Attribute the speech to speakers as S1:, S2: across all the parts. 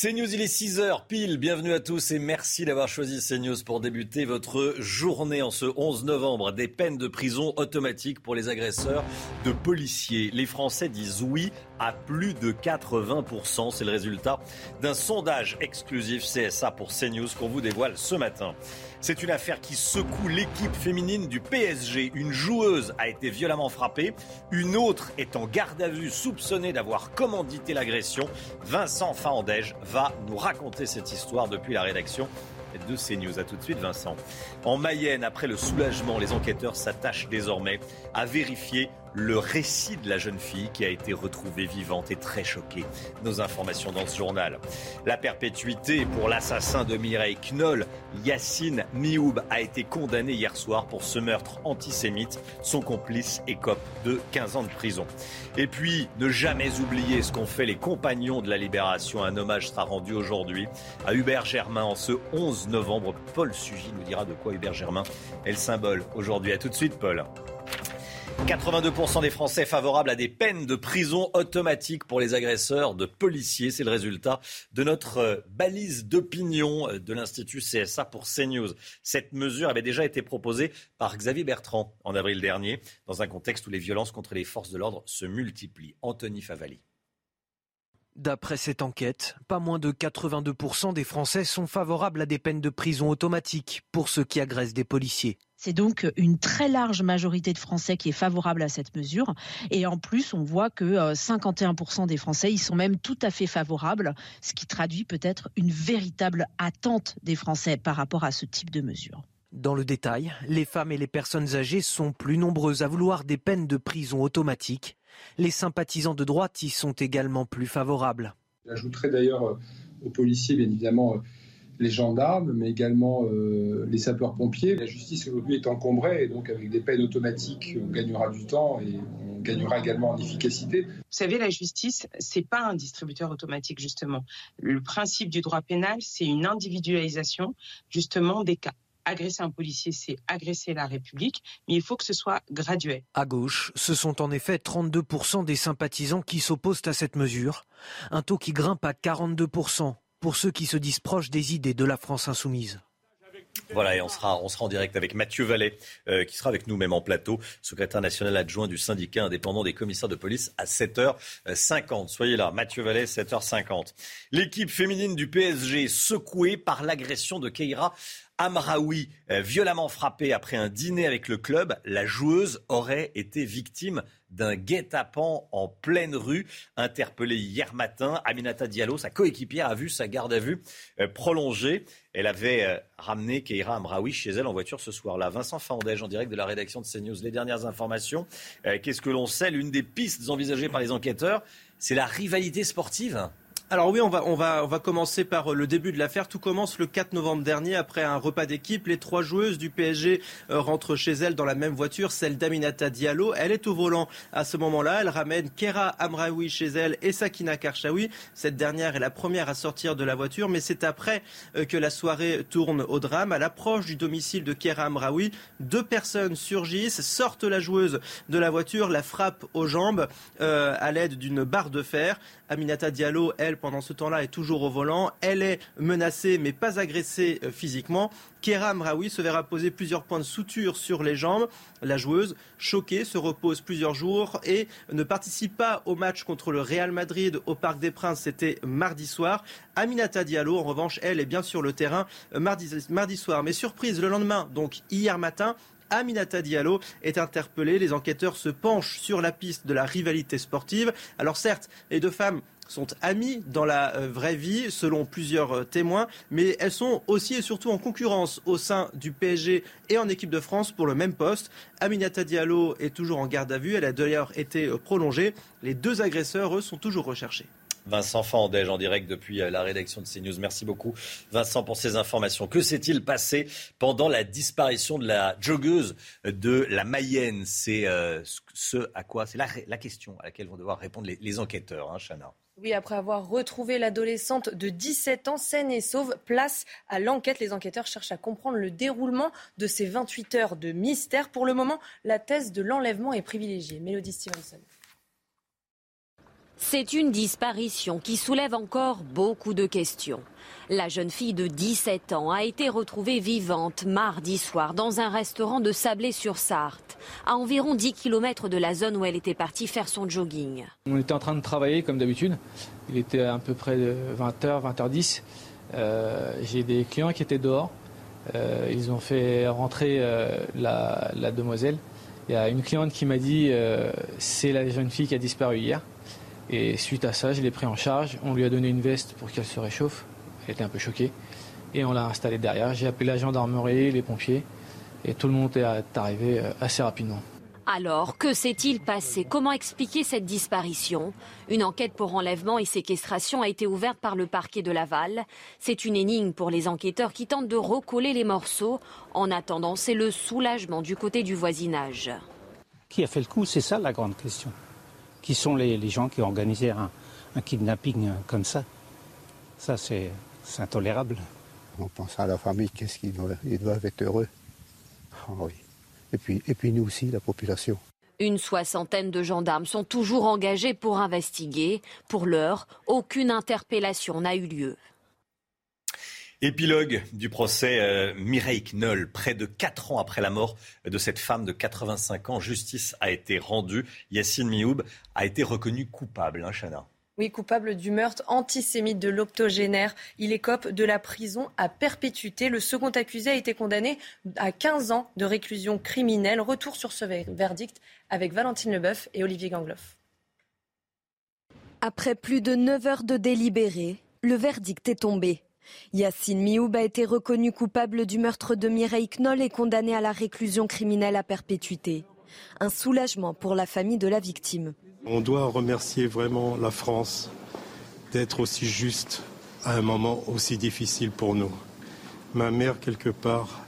S1: CNews, il est 6h pile. Bienvenue à tous et merci d'avoir choisi CNews pour débuter votre journée en ce 11 novembre. Des peines de prison automatiques pour les agresseurs de policiers. Les Français disent oui à plus de 80%. C'est le résultat d'un sondage exclusif CSA pour CNews qu'on vous dévoile ce matin. C'est une affaire qui secoue l'équipe féminine du PSG. Une joueuse a été violemment frappée. Une autre est en garde à vue, soupçonnée d'avoir commandité l'agression. Vincent Faandège va nous raconter cette histoire depuis la rédaction de CNews. A tout de suite, Vincent. En Mayenne, après le soulagement, les enquêteurs s'attachent désormais à vérifier le récit de la jeune fille qui a été retrouvée vivante et très choquée. Nos informations dans ce journal. La perpétuité pour l'assassin de Mireille Knoll, Yacine Mioub, a été condamné hier soir pour ce meurtre antisémite. Son complice écope de 15 ans de prison. Et puis, ne jamais oublier ce qu'ont fait les compagnons de la libération. Un hommage sera rendu aujourd'hui à Hubert Germain en ce 11 novembre. Paul Sugy nous dira de quoi Hubert Germain est le symbole aujourd'hui. A tout de suite, Paul. 82% des Français favorables à des peines de prison automatiques pour les agresseurs de policiers. C'est le résultat de notre euh, balise d'opinion euh, de l'Institut CSA pour CNews. Cette mesure avait déjà été proposée par Xavier Bertrand en avril dernier, dans un contexte où les violences contre les forces de l'ordre se multiplient. Anthony Favali.
S2: D'après cette enquête, pas moins de 82% des Français sont favorables à des peines de prison automatiques pour ceux qui agressent des policiers.
S3: C'est donc une très large majorité de Français qui est favorable à cette mesure. Et en plus, on voit que 51% euh, des Français y sont même tout à fait favorables, ce qui traduit peut-être une véritable attente des Français par rapport à ce type de mesure.
S2: Dans le détail, les femmes et les personnes âgées sont plus nombreuses à vouloir des peines de prison automatiques. Les sympathisants de droite y sont également plus favorables.
S4: J'ajouterai d'ailleurs euh, aux policiers, bien évidemment, euh, les gendarmes, mais également euh, les sapeurs-pompiers. La justice aujourd'hui est encombrée, et donc avec des peines automatiques, on gagnera du temps et on gagnera également en efficacité. Vous
S5: savez, la justice, c'est pas un distributeur automatique, justement. Le principe du droit pénal, c'est une individualisation, justement, des cas agresser un policier, c'est agresser la République, mais il faut que ce soit graduel.
S2: À gauche, ce sont en effet 32% des sympathisants qui s'opposent à cette mesure, un taux qui grimpe à 42% pour ceux qui se disent proches des idées de la France insoumise.
S1: Voilà, et on sera, on sera en direct avec Mathieu Vallet, euh, qui sera avec nous même en plateau, secrétaire national adjoint du syndicat indépendant des commissaires de police à 7h50. Soyez là, Mathieu Vallet, 7h50. L'équipe féminine du PSG secouée par l'agression de Keira Amraoui, euh, violemment frappée après un dîner avec le club, la joueuse aurait été victime d'un guet-apens en pleine rue. Interpellée hier matin, Aminata Diallo, sa coéquipière, a vu sa garde à vue euh, prolongée. Elle avait euh, ramené Keira Amraoui chez elle en voiture ce soir-là. Vincent Fandège, en direct de la rédaction de CNews. Les dernières informations. Qu'est-ce que l'on sait? L'une des pistes envisagées par les enquêteurs, c'est la rivalité sportive
S6: alors oui, on va, on, va, on va commencer par euh, le début de l'affaire. Tout commence le 4 novembre dernier, après un repas d'équipe. Les trois joueuses du PSG euh, rentrent chez elles dans la même voiture, celle d'Aminata Diallo. Elle est au volant à ce moment-là. Elle ramène Kera Amraoui chez elle et Sakina Karchaoui. Cette dernière est la première à sortir de la voiture, mais c'est après euh, que la soirée tourne au drame. À l'approche du domicile de Kera Amraoui, deux personnes surgissent, sortent la joueuse de la voiture, la frappent aux jambes à l'aide d'une barre de fer. Aminata Diallo, elle, pendant ce temps-là, est toujours au volant. Elle est menacée, mais pas agressée euh, physiquement. Kera Mraoui se verra poser plusieurs points de suture sur les jambes. La joueuse, choquée, se repose plusieurs jours et ne participe pas au match contre le Real Madrid au Parc des Princes. C'était mardi soir. Aminata Diallo, en revanche, elle est bien sur le terrain euh, mardi, mardi soir. Mais surprise, le lendemain, donc hier matin, Aminata Diallo est interpellée. Les enquêteurs se penchent sur la piste de la rivalité sportive. Alors certes, les deux femmes sont amies dans la euh, vraie vie, selon plusieurs euh, témoins, mais elles sont aussi et surtout en concurrence au sein du PSG et en équipe de France pour le même poste. Aminata Diallo est toujours en garde à vue, elle a d'ailleurs été euh, prolongée. Les deux agresseurs, eux, sont toujours recherchés.
S1: Vincent Fandège en direct depuis la rédaction de CNews. Merci beaucoup Vincent pour ces informations. Que s'est-il passé pendant la disparition de la joggeuse de la Mayenne? C'est ce à quoi C'est la, question à laquelle vont devoir répondre les, enquêteurs, hein, Chana.
S7: Oui, après avoir retrouvé l'adolescente de 17 ans saine et sauve, place à l'enquête. Les enquêteurs cherchent à comprendre le déroulement de ces 28 heures de mystère. Pour le moment, la thèse de l'enlèvement est privilégiée. Mélodie Stevenson.
S8: C'est une disparition qui soulève encore beaucoup de questions. La jeune fille de 17 ans a été retrouvée vivante mardi soir dans un restaurant de Sablé-sur-Sarthe, à environ 10 km de la zone où elle était partie faire son jogging.
S9: On était en train de travailler comme d'habitude. Il était à peu près 20h, 20h10. Euh, j'ai des clients qui étaient dehors. Euh, ils ont fait rentrer euh, la, la, demoiselle. Il y a une cliente qui m'a dit c'est la jeune fille qui a disparu hier. Et suite à ça, je l'ai pris en charge. On lui a donné une veste pour qu'elle se réchauffe. Elle était un peu choquée. Et on l'a installée derrière. J'ai appelé la gendarmerie, les pompiers. Et tout le monde est arrivé euh, assez rapidement.
S8: Alors, que s'est-il passé? Comment expliquer cette disparition? Une enquête pour enlèvement et séquestration a été ouverte par le parquet de Laval. C'est une énigme pour les enquêteurs qui tentent de recoller les morceaux. En attendant, c'est le soulagement du côté du voisinage.
S10: Qui a fait le coup? C'est ça la grande question qui sont les, gens qui ont organisé un, kidnapping comme ça. Ça, c'est intolérable.
S11: On pense à la famille, qu'est-ce qu'ils doivent, ils doivent être heureux. Ah oui. Et puis, et puis nous aussi, la population.
S8: Une soixantaine de gendarmes sont toujours engagés pour investiguer. Pour l'heure, aucune interpellation n'a eu lieu.
S1: Épilogue du procès euh, Mireille Knoll. Près de quatre ans après la mort de cette femme de 85 ans, justice a été rendue. Yacine Mioub a été reconnu coupable, hein, Chana?
S7: Oui, coupable du meurtre antisémite de l'octogénaire. Il écope de la prison à perpétuité. Le second accusé a été condamné à 15 ans de réclusion criminelle. Retour sur ce verdict avec Valentine Leboeuf et Olivier Gangloff.
S12: Après plus de 9 heures de délibéré, le verdict est tombé. Yacine Mioub a été reconnu coupable du meurtre de Mireille Knoll et condamné à la réclusion criminelle à perpétuité. Un soulagement pour la famille de la victime.
S13: On doit remercier vraiment la France d'être aussi juste à un moment aussi difficile pour nous. Ma mère, quelque part,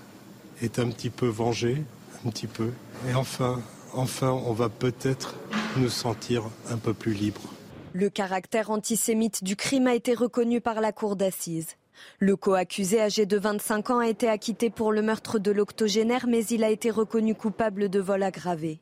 S13: est un petit peu vengée, un petit peu. Et enfin, enfin, on va peut-être nous sentir un peu plus libres.
S12: Le caractère antisémite du crime a été reconnu par la cour d'assises. Le co-accusé âgé de 25 ans a été acquitté pour le meurtre de l'octogénaire, mais il a été reconnu coupable de vol aggravé.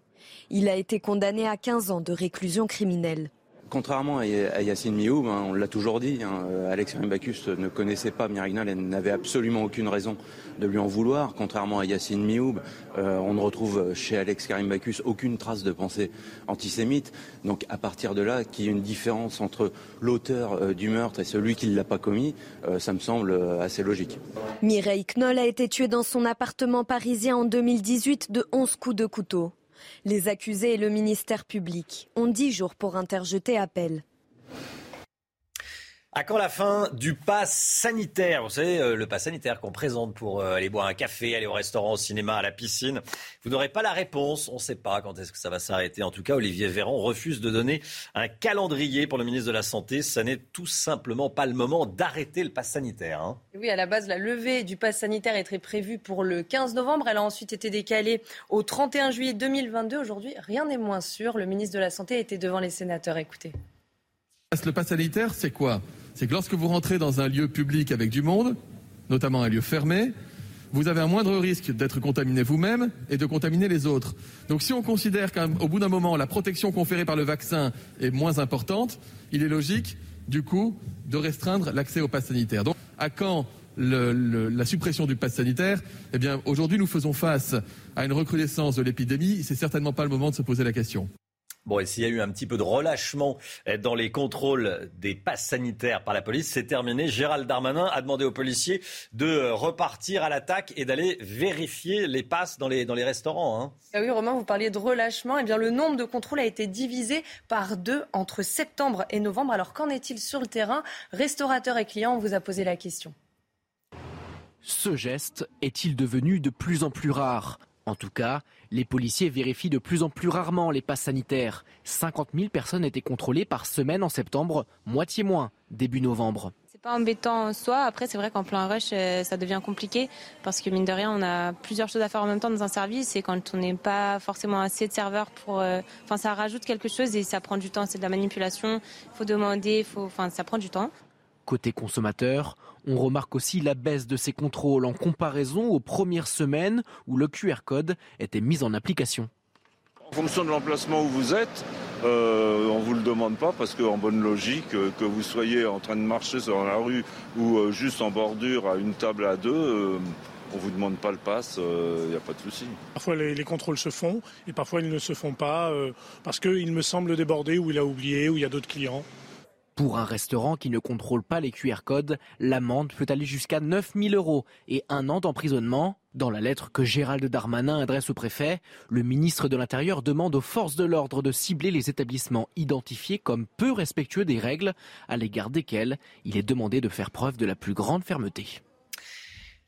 S12: Il a été condamné à 15 ans de réclusion criminelle.
S14: Contrairement à Yacine Mioub, hein, on l'a toujours dit, hein, Alex Bacchus ne connaissait pas Mirignol et n'avait absolument aucune raison de lui en vouloir. Contrairement à Yacine Mioub, euh, on ne retrouve chez Alex Karim Bacchus aucune trace de pensée antisémite. Donc à partir de là, qu'il y ait une différence entre l'auteur euh, du meurtre et celui qui ne l'a pas commis, euh, ça me semble assez logique.
S12: Mireille Knoll a été tuée dans son appartement parisien en 2018 de 11 coups de couteau. Les accusés et le ministère public ont 10 jours pour interjeter appel.
S1: À quand la fin du pass sanitaire Vous savez, euh, le pass sanitaire qu'on présente pour euh, aller boire un café, aller au restaurant, au cinéma, à la piscine. Vous n'aurez pas la réponse. On ne sait pas quand est-ce que ça va s'arrêter. En tout cas, Olivier Véran refuse de donner un calendrier pour le ministre de la Santé. Ça n'est tout simplement pas le moment d'arrêter le pass sanitaire. Hein.
S7: Oui, à la base, la levée du pass sanitaire était prévue pour le 15 novembre. Elle a ensuite été décalée au 31 juillet 2022. Aujourd'hui, rien n'est moins sûr. Le ministre de la Santé était devant les sénateurs. Écoutez.
S15: Le pass sanitaire, c'est quoi? C'est que lorsque vous rentrez dans un lieu public avec du monde, notamment un lieu fermé, vous avez un moindre risque d'être contaminé vous-même et de contaminer les autres. Donc si on considère qu'au bout d'un moment, la protection conférée par le vaccin est moins importante, il est logique, du coup, de restreindre l'accès au pass sanitaire. Donc à quand la suppression du pass sanitaire? Eh bien, aujourd'hui, nous faisons face à une recrudescence de l'épidémie. C'est certainement pas le moment de se poser la question.
S1: Bon, et s'il y a eu un petit peu de relâchement eh, dans les contrôles des passes sanitaires par la police, c'est terminé. Gérald Darmanin a demandé aux policiers de repartir à l'attaque et d'aller vérifier les passes dans les, dans les restaurants. Hein.
S7: Ah oui, Romain, vous parliez de relâchement. Eh bien, le nombre de contrôles a été divisé par deux entre septembre et novembre. Alors, qu'en est-il sur le terrain? Restaurateurs et clients, on vous a posé la question.
S2: Ce geste est-il devenu de plus en plus rare?
S16: En tout cas, les policiers vérifient de plus en plus rarement les passes sanitaires. 50 000 personnes étaient contrôlées par semaine en septembre, moitié moins début novembre.
S17: C'est pas embêtant en soi. Après, c'est vrai qu'en plein rush, euh, ça devient compliqué parce que mine de rien, on a plusieurs choses à faire en même temps dans un service et quand on n'est pas forcément assez de serveurs pour, euh, enfin, ça rajoute quelque chose et ça prend du temps. C'est de la manipulation. Il faut demander, faut, enfin, ça prend du temps.
S16: Côté consommateur, on remarque aussi la baisse de ces contrôles en comparaison aux premières semaines où le QR code était mis en application.
S18: En fonction de l'emplacement où vous êtes, euh, on ne vous le demande pas parce qu'en bonne logique, euh, que vous soyez en train de marcher sur la rue ou euh, juste en bordure à une table à deux, on ne vous demande pas le pass, il n'y a pas de souci.
S19: Parfois les, les, contrôles se font et parfois ils ne se font pas parce qu'il me semble débordé ou il a oublié ou il y a d'autres clients.
S16: Pour un restaurant qui ne contrôle pas les QR codes, l'amende peut aller jusqu'à 9000 euros et un an d'emprisonnement. Dans la lettre que Gérald Darmanin adresse au préfet, le ministre de l'Intérieur demande aux forces de l'ordre de cibler les établissements identifiés comme peu respectueux des règles, à l'égard desquels il est demandé de faire preuve de la plus grande fermeté.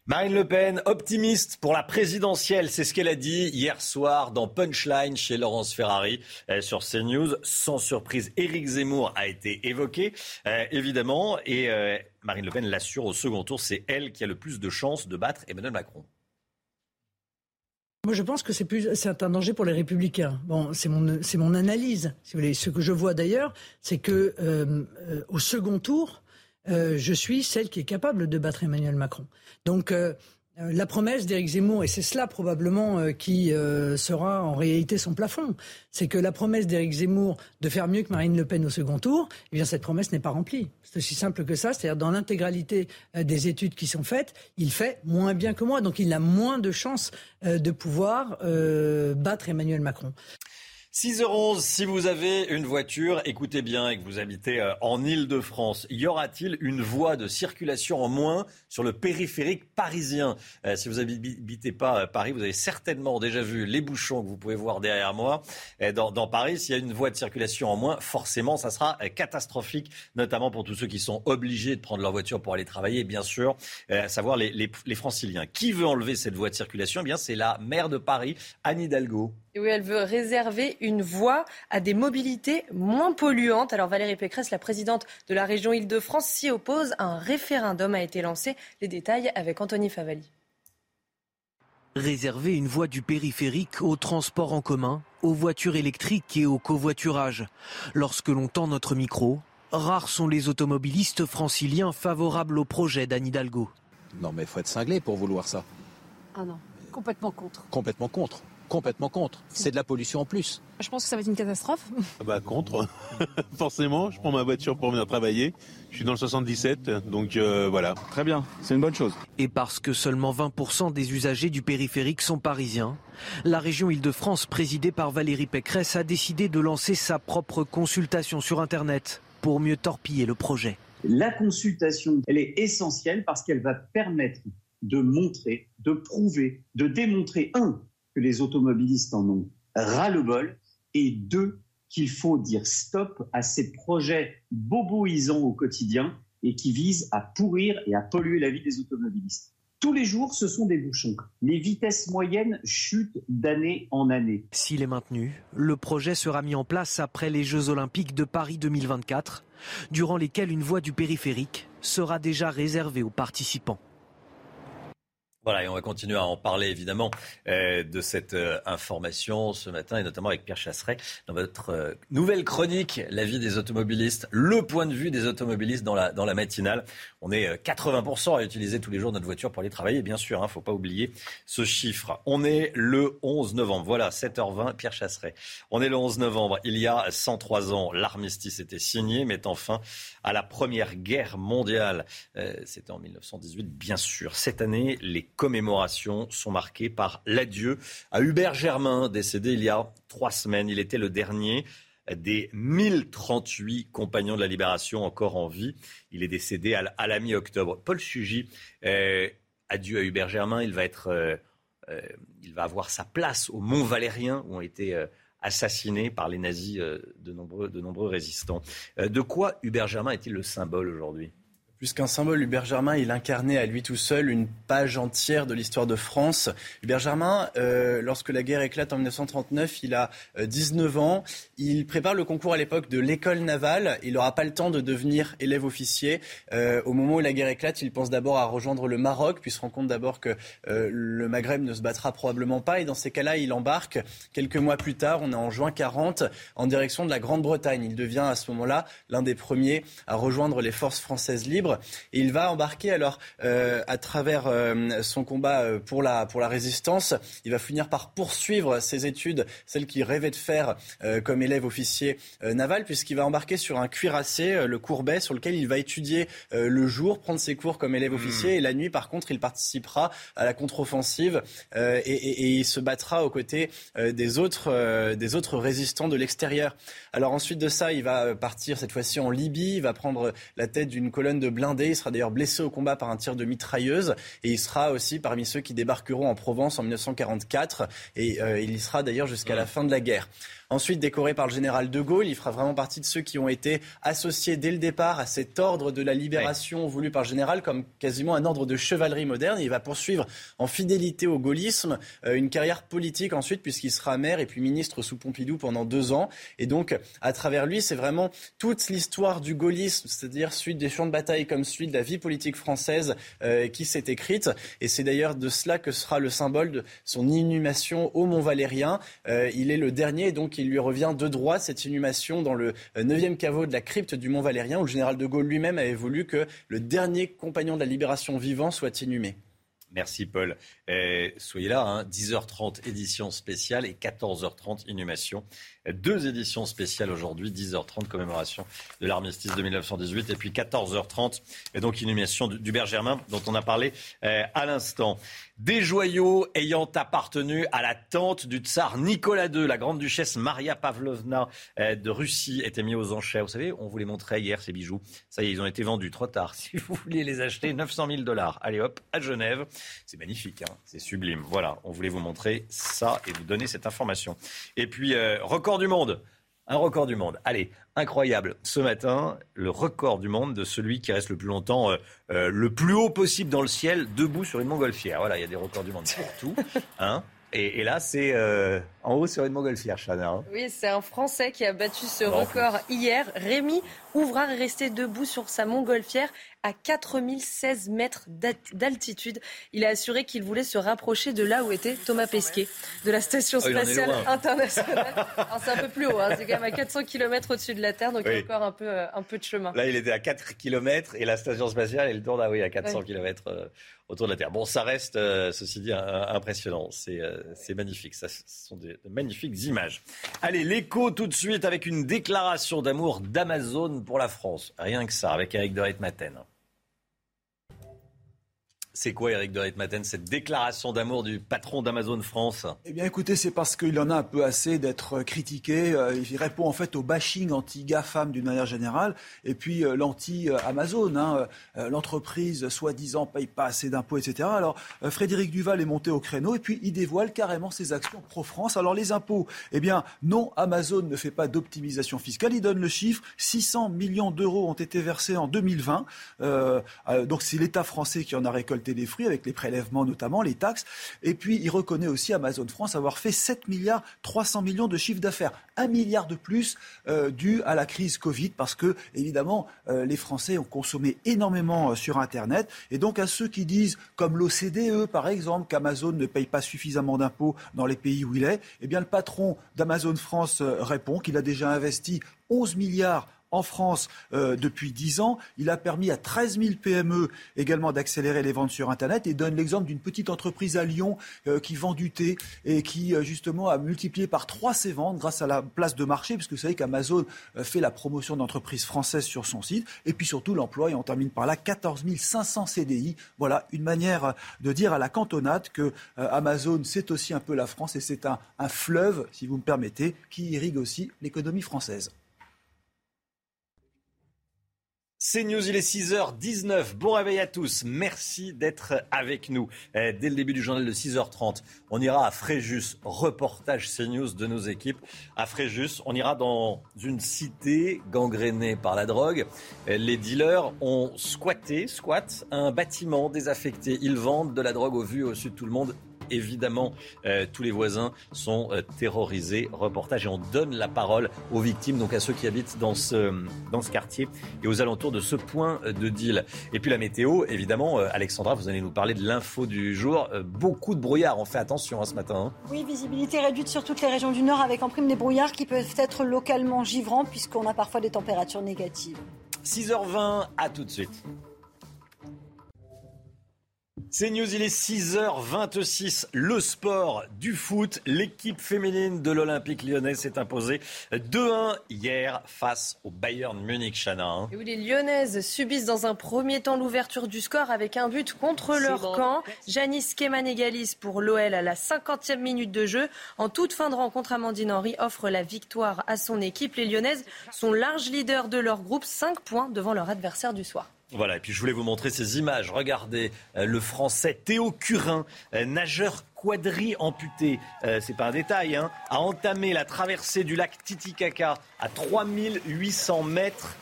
S1: Marine Le Pen, optimiste pour la présidentielle, c'est ce qu'elle a dit hier soir dans Punchline chez Laurence Ferrari euh, sur CNews. Sans surprise, Éric Zemmour a été évoqué, euh, évidemment, et euh, Marine Le Pen l'assure au second tour, c'est elle qui a le plus de chances de battre Emmanuel Macron.
S20: Moi, je pense que c'est un danger pour les Républicains. Bon, c'est mon, c'est mon analyse. Si vous voulez, ce que je vois d'ailleurs, c'est que au second tour, euh, je suis celle qui est capable de battre Emmanuel Macron. Donc euh, euh, la promesse d'Éric Zemmour, et c'est cela probablement qui sera en réalité son plafond, c'est que la promesse d'Éric Zemmour de faire mieux que Marine Le Pen au second tour, eh bien cette promesse n'est pas remplie. C'est aussi simple que ça, c'est-à-dire dans l'intégralité des études qui sont faites, il fait moins bien que moi, donc il a moins de chances de pouvoir battre Emmanuel Macron.
S1: 6h11, si vous avez une voiture, écoutez bien et que vous habitez euh, en Ile-de-France, y aura-t-il une voie de circulation en moins sur le périphérique parisien? Euh, Si vous n'habitez pas euh, Paris, vous avez certainement déjà vu les bouchons que vous pouvez voir derrière moi. Dans, Paris, s'il y a une voie de circulation en moins, forcément, ça sera catastrophique, notamment pour tous ceux qui sont obligés de prendre leur voiture pour aller travailler, bien sûr, à savoir les franciliens. Qui veut enlever cette voie de circulation? Eh bien, c'est la maire de Paris, Anne Hidalgo.
S7: Et oui, elle veut réserver une voie à des mobilités moins polluantes. Alors Valérie Pécresse, la présidente de la région Île-de-France, s'y oppose. Un référendum a été lancé. Les détails avec Anthony Favali.
S2: Réserver une voie du périphérique au transport en commun, aux voitures électriques et au covoiturage. Lorsque l'on tend notre micro, rares sont les automobilistes franciliens favorables au projet d'Anne Hidalgo.
S21: Non mais il faut être cinglé pour vouloir ça.
S22: Ah non, complètement contre.
S21: Complètement contre complètement contre. C'est de la pollution en plus.
S22: Je pense que ça va être une catastrophe.
S23: Ah bah contre, forcément. Je prends ma voiture pour venir travailler. Je suis dans le 77, donc euh, voilà.
S21: Très bien, c'est une bonne chose.
S2: Et parce que seulement 20% des usagers du périphérique sont parisiens, la région Île-de-France, présidée par Valérie Pécresse, a décidé de lancer sa propre consultation sur Internet pour mieux torpiller le projet.
S24: La consultation, elle est essentielle parce qu'elle va permettre de montrer, de prouver, de démontrer, un, les automobilistes en ont ras-le-bol, et deux, qu'il faut dire stop à ces projets boboisants au quotidien et qui visent à pourrir et à polluer la vie des automobilistes. Tous les jours, ce sont des bouchons. Les vitesses moyennes chutent d'année en année.
S2: S'il est maintenu, le projet sera mis en place après les Jeux olympiques de Paris 2024, durant lesquels une voie du périphérique sera déjà réservée aux participants.
S1: Voilà, et on va continuer à en parler évidemment euh, de cette euh, information ce matin et notamment avec Pierre Chasseret dans votre euh, nouvelle chronique, la vie des automobilistes, le point de vue des automobilistes dans la, dans la matinale. On est 80% à utiliser tous les jours notre voiture pour aller travailler, bien sûr, il hein, ne faut pas oublier ce chiffre. On est le 11 novembre, voilà, 7h20, Pierre Chasseret. On est le 11 novembre, il y a 103 ans, l'armistice était signé, mettant fin à la Première Guerre mondiale. C'était en 1918, bien sûr. Cette année, les commémorations sont marquées par l'adieu à Hubert Germain, décédé il y a trois semaines. Il était le dernier des 1038 compagnons de la libération encore en vie. Il est décédé à la mi-octobre. Paul Sugy, euh, adieu à Hubert Germain. Il va, être, euh, euh, il va avoir sa place au Mont Valérien où ont été assassinés par les nazis de, nombreux, de nombreux résistants. de quoi Hubert Germain est-il le symbole aujourd'hui?
S25: Plus qu'un symbole, Hubert Germain, il incarnait à lui tout seul une page entière de l'histoire de France. Hubert Germain, euh, lorsque la guerre éclate en 1939, il a 19 euh, ans. Il prépare le concours à l'époque de l'école navale. Il n'aura pas le temps de devenir élève officier. Euh, au moment où la guerre éclate, il pense d'abord à rejoindre le Maroc, puis se rend compte d'abord que le Maghreb ne se battra probablement pas. Et dans ces cas-là, il embarque quelques mois plus tard, on est en juin 40, en direction de la Grande-Bretagne. Il devient à ce moment-là l'un des premiers à rejoindre les forces françaises libres. Et il va embarquer alors euh, à travers euh, son combat euh, pour la, pour la résistance. Il va finir par poursuivre ses études, celles qu'il rêvait de faire comme élève officier naval, puisqu'il va embarquer sur un cuirassé, le Courbet, sur lequel il va étudier le jour, prendre ses cours comme élève officier, hmm. et la nuit, par contre, il participera à la contre-offensive et, et, il se battra aux côtés des, autres, des autres résistants de l'extérieur. Alors ensuite de ça, il va partir cette fois-ci en Libye, il va prendre la tête d'une colonne de blindé. Il sera d'ailleurs blessé au combat par un tir de mitrailleuse. Et il sera aussi parmi ceux qui débarqueront en Provence en 1944. Et euh, il y sera d'ailleurs jusqu'à la fin de la guerre. Ensuite, décoré par le général de Gaulle, il fera vraiment partie de ceux qui ont été associés dès le départ à cet ordre de la libération voulu par le général comme quasiment un ordre de chevalerie moderne. il va poursuivre en fidélité au gaullisme euh, une carrière politique ensuite, puisqu'il sera maire et puis ministre sous Pompidou pendant deux ans. Et donc, à travers lui, c'est vraiment toute l'histoire du gaullisme, c'est-à-dire suite des champs de bataille comme suite de la vie politique française euh, qui s'est écrite. Et c'est d'ailleurs de cela que sera le symbole de son inhumation au Mont Valérien. Euh, il est le dernier, donc il lui revient de droit cette inhumation dans le 9e caveau de la crypte du Mont Valérien, où le général de Gaulle lui-même avait voulu que le dernier compagnon de la libération vivant soit inhumé.
S1: Merci Paul. soyez là, 10h30 hein. édition spéciale et 14h30 inhumation. Deux éditions spéciales aujourd'hui, 10h30 commémoration de l'armistice de 1918 et puis 14h30 et donc inhumation d'Hubert Germain dont on a parlé euh, à l'instant. Des joyaux ayant appartenu à la tante du tsar Nicolas II, la grande duchesse Maria Pavlovna euh, de Russie, étaient mis aux enchères. Vous savez, on vous les montrait hier, ces bijoux. Ça y est, ils ont été vendus trop tard. Si vous voulez les acheter, 900 000 dollars. Allez hop, à Genève. C'est magnifique, hein c'est sublime. Voilà, on voulait vous montrer ça et vous donner cette information. Et puis, euh, record du monde. Un record du monde. Allez, incroyable. Ce matin, le record du monde de celui qui reste le plus longtemps, euh, le plus haut possible dans le ciel, debout sur une montgolfière. Voilà, il y a des records du monde pour tout. Hein et, là, c'est euh, en haut sur une montgolfière, Chana. Hein.
S7: Oui, c'est un Français qui a battu ce record hier. Rémi Ouvrard est resté debout sur sa montgolfière à 4016 mètres d'altitude. Il a assuré qu'il voulait se rapprocher de là où était Thomas Pesquet, de la Station ah, spatiale internationale. c'est un peu plus haut, hein. c'est quand même à 400 km au-dessus de la Terre, donc il y a encore un peu, euh, un peu de chemin.
S1: Là, il était à 4 km et la Station spatiale, elle tourne à, oui, à 400 km euh, autour de la Terre. Bon, ça reste, euh, ceci dit, impressionnant. C'est magnifique. Ça, ce sont des, de magnifiques images. Allez, l'écho tout de suite avec une déclaration d'amour d'Amazon pour la France. Rien que ça, avec Eric de Maten. C'est quoi, Eric de Ritmaten, cette déclaration d'amour du patron d'Amazon France?
S26: Eh bien, écoutez, c'est parce qu'il en a un peu assez d'être critiqué. Euh, il répond en fait au bashing anti-GAFAM d'une manière générale, et puis euh, l'anti-Amazon. Hein, euh, l'entreprise, soi-disant, paye pas assez d'impôts, etc. Alors, Frédéric Duval est monté au créneau, et puis il dévoile carrément ses actions pro-France. Alors, les impôts, eh bien, non, Amazon ne fait pas d'optimisation fiscale. Il donne le chiffre 600 millions d'euros ont été versés en 2020. donc, c'est l'État français qui en a récolté des fruits avec les prélèvements notamment, les taxes. Et puis il reconnaît aussi Amazon France avoir fait 7 milliards 300 millions de chiffre d'affaires, un milliard de plus euh, dû à la crise Covid parce que évidemment euh, les Français ont consommé énormément euh, sur Internet et donc à ceux qui disent comme l'OCDE par exemple qu'Amazon ne paye pas suffisamment d'impôts dans les pays où il est, eh bien le patron d'Amazon France répond qu'il a déjà investi 11 milliards en France euh, depuis 10 ans. Il a permis à 13 000 PME également d'accélérer les ventes sur Internet et donne l'exemple d'une petite entreprise à Lyon euh, qui vend du thé et qui euh, justement a multiplié par 3 ses ventes grâce à la place de marché, puisque vous savez qu'Amazon fait la promotion d'entreprises françaises sur son site. Et puis surtout l'emploi, et on termine par là, 14 500 CDI. Voilà une manière de dire à la cantonade que Amazon, c'est aussi un peu la France et c'est un fleuve, si vous me permettez, qui irrigue aussi l'économie française.
S1: C'est News, il est 6h19. Bon réveil à tous. Merci d'être avec nous. Eh, dès le début du journal de 6h30, on ira à Fréjus, reportage CNews de nos équipes. À Fréjus, on ira dans une cité gangrénée par la drogue. Eh, les dealers ont squatté, squat, un bâtiment désaffecté. Ils vendent de la drogue au vu au sud de tout le monde évidemment, euh, tous les voisins sont euh, terrorisés. Reportage et on donne la parole aux victimes, donc à ceux qui habitent dans ce, dans ce quartier et aux alentours de ce point de deal. Et puis la météo, évidemment, euh, Alexandra, vous allez nous parler de l'info du jour. beaucoup de brouillard, on fait attention hein, ce matin. Hein.
S22: Oui, visibilité réduite sur toutes les régions du Nord avec en prime des brouillards qui peuvent être localement givrants puisqu'on a parfois des températures négatives.
S1: 6h20, à tout de suite. C'est News, il est 6h26. Le sport du foot. L'équipe féminine de l'Olympique lyonnais s'est imposée 2-1 hier face au Bayern Munich, Chana. Hein.
S7: Et les Lyonnaises subissent dans un premier temps l'ouverture du score avec un but contre leur camp. Janice Keman égalise pour l'OL à la 50e minute de jeu. En toute fin de rencontre, Amandine Henry offre la victoire à son équipe. Les Lyonnaises sont larges leaders de leur groupe, 5 points devant leur adversaire du soir.
S1: Voilà, et puis je voulais vous montrer ces images. Regardez euh, le français Théo Curin, euh, nageur quadri amputé, euh, c'est pas un détail, hein, a entamé la traversée du lac Titicaca à 3800 mètres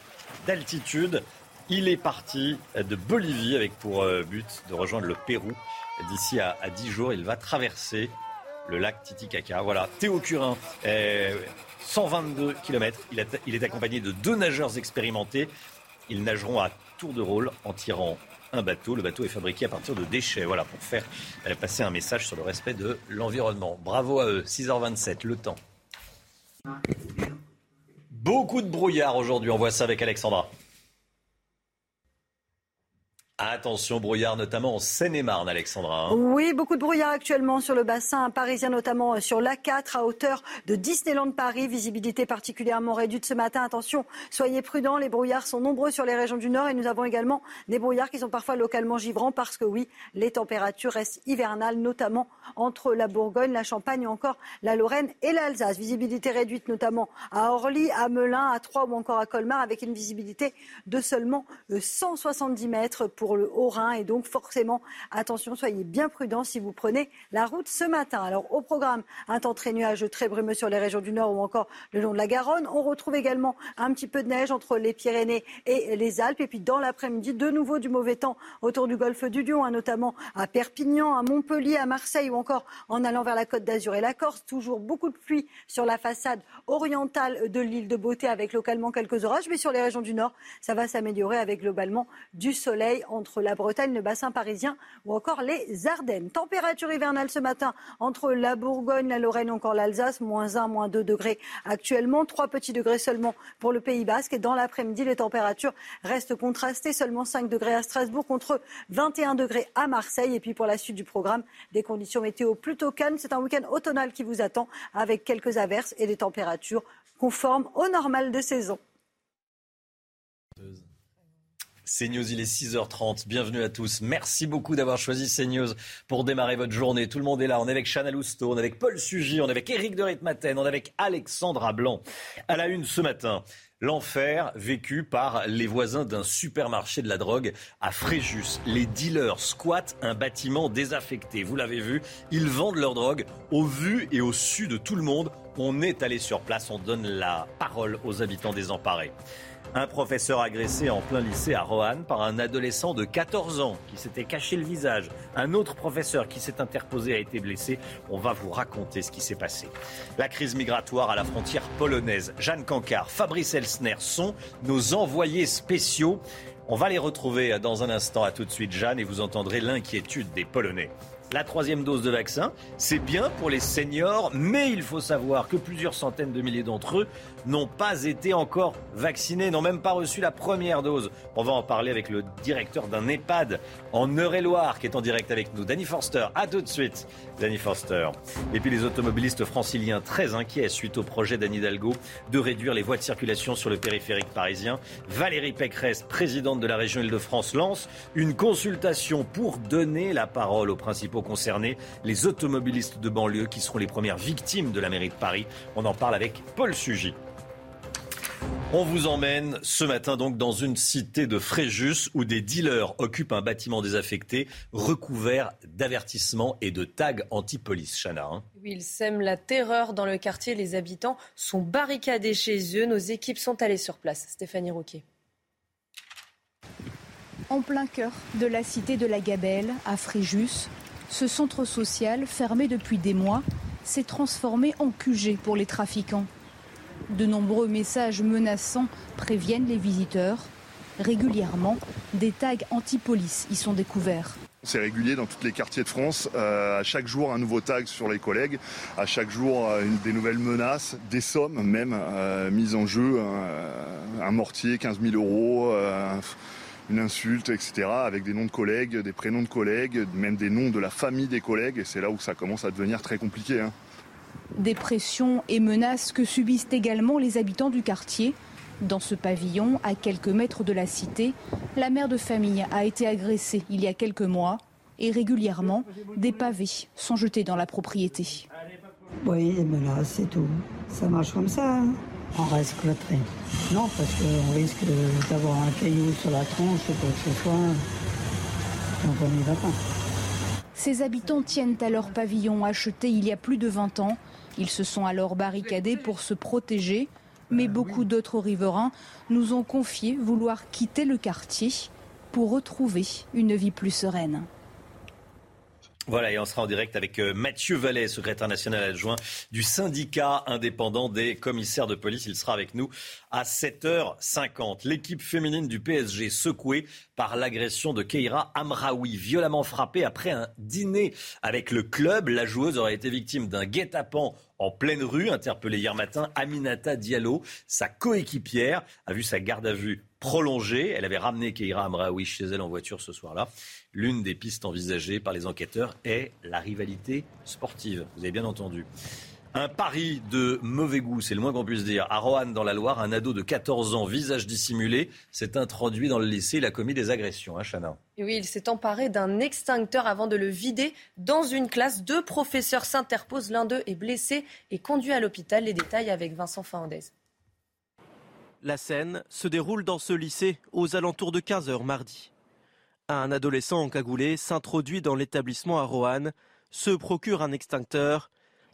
S1: d'altitude. Il est parti de Bolivie avec pour but de rejoindre le Pérou. D'ici à, 10 jours, il va traverser le lac Titicaca. Voilà, Théo Curin, 122 km. Il est accompagné de deux nageurs expérimentés. Ils nageront à tour de rôle en tirant un bateau. Le bateau est fabriqué à partir de déchets, voilà, pour faire euh, passer un message sur le respect de l'environnement. Bravo à eux, 6h27, le temps. Beaucoup de brouillard aujourd'hui, on voit ça avec Alexandra. Attention, brouillard, notamment en Seine-et-Marne, Alexandra.
S22: Hein. Oui, beaucoup de brouillard actuellement sur le bassin parisien, notamment euh, sur l'A4 à hauteur de Disneyland Paris. Visibilité particulièrement réduite ce matin. Attention, soyez prudents. Les brouillards sont nombreux sur les régions du Nord et nous avons également des brouillards qui sont parfois localement givrants parce que oui, les températures restent hivernales, notamment entre la Bourgogne, la Champagne ou encore la Lorraine et l'Alsace. Visibilité réduite notamment à Orly, à Melun, à Troyes ou encore à Colmar avec une visibilité de seulement 170 euh, mètres pour le Haut-Rhin. Et donc, forcément, attention, soyez bien prudents si vous prenez la route ce matin. Alors, au programme, un temps très nuageux, très brumeux sur les régions du Nord ou encore le long de la Garonne. On retrouve également un petit peu de neige entre les Pyrénées et les Alpes. Et puis, dans l'après-midi, de nouveau du mauvais temps autour du golfe du Lion, hein, notamment à Perpignan, à Montpellier, à Marseille ou encore en allant vers la côte d'Azur et la Corse. Toujours beaucoup de pluie sur la façade orientale de l'île de Beauté avec localement quelques orages. Mais sur les régions du Nord, ça va s'améliorer avec globalement du soleil entre la Bretagne, le bassin parisien ou encore les Ardennes. Température hivernale ce matin entre la Bourgogne, la Lorraine encore l'Alsace, moins 1, moins 2 degrés actuellement, 3 petits degrés seulement pour le Pays Basque. Et dans l'après-midi, les températures restent contrastées, seulement 5 degrés à Strasbourg contre 21 degrés à Marseille. Et puis pour la suite du programme, des conditions météo plutôt calmes. C'est un week-end automnal qui vous attend avec quelques averses et des températures conformes au normal de saison.
S1: CNews, il est 6h30. Bienvenue à tous. Merci beaucoup d'avoir choisi CNews pour démarrer votre journée. Tout le monde est là. On est avec Chana Lousteau, on est avec Paul Sugy, on est avec Éric de Ritmaten, on est avec Alexandra Blanc. À la une ce matin, L'enfer vécu par les voisins d'un supermarché de la drogue à Fréjus. Les dealers squattent un bâtiment désaffecté. Vous l'avez vu, ils vendent leur drogue au vu et au su de tout le monde. On est allé sur place, on donne la parole aux habitants désemparés. Un professeur agressé en plein lycée à Roanne par un adolescent de 14 ans qui s'était caché le visage. Un autre professeur qui s'est interposé a été blessé. On va vous raconter ce qui s'est passé. La crise migratoire à la frontière polonaise. Jeanne Cancard, Fabrice Elsner sont nos envoyés spéciaux. On va les retrouver dans un instant. À tout de suite, Jeanne, et vous entendrez l'inquiétude des Polonais. La troisième dose de vaccin, c'est bien pour les seniors, mais il faut savoir que plusieurs centaines de milliers d'entre eux n'ont pas été encore vaccinés, n'ont même pas reçu la première dose. On va en parler avec le directeur d'un EHPAD en Eure-et-Loire qui est en direct avec nous, Danny Forster. À tout de suite, Danny Forster. Et puis les automobilistes franciliens très inquiets suite au projet d'Anne Hidalgo de réduire les voies de circulation sur le périphérique parisien. Valérie Pécresse, présidente de la région Île-de-France, lance une consultation pour donner la parole aux principaux concernés, les automobilistes de banlieue qui seront les premières victimes de la mairie de Paris. On en parle avec Paul Sugy. On vous emmène ce matin donc dans une cité de Fréjus où des dealers occupent un bâtiment désaffecté recouvert d'avertissements et de tags anti-police. Chana. Hein.
S7: Oui, ils sèment la terreur dans le quartier. Les habitants sont barricadés chez eux. Nos équipes sont allées sur place. Stéphanie Rouquet.
S27: En plein cœur de la cité de la Gabelle, à Fréjus, ce centre social, fermé depuis des mois, s'est transformé en QG pour les trafiquants. De nombreux messages menaçants préviennent les visiteurs. Régulièrement, des tags anti-police y sont découverts.
S28: C'est régulier dans tous les quartiers de France. Euh, à chaque jour, un nouveau tag sur les collègues. À chaque jour, euh, des nouvelles menaces, des sommes même euh, mises en jeu. un mortier, 15 000 euros, une insulte, etc. Avec des noms de collègues, des prénoms de collègues, même des noms de la famille des collègues. Et c'est là où ça commence à devenir très compliqué. Hein.
S27: Des pressions et menaces que subissent également les habitants du quartier. Dans ce pavillon, à quelques mètres de la cité, la mère de famille a été agressée il y a quelques mois et régulièrement, des pavés sont jetés dans la propriété.
S29: Oui, des menaces, c'est tout. Ça marche comme ça. Hein. On reste cloîtré. Non, parce qu'on risque d'avoir un caillou sur la tronche ou quoi que ce soit. Donc on n'y va pas.
S27: Ces habitants tiennent à leur pavillon acheté il y a plus de 20 ans ils se sont alors barricadés pour se protéger, mais beaucoup d'autres riverains nous ont confié vouloir quitter le quartier pour retrouver une vie plus sereine.
S1: Voilà, et on sera en direct avec euh, Mathieu Vallet, secrétaire national adjoint du syndicat indépendant des commissaires de police. Il sera avec nous à 7h50. L'équipe féminine du PSG secouée par l'agression de Keira Amraoui, violemment frappée après un dîner avec le club. La joueuse aurait été victime d'un guet-apens en pleine rue, interpellée hier matin. Aminata Diallo, sa coéquipière, a vu sa garde à vue prolongée. Elle avait ramené Keira Amraoui chez elle en voiture ce soir-là. L'une des pistes envisagées par les enquêteurs est la rivalité sportive. Vous avez bien entendu. Un pari de mauvais goût, c'est le moins qu'on puisse dire. À Roanne, dans la Loire, un ado de 14 ans, visage dissimulé, s'est introduit dans le lycée. Il a commis des agressions, hein, Chana
S7: Oui, il s'est emparé d'un extincteur avant de le vider dans une classe. Deux professeurs s'interposent. L'un d'eux est blessé et conduit à l'hôpital. Les détails avec Vincent Fernandez.
S6: La scène se déroule dans ce lycée aux alentours de 15h mardi. Un adolescent encagoulé s'introduit dans l'établissement à Roanne, se procure un extincteur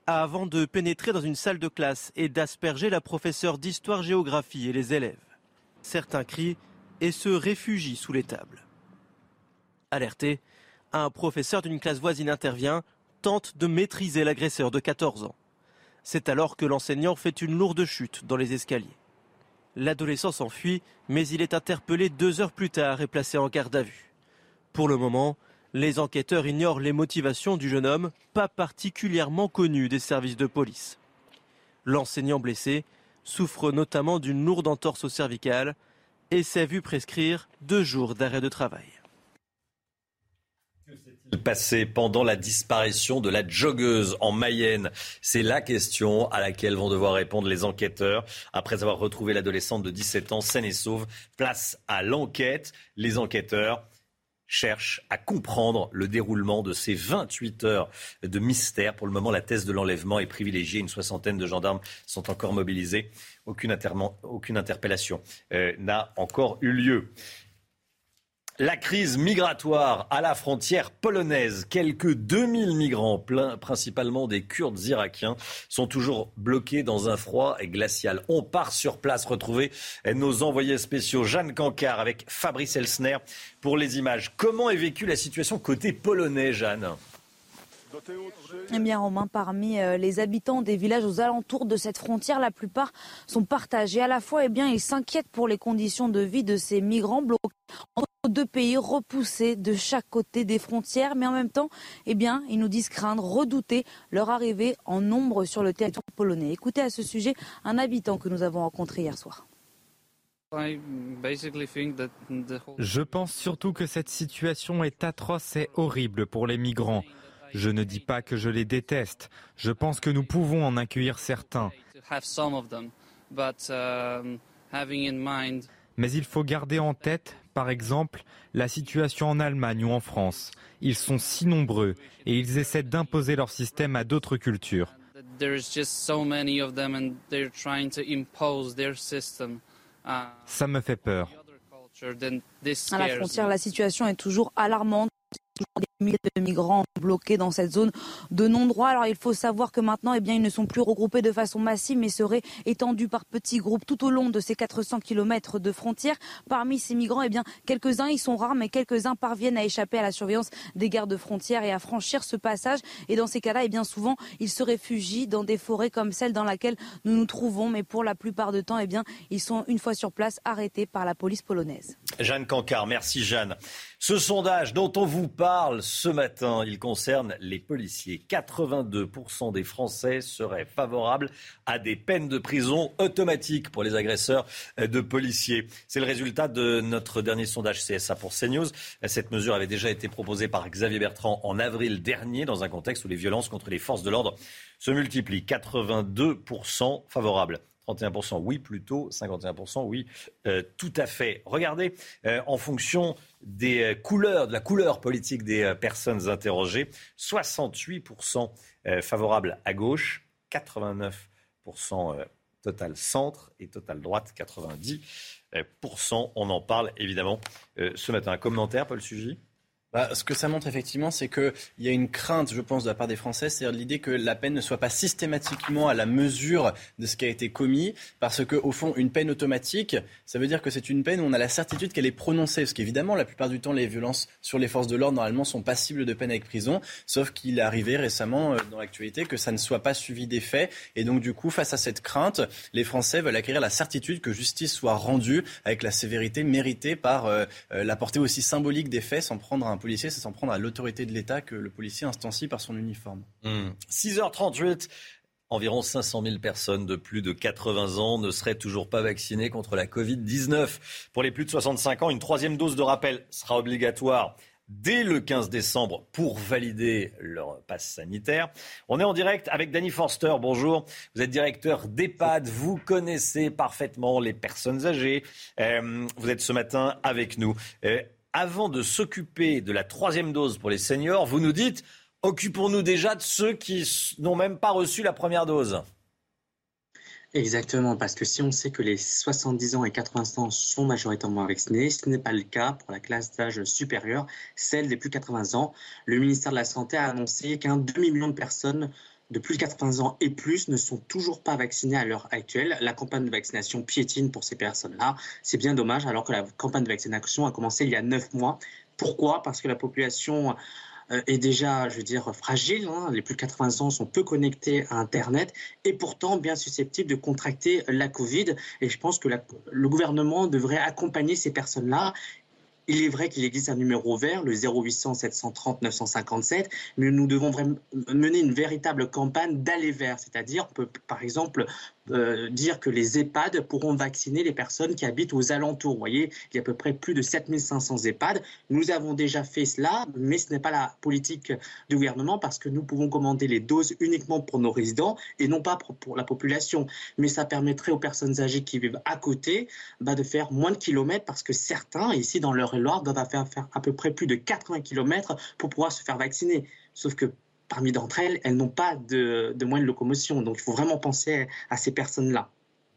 S6: avant de pénétrer dans une salle de classe et d'asperger la professeure d'histoire-géographie et les élèves. Certains crient et se réfugient sous les tables. Alerté, un professeur d'une classe voisine intervient, tente de maîtriser l'agresseur de 14 ans. C'est alors que l'enseignant fait une lourde chute dans les escaliers. L'adolescent s'enfuit, mais il est interpellé deux heures plus tard et placé en garde à vue. Pour le moment, les enquêteurs ignorent les motivations du jeune homme, pas particulièrement connu des services de police. L'enseignant blessé souffre notamment d'une lourde entorse au cervical et s'est vu prescrire deux jours d'arrêt de travail
S1: passé pendant la disparition de la joggeuse en Mayenne C'est la question à laquelle vont devoir répondre les enquêteurs. Après avoir retrouvé l'adolescente de 17 ans saine et sauve, place à l'enquête. Les enquêteurs cherche à comprendre le déroulement de ces 28 heures de mystère. Pour le moment, la thèse de l'enlèvement est privilégiée. Une soixantaine de gendarmes sont encore mobilisés. Aucune, interpellation euh, n'a encore eu lieu. La crise migratoire à la frontière polonaise. Quelques 2000 migrants, pleins principalement des Kurdes irakiens, sont toujours bloqués dans un froid glacial. On part sur place retrouver nos envoyés spéciaux Jeanne Cancard avec Fabrice Elsner pour les images. Comment est vécue la situation côté polonais, Jeanne?
S30: Eh bien, Romain, parmi euh, les habitants des villages aux alentours de cette frontière, la plupart sont partagés. À la fois, eh bien, ils s'inquiètent pour les conditions de vie de ces migrants bloqués entre deux pays repoussés de chaque côté des frontières, mais en même temps, eh bien, ils nous disent craindre, redouter leur arrivée en nombre sur le territoire polonais. Écoutez à ce sujet un habitant que nous avons rencontré hier soir.
S31: Je pense surtout que cette situation est atroce et horrible pour les migrants. Je ne dis pas que je les déteste. Je pense que nous pouvons en accueillir certains. Mais il faut garder en tête, par exemple, la situation en Allemagne ou en France. Ils sont si nombreux et ils essaient d'imposer leur système à d'autres cultures. Ça me fait peur.
S30: À la frontière, la situation est toujours alarmante de migrants bloqués dans cette zone de non-droit. Alors il faut savoir que maintenant, eh bien, ils ne sont plus regroupés de façon massive, mais seraient étendus par petits groupes tout au long de ces 400 km de frontières. Parmi ces migrants, eh bien, quelques-uns, ils sont rares, mais quelques-uns parviennent à échapper à la surveillance des gardes frontières et à franchir ce passage. Et dans ces cas-là, eh bien, souvent, ils se réfugient dans des forêts comme celle dans laquelle nous nous trouvons. Mais pour la plupart du temps, eh bien, ils sont une fois sur place arrêtés par la police polonaise.
S1: Jeanne Cancard, merci Jeanne. Ce sondage dont on vous parle ce matin, il concerne les policiers. 82% des Français seraient favorables à des peines de prison automatiques pour les agresseurs de policiers. C'est le résultat de notre dernier sondage CSA pour CNews. Cette mesure avait déjà été proposée par Xavier Bertrand en avril dernier dans un contexte où les violences contre les forces de l'ordre se multiplient. 82% favorables. 31% oui plutôt, 51% oui euh, tout à fait. Regardez, euh, en fonction des euh, couleurs, de la couleur politique des personnes interrogées, 68% favorables à gauche, 89% total centre et total droite, 90%. On en parle évidemment ce matin. Un commentaire, Paul Sugy
S25: bah, ce que ça montre effectivement, c'est qu'il y a une crainte, je pense, de la part des Français, c'est l'idée que la peine ne soit pas systématiquement à la mesure de ce qui a été commis, parce qu'au fond, une peine automatique, ça veut dire que c'est une peine où on a la certitude qu'elle est prononcée, parce qu'évidemment, la plupart du temps, les violences sur les forces de l'ordre, normalement, sont passibles de peine avec prison, sauf qu'il est arrivé récemment euh, dans l'actualité que ça ne soit pas suivi des faits, et donc du coup, face à cette crainte, les Français veulent acquérir la certitude que justice soit rendue avec la sévérité méritée par euh, euh, la portée aussi symbolique des faits, sans prendre un policier, c'est s'en prendre à l'autorité de l'État que le policier instancie par son uniforme.
S1: 6h38. Hmm. Environ 500 000 personnes de plus de 80 ans ne seraient toujours pas vaccinées contre la Covid-19. Pour les plus de 65 ans, une troisième dose de rappel sera obligatoire dès le 15 décembre pour valider leur passe sanitaire. On est en direct avec Danny Forster. Bonjour. Vous êtes directeur d'EHPAD. Vous connaissez parfaitement les personnes âgées. Euh, vous êtes ce matin avec nous. Avant de s'occuper de la troisième dose pour les seniors, vous nous dites occupons-nous déjà de ceux qui n'ont même pas reçu la première dose.
S32: Exactement, parce que si on sait que les 70 ans et 80 ans sont majoritairement vaccinés, ce n'est pas le cas pour la classe d'âge supérieure, celle des plus de 80 ans. Le ministère de la Santé a annoncé qu'un demi-million de personnes de plus de 80 ans et plus ne sont toujours pas vaccinés à l'heure actuelle. La campagne de vaccination piétine pour ces personnes-là. C'est bien dommage alors que la campagne de vaccination a commencé il y a neuf mois. Pourquoi? Parce que la population euh, est déjà, je veux dire, fragile. Hein. Les plus de 80 ans sont peu connectés à Internet et pourtant bien susceptibles de contracter la Covid. Et je pense que le gouvernement devrait accompagner ces personnes-là il est vrai qu'il existe un numéro vert, le 0800 730 957, mais nous devons mener une véritable campagne d'aller vers, c'est-à-dire par exemple euh, dire que les EHPAD pourront vacciner les personnes qui habitent aux alentours. Vous voyez, il y a à peu près plus de 7500 EHPAD. Nous avons déjà fait cela, mais ce n'est pas la politique du gouvernement parce que nous pouvons commander les doses uniquement pour nos résidents et non pas pour, la population. Mais ça permettrait aux personnes âgées qui vivent à côté bah, de faire moins de kilomètres parce que certains, ici dans l'Eure-et-Loire, doivent faire, faire à peu près plus de 80 kilomètres pour pouvoir se faire vacciner. Sauf que parmi d'entre elles, elles n'ont pas de, de moyens de locomotion. Donc il faut vraiment penser à ces personnes-là.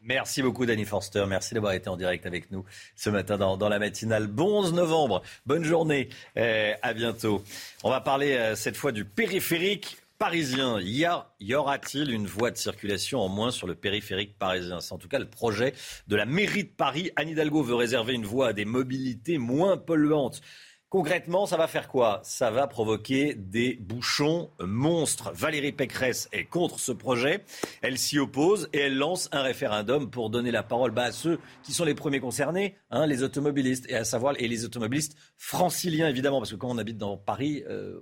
S1: Merci beaucoup, Danny Forster. Merci d'avoir été en direct avec nous ce matin dans, la matinale. Bon 11 novembre. Bonne journée. Euh, à bientôt. On va parler euh, cette fois du périphérique parisien. Y, y aura-t-il une voie de circulation en moins sur le périphérique parisien? C'est en tout cas le projet de la mairie de Paris. Anne Hidalgo veut réserver une voie à des mobilités moins polluantes. Concrètement, ça va faire quoi? Ça va provoquer des bouchons monstres. Valérie Pécresse est contre ce projet. Elle s'y oppose et elle lance un référendum pour donner la parole bah, à ceux qui sont les premiers concernés, hein, les automobilistes, et à savoir les automobilistes franciliens évidemment, parce que quand on habite dans Paris, euh,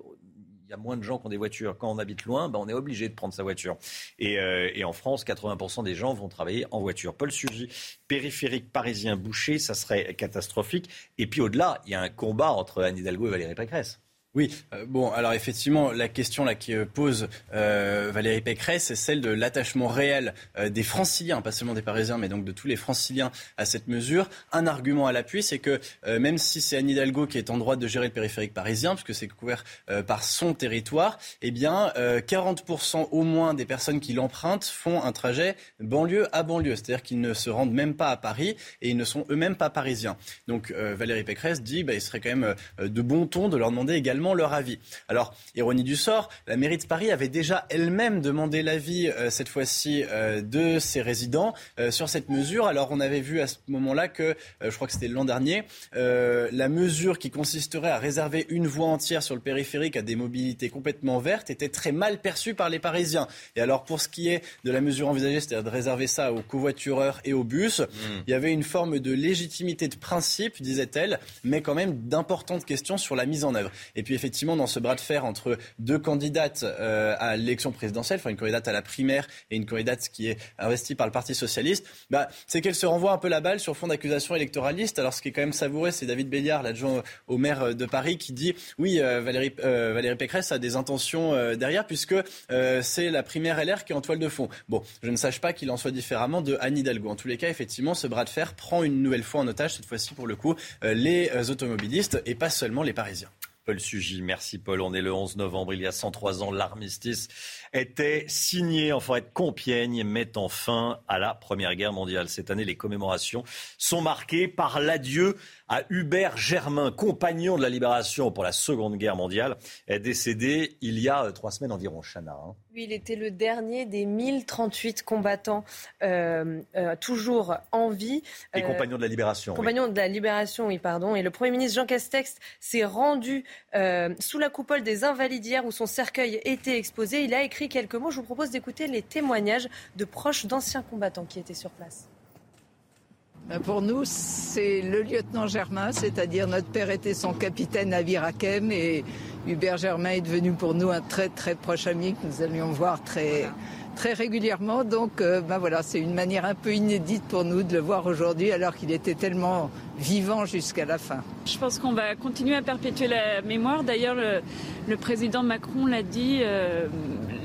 S1: il y a moins de gens qui ont des voitures. Quand on habite loin, ben on est obligé de prendre sa voiture. Et, euh, en France, 80% des gens vont travailler en voiture. Paul Sugy, périphérique parisien bouché, ça serait catastrophique. Et puis au-delà, il y a un combat entre Anne Hidalgo et Valérie Pécresse.
S25: Oui, euh, bon, alors effectivement, la question là qui euh, pose euh, Valérie Pécresse, c'est celle de l'attachement réel des franciliens, pas seulement des Parisiens, mais donc de tous les franciliens à cette mesure. Un argument à l'appui, c'est que même si c'est Anne Hidalgo qui est en droit de gérer le périphérique parisien, puisque c'est couvert par son territoire, eh bien, 40% au moins des personnes qui l'empruntent font un trajet banlieue à banlieue, c'est-à-dire qu'ils ne se rendent même pas à Paris et ils ne sont eux-mêmes pas parisiens. Donc Valérie Pécresse dit, bah, il serait quand même de bon ton de leur demander également leur avis. Alors, ironie du sort, la mairie de Paris avait déjà elle-même demandé l'avis, euh, cette fois-ci, euh, de ses résidents euh, sur cette mesure. Alors, on avait vu à ce moment-là que, je crois que c'était l'an dernier, la mesure qui consisterait à réserver une voie entière sur le périphérique à des mobilités complètement vertes était très mal perçue par les Parisiens. Et alors, pour ce qui est de la mesure envisagée, c'est-à-dire de réserver ça aux covoitureurs et aux bus, mmh. il y avait une forme de légitimité de principe, disait-elle, mais quand même d'importantes questions sur la mise en œuvre. Et puis, effectivement, dans ce bras de fer entre deux candidates euh, à l'élection présidentielle, enfin une candidate à la primaire et une candidate qui est investie par le Parti socialiste, bah, c'est qu'elle se renvoie un peu la balle sur fond d'accusations électoralistes. Alors, ce qui est quand même savoureux, c'est David Béliard, l'adjoint au maire de Paris, qui dit oui, euh, Valérie, euh, Valérie Pécresse a des intentions derrière, puisque c'est la primaire LR qui est en toile de fond. Bon, je ne sache pas qu'il en soit différemment de Anne Hidalgo. En tous les cas, effectivement, ce bras de fer prend une nouvelle fois en otage, cette fois-ci pour le coup, les automobilistes et pas seulement les Parisiens.
S1: Paul Sugy. Merci Paul. On est le 11 novembre, il y a 103 ans, l'armistice était signé en forêt de Compiègne, mettant fin à la Première Guerre mondiale. Cette année, les commémorations sont marquées par l'adieu à Hubert Germain, compagnon de la libération pour la Seconde Guerre mondiale, est décédé il y a euh, trois semaines environ, Chana. Hein.
S7: Oui, il était le dernier des 1038 combattants euh, euh, toujours en vie.
S1: Et compagnon de la libération.
S7: Compagnon de la libération, oui, pardon. Et le Premier ministre Jean Castex s'est rendu sous la coupole des Invalides où son cercueil était exposé. Il a écrit quelques mots. Je vous propose d'écouter les témoignages de proches d'anciens combattants qui étaient sur place.
S33: Ben, pour nous, c'est le lieutenant Germain, c'est-à-dire notre père était son capitaine à Virakem et Hubert Germain est devenu pour nous un très très proche ami que nous allions voir très, très régulièrement. Donc euh, ben voilà, c'est une manière un peu inédite pour nous de le voir aujourd'hui alors qu'il était tellement vivant jusqu'à la fin.
S34: Je pense qu'on va continuer à perpétuer la mémoire. D'ailleurs, le, président Macron l'a dit euh,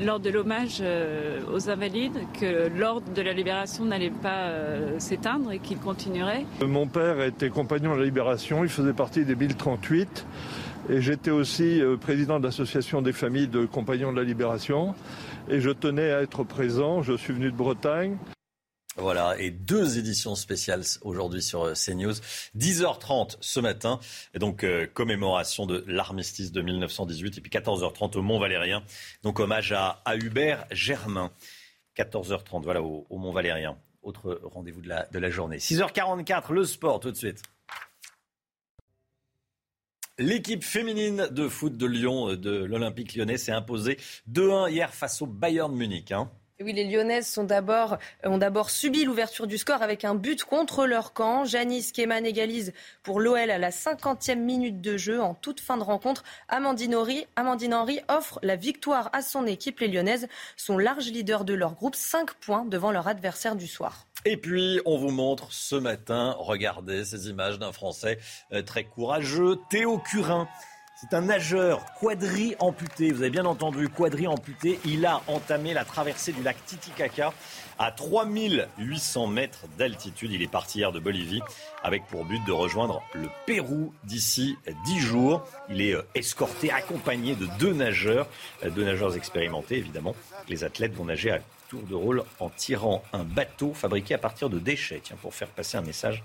S34: lors de l'hommage euh, aux invalides que l'ordre de la libération n'allait pas s'éteindre et qu'il continuerait.
S35: Mon père était compagnon de la libération, il faisait partie des 1038. Et j'étais aussi président de l'association des familles de compagnons de la libération et je tenais à être présent. Je suis venu de Bretagne.
S1: Voilà, et deux éditions spéciales aujourd'hui sur euh, CNews. 10h30 ce matin, donc euh, commémoration de l'armistice de 1918, et puis 14h30 au Mont-Valérien, donc hommage à, Hubert Germain. 14h30, voilà, au, Mont-Valérien. Autre rendez-vous de la journée. 6h44, le sport tout de suite. L'équipe féminine de foot de Lyon, euh, de l'Olympique lyonnais, s'est imposée 2-1 hier face au Bayern Munich. Hein.
S7: Oui, les Lyonnaises euh, ont d'abord subi l'ouverture du score avec un but contre leur camp. Janice Keman égalise pour l'OL à la 50e minute de jeu. En toute fin de rencontre, Amandine Henry, Amandine Henry offre la victoire à son équipe. Les Lyonnaises sont large leader de leur groupe, 5 points devant leur adversaire du soir.
S1: Et puis, on vous montre ce matin, regardez ces images d'un Français euh, très courageux, Théo Curin. C'est un nageur quadri-amputé, vous avez bien entendu, quadri-amputé. Il a entamé la traversée du lac Titicaca à 3800 mètres d'altitude. Il est parti hier de Bolivie avec pour but de rejoindre le Pérou d'ici 10 jours. Il est euh, escorté, accompagné de deux nageurs, euh, deux nageurs expérimentés évidemment. Les athlètes vont nager à tour de rôle en tirant un bateau fabriqué à partir de déchets, tiens, pour faire passer un message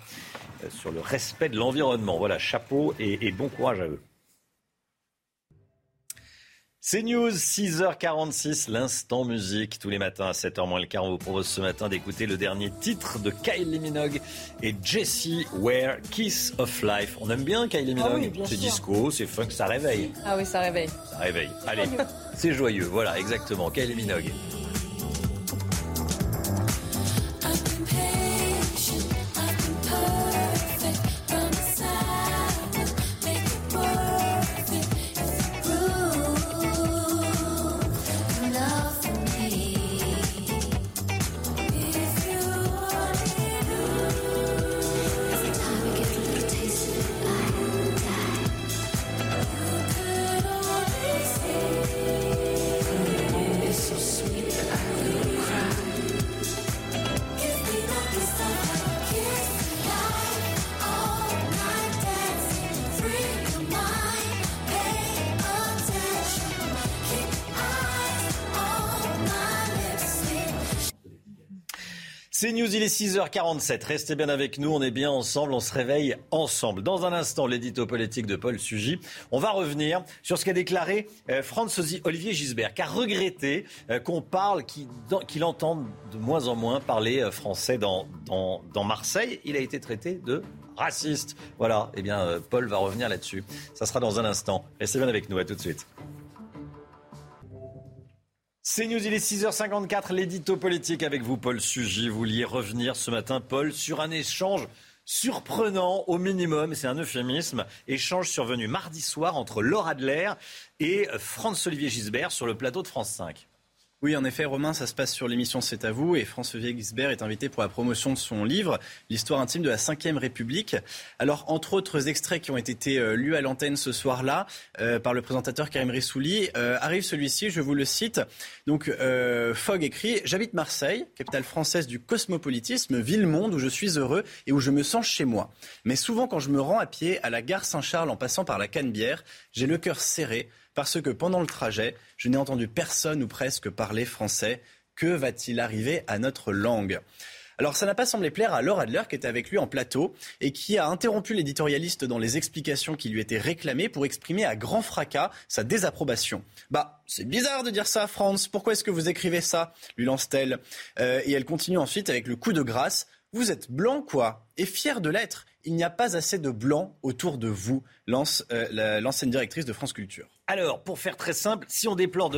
S1: euh, sur le respect de l'environnement. Voilà, chapeau et, bon courage à eux. C'est News, 6h46, l'instant musique. Tous les matins à 7h moins le quart, on vous propose ce matin d'écouter le dernier titre de Kylie Minogue et Jessie Ware, Kiss of Life. On aime bien Kylie ah Minogue C'est disco, c'est funk, ça réveille.
S7: Ah oui, ça réveille.
S1: Ça réveille. Allez, c'est joyeux. Voilà, exactement. Kylie Minogue. Est 6h47. Restez bien avec nous, on est bien ensemble, on se réveille ensemble. Dans un instant, l'édito politique de Paul Sugy. On va revenir sur ce qu'a déclaré euh, Franz-Olivier Gisbert, qui a regretté euh, qu'on parle, qu'il entende de moins en moins parler euh, français dans, dans, dans Marseille. Il a été traité de raciste. Voilà, eh bien, Paul va revenir là-dessus. Ça sera dans un instant. Restez bien avec nous, à tout de suite. C'est News, il est 6h54, l'édito politique avec vous, Paul Sugy. Vous vouliez revenir ce matin, Paul, sur un échange surprenant au minimum, c'est un euphémisme, échange survenu mardi soir entre Laura Adler et Franz-Olivier Gisbert sur le plateau de France 5.
S25: Oui, en effet, Romain, ça se passe sur l'émission C'est à vous et François Gisbert est invité pour la promotion de son livre, L'histoire intime de la Ve République. Alors, entre autres extraits qui ont été euh, lus à l'antenne ce soir-là euh, par le présentateur Karim Rissouli, euh, arrive celui-ci, je vous le cite. Donc, Fogg écrit J'habite Marseille, capitale française du cosmopolitisme, ville-monde où je suis heureux et où je me sens chez moi. Mais souvent, quand je me rends à pied à la gare Saint-Charles en passant par la Canebière, j'ai le cœur serré parce que pendant le trajet, je n'ai entendu personne ou presque parler français. Que va-t-il arriver à notre langue? Alors ça n'a pas semblé plaire à Laura Adler qui était avec lui en plateau et qui a interrompu l'éditorialiste dans les explications qui lui étaient réclamées pour exprimer à grand fracas sa désapprobation. Bah, c'est bizarre de dire ça France. Pourquoi est-ce que vous écrivez ça? lui lance-t-elle. Euh, et elle continue ensuite avec le coup de grâce. Vous êtes blanc quoi? Et fier de l'être. Il n'y a pas assez de blanc autour de vous, lance euh, l'ancienne directrice de France Culture.
S1: Alors, pour faire très simple, si on déplore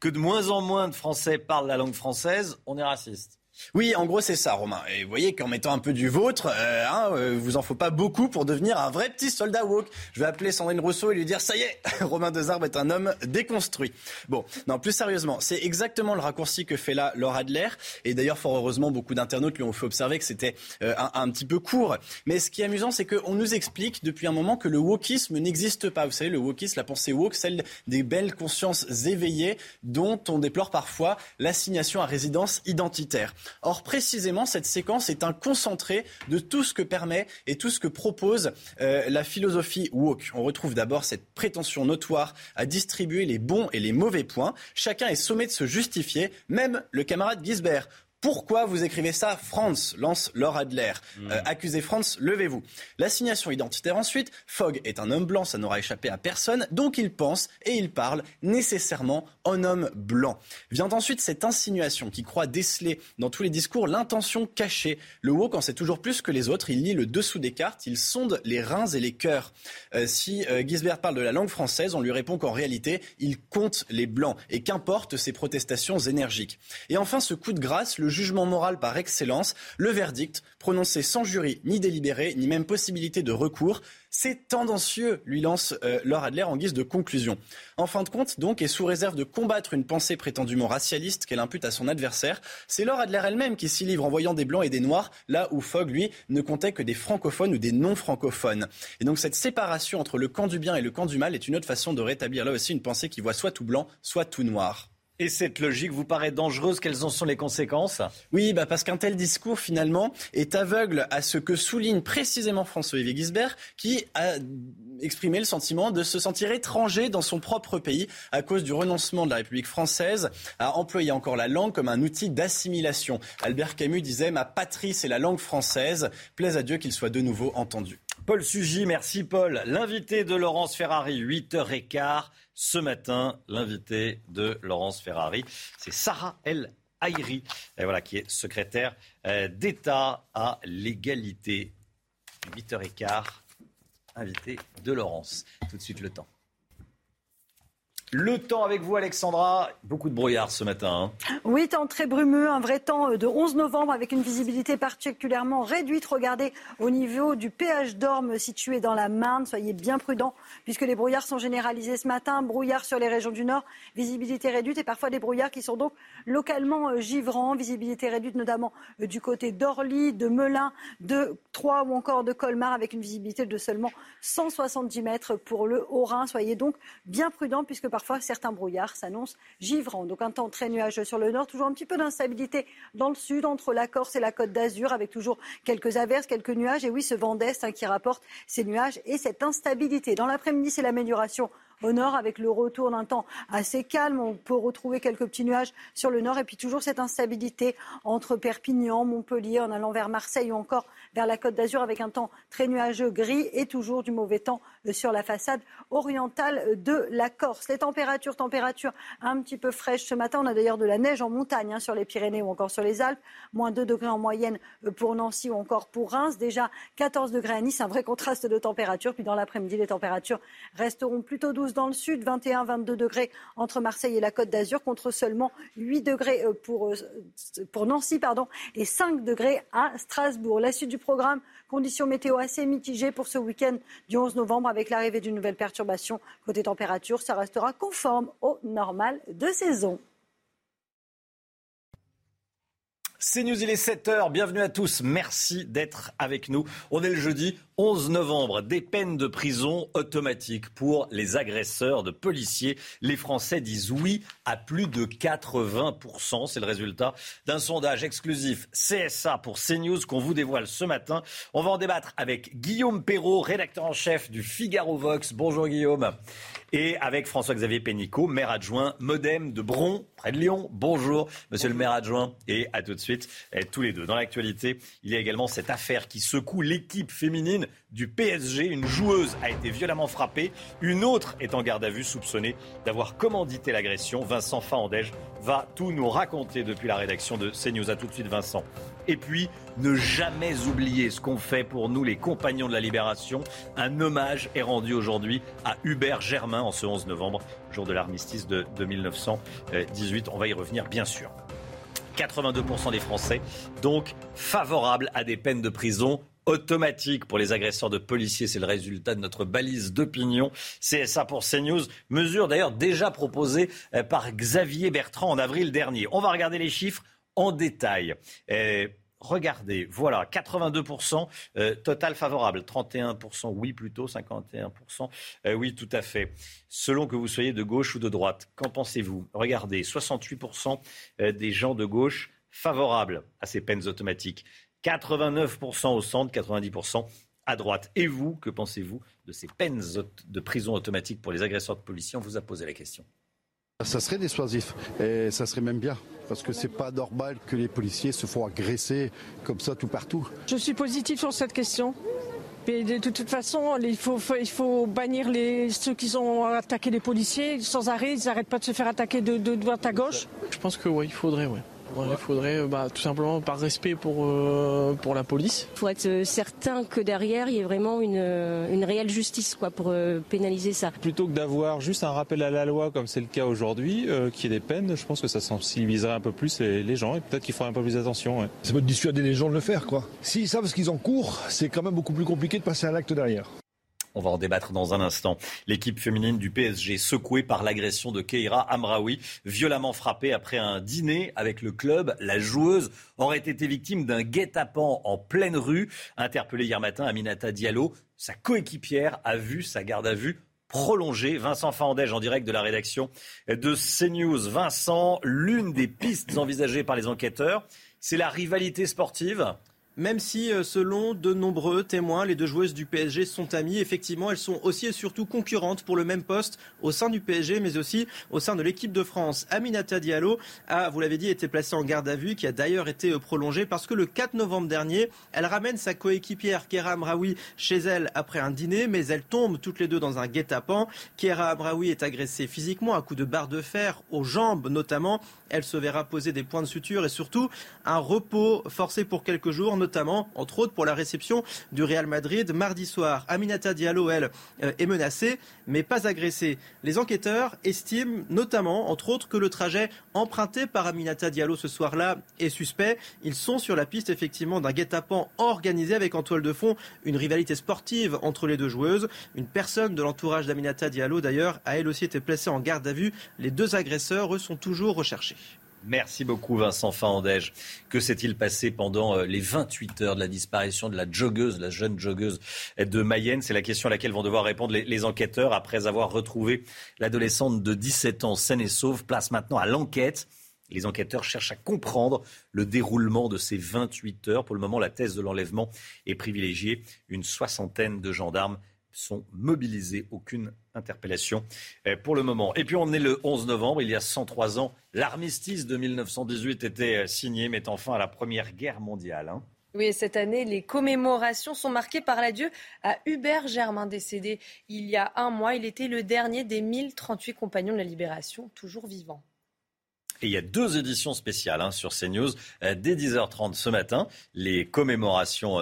S1: que de moins en moins de Français parlent la langue française, on est raciste.
S25: Oui, en gros, c'est ça, Romain. Et vous voyez qu'en mettant un peu du vôtre, euh, hein, euh, vous en faut pas beaucoup pour devenir un vrai petit soldat woke. Je vais appeler Sandrine Rousseau et lui dire ça y est, Romain Desarbres est un homme déconstruit. Bon, non, plus sérieusement, c'est exactement le raccourci que fait là Laura Adler. Et d'ailleurs, fort heureusement, beaucoup d'internautes lui ont fait observer que c'était euh, un, un, petit peu court. Mais ce qui est amusant, c'est qu'on nous explique depuis un moment que le wokisme n'existe pas. Vous savez, le wokisme, la pensée woke, celle des belles consciences éveillées dont on déplore parfois l'assignation à résidence identitaire. Or, précisément, cette séquence est un concentré de tout ce que permet et tout ce que propose euh, la philosophie woke. On retrouve d'abord cette prétention notoire à distribuer les bons et les mauvais points. Chacun est sommé de se justifier, même le camarade Gisbert. Pourquoi vous écrivez ça France lance Laura Adler. Hmm. Euh, accusez France, levez-vous. L'assignation identitaire ensuite. Fogg est un homme blanc, ça n'aura échappé à personne. Donc il pense et il parle nécessairement en homme blanc. Vient ensuite cette insinuation qui croit déceler dans tous les discours l'intention cachée. Le woke en sait toujours plus que les autres. Il lit le dessous des cartes, il sonde les reins et les cœurs. Euh, si euh, Gisbert parle de la langue française, on lui répond qu'en réalité, il compte les blancs. Et qu'importe ses protestations énergiques. Et enfin, ce coup de grâce, le jugement moral par excellence, le verdict, prononcé sans jury, ni délibéré, ni même possibilité de recours. C'est tendancieux, lui lance euh, Adler en guise de conclusion. En fin de compte, donc, et sous réserve de combattre une pensée prétendument racialiste qu'elle impute à son adversaire, c'est Laure Adler elle-même qui s'y livre en voyant des blancs et des noirs, là où Fogg, lui, ne comptait que des francophones ou des non-francophones. Et donc cette séparation entre le camp du bien et le camp du mal est une autre façon de rétablir là aussi une pensée qui voit soit tout blanc, soit tout noir.
S1: Et cette logique vous paraît dangereuse Quelles en sont les conséquences?
S25: Oui, bah parce qu'un tel discours, finalement, est aveugle à ce que souligne précisément François-Olivier Gisbert, qui a exprimé le sentiment de se sentir étranger dans son propre pays à cause du renoncement de la République française à employer encore la langue comme un outil d'assimilation. Albert Camus disait Ma patrie, c'est la langue française. Plaise à Dieu qu'il soit de nouveau entendu.
S1: Paul Sugy, merci Paul. L'invité de Laurence Ferrari, 8h15 ce matin. L'invité de Laurence Ferrari, c'est Sarah El Haïri, voilà, qui est secrétaire euh, d'État à l'égalité. 8h15, invité de Laurence. Tout de suite le temps. Le temps avec vous, Alexandra. Beaucoup de brouillard ce matin.
S22: Hein. Oui, temps très brumeux, un vrai temps de 11 novembre avec une visibilité particulièrement réduite. Regardez au niveau du péage d'Orme situé dans la Marne. Soyez bien prudents puisque les brouillards sont généralisés ce matin. Brouillard sur les régions du Nord, visibilité réduite et parfois des brouillards qui sont donc localement euh, givrants. Visibilité réduite notamment euh, du côté d'Orly, de Melun, de Troyes ou encore de Colmar avec une visibilité de seulement 170 mètres pour le Haut-Rhin. Soyez donc bien prudents puisque par parfois certains brouillards s'annoncent givrants. Donc un temps très nuageux sur le nord, toujours un petit peu d'instabilité dans le sud, entre la Corse et la Côte d'Azur, avec toujours quelques averses, quelques nuages. Et oui, ce vent d'est hein, qui rapporte ces nuages et cette instabilité. Dans l'après-midi, c'est l'amélioration au nord avec le retour d'un temps assez calme. On peut retrouver quelques petits nuages sur le nord et puis toujours cette instabilité entre Perpignan, Montpellier, en allant vers Marseille ou encore vers la Côte d'Azur avec un temps très nuageux gris et toujours du mauvais temps euh, sur la façade orientale de la Corse. Les températures, températures un petit peu fraîches ce matin. On a d'ailleurs de la neige en montagne hein, sur les Pyrénées ou encore sur les Alpes. Moins 2 degrés en moyenne euh, pour Nancy ou encore pour Reims. Déjà 14 degrés à Nice, un vrai contraste de température. Puis dans l'après-midi, les températures resteront plutôt douces dans le sud. 21, 22 degrés entre Marseille et la Côte d'Azur contre seulement 8 degrés euh, pour, pour Nancy pardon, et 5 degrés à Strasbourg. La suite du programme, conditions météo assez mitigées pour ce week-end du 11 novembre avec l'arrivée d'une nouvelle perturbation. Côté température, ça restera conforme au normal de saison.
S1: C'est News, il est 7h. Bienvenue à tous. Merci d'être avec nous. On est le jeudi 11 novembre. Des peines de prison automatiques pour les agresseurs de policiers. Les Français disent oui à plus de 80%. C'est le résultat d'un sondage exclusif CSA pour CNews qu'on vous dévoile ce matin. On va en débattre avec Guillaume Perrault, rédacteur en chef du Figaro Vox. Bonjour Guillaume. Et avec François-Xavier Pénicaud, maire adjoint Modem de Bron, près de Lyon. Bonjour, monsieur le maire adjoint. Et à tout de suite, eh, tous les deux. Dans l'actualité, il y a également cette affaire qui secoue l'équipe féminine du PSG. Une joueuse a été violemment frappée. Une autre est en garde à vue, soupçonnée d'avoir commandité l'agression. Vincent Fahandège va tout nous raconter depuis la rédaction de CNews. À tout de suite, Vincent. Et puis, ne jamais oublier ce qu'on fait pour nous, les compagnons de la libération. Un hommage est rendu aujourd'hui à Hubert Germain en ce 11 novembre, jour de l'armistice de, 1918. On va y revenir, bien sûr. 82% des Français, donc favorables à des peines de prison automatiques pour les agresseurs de policiers. C'est le résultat de notre balise d'opinion. CSA pour CNews. Mesure d'ailleurs déjà proposée euh, par Xavier Bertrand en avril dernier. On va regarder les chiffres en détail. Euh, regardez, voilà, 82% euh, total favorable, 31% oui plutôt, 51% euh, oui tout à fait. Selon que vous soyez de gauche ou de droite, qu'en pensez-vous? Regardez, 68% des gens de gauche favorables à ces peines automatiques, 89% au centre, 90% à droite. Et vous, que pensez-vous de ces peines de prison automatique pour les agresseurs de policiers? On vous a posé la question.
S36: Ça serait dissuasif et ça serait même bien parce que c'est pas normal que les policiers se font agresser comme ça tout partout.
S37: Je suis positif sur cette question. Et de toute façon, il faut, il faut bannir les, ceux qui ont attaqué les policiers sans arrêt. Ils n'arrêtent pas de se faire attaquer de, de droite à gauche.
S38: Je pense que oui, il faudrait, oui. Il faudrait euh, bah, tout simplement par respect pour, euh, pour la police.
S39: Il faut être euh, certain que derrière, il y ait vraiment une, une réelle justice quoi, pour pénaliser ça.
S38: Plutôt que d'avoir juste un rappel à la loi comme c'est le cas aujourd'hui, qui est des peines, je pense que ça sensibiliserait un peu plus les, gens et peut-être qu'il faudrait un peu plus d'attention.
S40: Ça peut dissuader les gens de le faire. quoi. S'ils savent ce qu'ils en courent, c'est quand même beaucoup plus compliqué de passer à l'acte derrière.
S1: On va en débattre dans un instant. L'équipe féminine du PSG secouée par l'agression de Keira Amraoui, violemment frappée après un dîner avec le club. La joueuse aurait été victime d'un guet-apens en pleine rue. Interpellée hier matin, Aminata Diallo, sa coéquipière, a vu sa garde à vue prolongée. Vincent Fandège en direct de la rédaction de CNews. Vincent, l'une des pistes envisagées par les enquêteurs, c'est la rivalité sportive
S6: même si, euh, selon de nombreux témoins, les deux joueuses du PSG sont amies, effectivement, elles sont aussi et surtout concurrentes pour le même poste au sein du PSG, mais aussi au sein de l'équipe de France. Aminata Diallo a, vous l'avez dit, été placée en garde à vue, qui a d'ailleurs été euh, prolongée parce que le 4 novembre dernier, elle ramène sa coéquipière Kera Amraoui chez elle après un dîner, mais elles tombent toutes les deux dans un guet-apens. Kera Amraoui est agressée physiquement à coups de barre de fer, aux jambes notamment. Elle se verra poser des points de suture et surtout un repos forcé pour quelques jours notamment, entre autres, pour la réception du Real Madrid mardi soir. Aminata Diallo, elle, euh, est menacée, mais pas agressée. Les enquêteurs estiment notamment, entre autres, que le trajet emprunté par Aminata Diallo ce soir-là est suspect. Ils sont sur la piste, effectivement, d'un guet-apens organisé avec en toile de fond une rivalité sportive entre les deux joueuses. Une personne de l'entourage d'Aminata Diallo, d'ailleurs, a elle aussi été placée en garde à vue. Les deux agresseurs, eux, sont toujours recherchés.
S1: Merci beaucoup Vincent Fahandège. Que s'est-il passé pendant euh, les 28 heures de la disparition de la joggeuse, la jeune joggeuse de Mayenne? C'est la question à laquelle vont devoir répondre les, enquêteurs après avoir retrouvé l'adolescente de 17 ans saine et sauve. Place maintenant à l'enquête. Les enquêteurs cherchent à comprendre le déroulement de ces 28 heures. Pour le moment, la thèse de l'enlèvement est privilégiée. Une soixantaine de gendarmes sont mobilisés. Aucune interpellation euh, pour le moment. Et puis on est le 11 novembre, il y a 103 ans, l'armistice de 1918 était euh, signé, mettant fin à la Première Guerre mondiale. Hein.
S7: Oui, cette année, les commémorations sont marquées par l'adieu à Hubert Germain, décédé il y a un mois. Il était le dernier des 1038 compagnons de la Libération, toujours vivants.
S1: Et il y a deux éditions spéciales hein, sur CNews euh, dès 10h30 ce matin. Les commémorations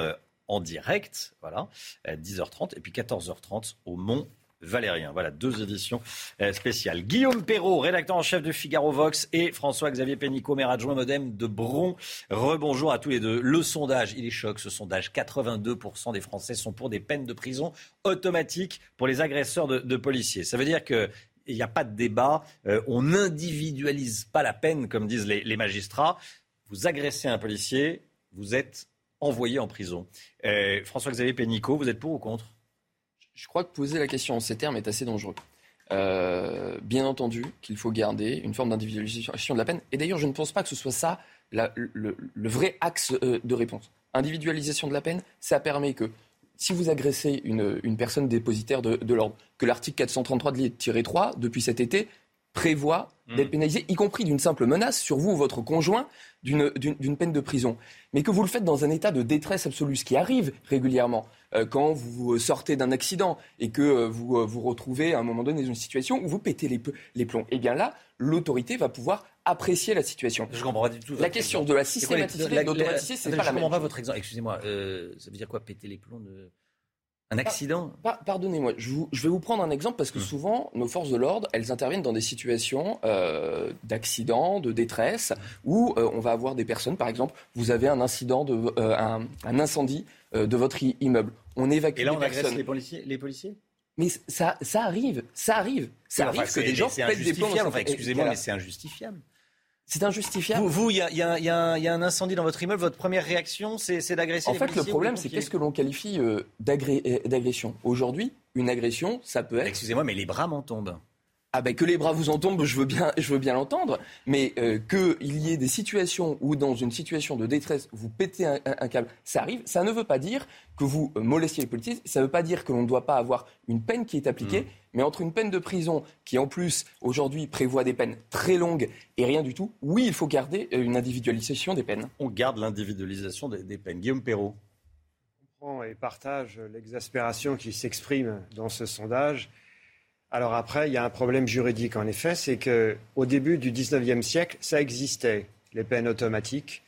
S1: en direct, voilà, à 10h30, et puis 14h30 au Mont Valérien. Voilà, deux éditions euh, spéciales. Guillaume Perrault, rédacteur en chef de Figaro Vox, et François-Xavier Pénicaud, maire adjoint modem de Bron. Rebonjour à tous les deux. Le sondage, il est choc, ce sondage. 82% des Français sont pour des peines de prison automatiques pour les agresseurs de, policiers. Ça veut dire que il n'y a pas de débat. Euh, on n'individualise pas la peine, comme disent les, magistrats. Vous agressez un policier, vous êtes envoyé en prison. Euh, François-Xavier Pénicaud, vous êtes pour ou contre?
S41: Je crois que poser la question en ces termes est assez dangereux. Euh, bien entendu qu'il faut garder une forme d'individualisation de la peine. Et d'ailleurs, je ne pense pas que ce soit ça le, vrai axe euh, de réponse. Individualisation de la peine, ça permet que si vous agressez une, personne dépositaire de, l'ordre, que l'article 433 de 3 depuis cet été prévoit. D'être pénalisé, y compris d'une simple menace sur vous ou votre conjoint, d'une peine de prison. Mais que vous le faites dans un état de détresse absolue, ce qui arrive régulièrement euh, quand vous sortez d'un accident et que euh, vous euh, vous retrouvez à un moment donné dans une situation où vous pétez les, les plombs. Et eh bien là, l'autorité va pouvoir apprécier la situation.
S1: Je comprends pas du tout.
S41: La question de la systématicité et de l'automaticité, c'est pas la même.
S1: Je comprends pas votre exemple. Excusez-moi, ça veut dire quoi péter les plombs de... Un accident
S41: Pardonnez-moi, je, vais vous prendre un exemple parce que hmm. souvent, nos forces de l'ordre, elles interviennent dans des situations euh, d'accident, de détresse, où euh, on va avoir des personnes, par exemple, vous avez un incident, de, euh, un, incendie de votre immeuble. On évacue
S1: Et là, on
S41: agresse
S1: les policiers, les policiers?
S41: Mais ça, ça arrive, ça arrive, ça arrive que des gens pètent des plombs.
S1: excusez-moi, mais c'est injustifiable.
S41: C'est injustifiable.
S1: Vous, il y, a, un incendie dans votre immeuble. Votre première réaction, c'est d'agresser
S41: En
S1: fait,
S41: le problème, c'est qu'est-ce que l'on qualifie euh, euh, d'agression? Aujourd'hui, une agression, ça peut être.
S1: Excusez-moi, mais les bras m'en tombent.
S41: Ah ben que les bras vous en tombent, je veux bien, je veux bien l'entendre, mais euh, qu'il y ait des situations où dans une situation de détresse vous pétez un, câble, ça arrive. Ça ne veut pas dire que vous euh, molestiez les policiers. Ça ne veut pas dire que l'on ne doit pas avoir une peine qui est appliquée. Mmh. Mais entre une peine de prison qui en plus aujourd'hui prévoit des peines très longues et rien du tout, oui, il faut garder euh, une individualisation des peines.
S1: On garde l'individualisation des, des peines. Guillaume Perrault.
S42: Je comprends et partage l'exaspération qui s'exprime dans ce sondage alors après, il y a un problème juridique, en effet, c'est qu'au début du XIXe siècle, ça existait, les peines automatiques.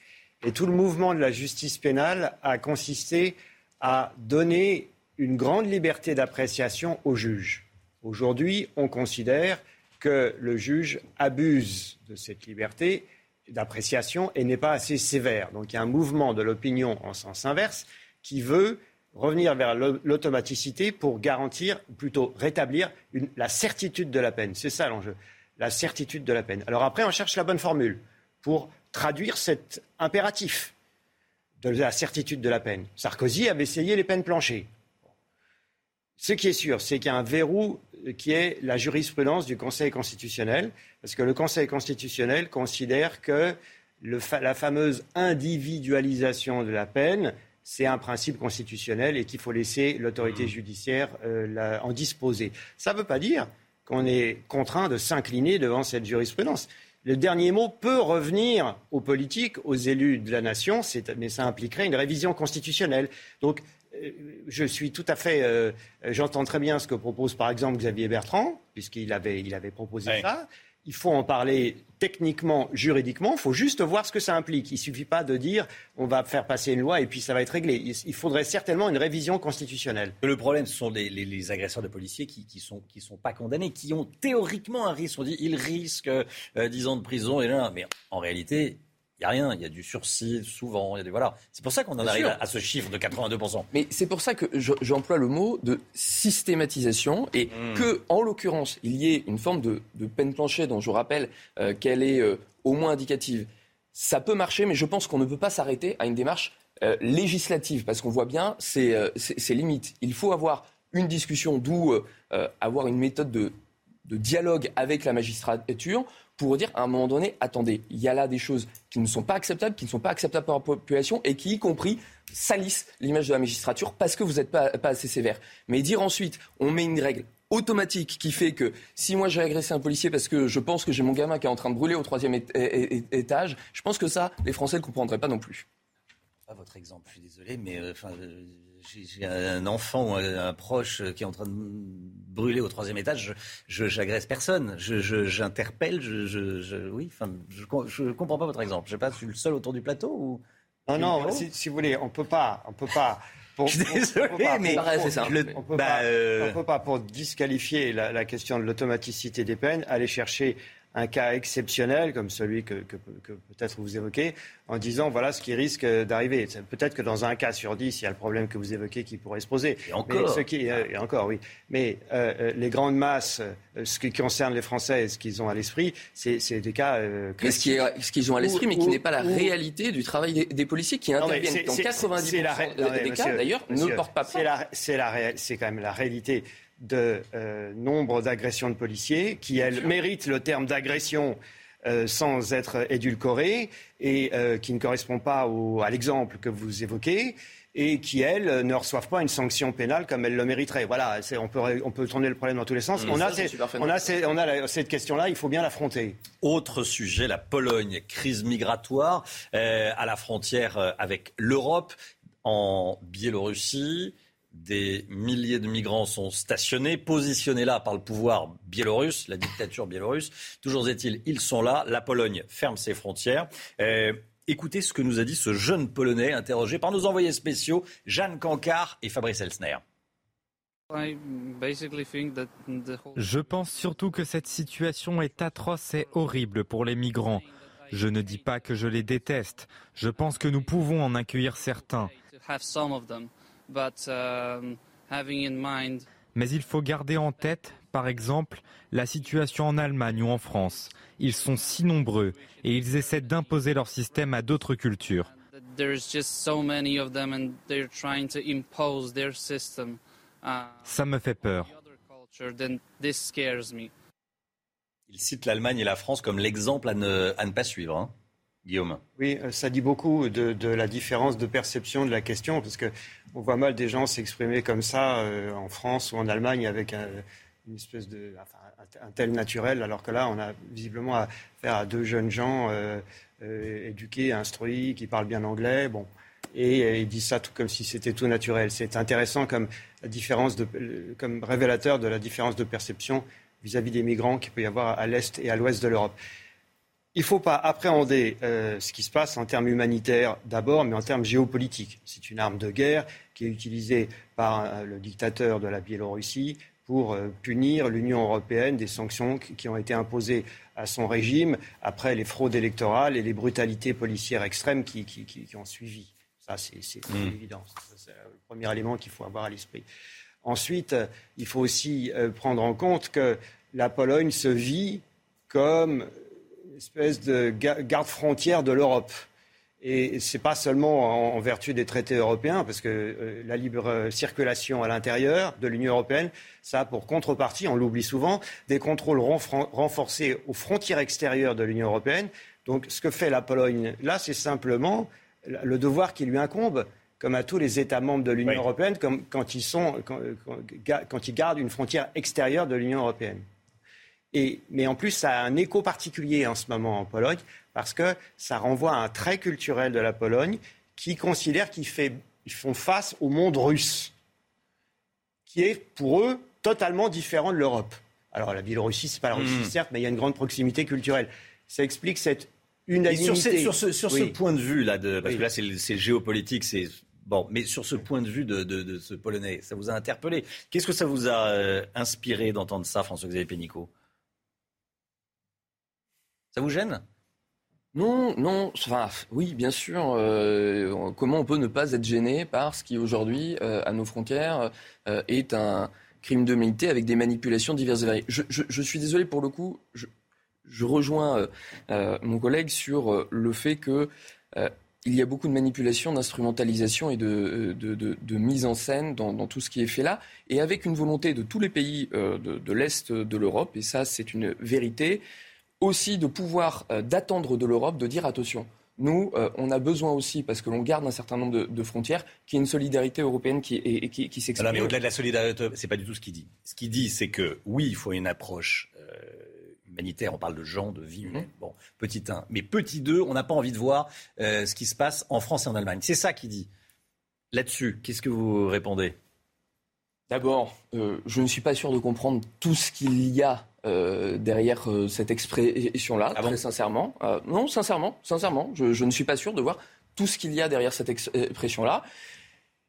S42: Et tout le mouvement de la justice pénale a consisté à donner une grande liberté d'appréciation au juge. Aujourd'hui, on considère que le juge abuse de cette liberté d'appréciation et n'est pas assez sévère. Donc il y a un mouvement de l'opinion en sens inverse qui veut revenir vers l'automaticité pour garantir, plutôt rétablir la certitude de la peine. C'est ça l'enjeu, la certitude de la peine. Alors après, on cherche la bonne formule pour traduire cet impératif de la certitude de la peine. Sarkozy avait essayé les peines planchées. Ce qui est sûr, c'est qu'il y a un verrou qui est la jurisprudence du Conseil constitutionnel, parce que le Conseil constitutionnel considère que la fameuse individualisation de la peine c'est un principe constitutionnel et qu'il faut laisser l'autorité mmh. judiciaire euh, en disposer. Ça ne veut pas dire qu'on est contraint de s'incliner devant cette jurisprudence. Le dernier mot peut revenir aux politiques, aux élus de la nation, mais ça impliquerait une révision constitutionnelle. Donc, euh, je suis tout à fait. Euh, j'entends très bien ce que propose par exemple Xavier Bertrand, puisqu'il avait, il avait proposé ça il faut en parler techniquement, juridiquement. Il faut juste voir ce que ça implique. Il ne suffit pas de dire on va faire passer une loi et puis ça va être réglé. Il faudrait certainement une révision constitutionnelle.
S1: Le problème, ce sont les, agresseurs de policiers qui ne sont, qui sont pas condamnés, qui ont théoriquement un risque. On dit ils risquent 10 euh, ans de prison. Et là, mais en réalité, n'y a rien, il y a du sursis souvent, il y a des voilà. C'est pour ça qu'on en arrive à, ce chiffre de 82%.
S41: Mais c'est pour ça que j'emploie le mot de systématisation et hmm. que, en l'occurrence, il y ait une forme de, peine planchée dont je rappelle euh, qu'elle est euh, au moins indicative. Ça peut marcher, mais je pense qu'on ne peut pas s'arrêter à une démarche euh, législative parce qu'on voit bien ses, limites. Il faut avoir une discussion, d'où avoir une méthode de, de dialogue avec la magistrature pour dire à un moment donné, attendez, il y a là des choses qui ne sont pas acceptables, qui ne sont pas acceptables par la population et qui, y compris, salissent l'image de la magistrature parce que vous n'êtes pas, assez sévère. Mais dire ensuite, on met une règle automatique qui fait que si moi j'ai agressé un policier parce que je pense que j'ai mon gamin qui est en train de brûler au troisième étage, je pense que ça, les Français ne comprendraient pas non plus.
S1: Pas votre exemple, je suis désolé, mais euh, enfin, euh, j'ai un enfant ou un, proche qui est en train de brûler au troisième étage, je j'agresse personne, j'interpelle, je, je, oui, enfin, je, ne comprends pas votre exemple. Je sais pas, je suis le seul autour du plateau ou.
S42: Non, non, si, si, vous voulez, on peut pas, on peut pas
S1: je suis désolé, mais
S42: on peut, pas, euh, peut pas, pour disqualifier la, la question de l'automaticité des peines, aller chercher un cas exceptionnel comme celui que, peut-être vous évoquez, en disant voilà ce qui risque d'arriver. Peut-être que dans un cas sur dix, il y a le problème que vous évoquez qui pourrait se poser.
S1: Et encore.
S42: ce qui, euh, et encore, oui. Mais euh, euh, les grandes masses, ce qui concerne les Français et ce qu'ils ont à l'esprit, c'est des cas.
S41: mais ce qu'ils ce qu'ils ont à l'esprit, mais qui n'est pas la réalité du travail des, policiers qui interviennent dans 90% des cas, d'ailleurs, ne portent pas
S42: plainte. C'est quand même la réalité de euh, nombre d'agressions de policiers, qui, elles, méritent le terme d'agression euh, sans être édulcoré et euh, qui ne correspond pas à l'exemple que vous évoquez et qui, elles, ne reçoivent pas une sanction pénale comme elles le mériteraient. Voilà, on peut, on peut tourner le problème dans tous les sens. on, a on, a on, a cette question-là, il faut bien l'affronter.
S1: Autre sujet, la Pologne, crise migratoire à la frontière avec l'Europe, en Biélorussie des milliers de migrants sont stationnés, positionnés là par le pouvoir biélorusse, la dictature biélorusse. Toujours est-il, ils sont là. La Pologne ferme ses frontières. Euh, écoutez ce que nous a dit ce jeune Polonais interrogé par nos envoyés spéciaux, Jeanne Cancard et Fabrice Elsner.
S31: Je pense surtout que cette situation est atroce et horrible pour les migrants. Je ne dis pas que je les déteste. Je pense que nous pouvons en accueillir certains. Um, Mais il faut garder en tête, par exemple, la situation en Allemagne ou en France. Ils sont si nombreux et ils essaient d'imposer leur système à d'autres cultures. Ça me fait peur.
S1: Il cite l'Allemagne et la France comme l'exemple à ne, à ne pas suivre. Hein.
S42: Oui, euh, ça dit beaucoup de, la différence de perception de la question, parce qu'on voit mal des gens s'exprimer comme ça euh, en France ou en Allemagne avec un, une espèce de, un tel naturel, alors que là, on a visiblement affaire à deux jeunes gens euh, éduqués, instruits, qui parlent bien anglais, bon, et ils disent ça tout comme si c'était tout naturel. C'est intéressant comme différence comme révélateur de la différence de perception vis-à-vis -vis des migrants qu'il peut y avoir à l'est et à l'ouest de l'Europe. Il ne faut pas appréhender euh, ce qui se passe en termes humanitaires d'abord, mais en termes géopolitiques. C'est une arme de guerre qui est utilisée par euh, le dictateur de la Biélorussie pour euh, punir l'Union européenne des sanctions qui ont été imposées à son régime après les fraudes électorales et les brutalités policières extrêmes qui, ont suivi. Ça, c'est mmh. évident. C'est le premier élément qu'il faut avoir à l'esprit. Ensuite, il faut aussi prendre en compte que la Pologne se vit comme espèce de garde-frontière de l'Europe. Et ce n'est pas seulement en, vertu des traités européens, parce que euh, la libre circulation à l'intérieur de l'Union européenne, ça a pour contrepartie, on l'oublie souvent, des contrôles renforcés aux frontières extérieures de l'Union européenne. Donc ce que fait la Pologne là, c'est simplement le devoir qui lui incombe, comme à tous les États membres de l'Union européenne, comme, quand, ils sont, quand ils gardent une frontière extérieure de l'Union européenne mais en plus, ça a un écho particulier en ce moment en Pologne, parce que ça renvoie à un trait culturel de la Pologne qui considère qu'ils font face au monde russe, qui est pour eux totalement différent de l'Europe. Alors la Biélorussie, c'est pas la Russie, hmm. certes, mais il y a une grande proximité culturelle. Ça explique cette unanimité.
S1: sur, ce, point de vue là, parce que là c'est géopolitique, c'est Bon, mais sur ce point de vue de, ce Polonais, ça vous a interpellé? Qu'est-ce que ça vous a euh, inspiré d'entendre ça, François-Xavier Pénicaud? Ça vous gêne?
S41: Non, non, enfin, oui, bien sûr. Euh, comment on peut ne pas être gêné par ce qui aujourd'hui, euh, à nos frontières, euh, est un crime de milité avec des manipulations diverses et variées. Je, suis désolé pour le coup, je, rejoins mon collègue sur le fait que il y a beaucoup de manipulation, d'instrumentalisation et de, mise en scène dans, tout ce qui est fait là, et avec une volonté de tous les pays de, l'Est de l'Europe, et ça c'est une vérité, aussi de pouvoir d'attendre de l'Europe de dire attention. Nous, on a besoin aussi, parce que l'on garde un certain nombre de, frontières, qu'il y ait une solidarité européenne qui, qui, qui s'exprime.
S1: mais au-delà de la solidarité, c'est pas du tout ce qu'il dit. Ce qu'il dit, c'est que oui, il faut une approche humanitaire, on parle de gens, de vie humaine. Mmh. Bon, petit 1. Mais petit 2, on n'a pas envie de voir euh, ce qui se passe en France et en Allemagne. C'est ça qu'il dit. Là-dessus, qu'est-ce que vous répondez?
S41: D'abord, euh, je ne suis pas sûr de comprendre tout ce qu'il y a euh, derrière cette expression-là, ah très sincèrement. non, sincèrement, sincèrement, je, je, ne suis pas sûr de voir tout ce qu'il y a derrière cette expression-là.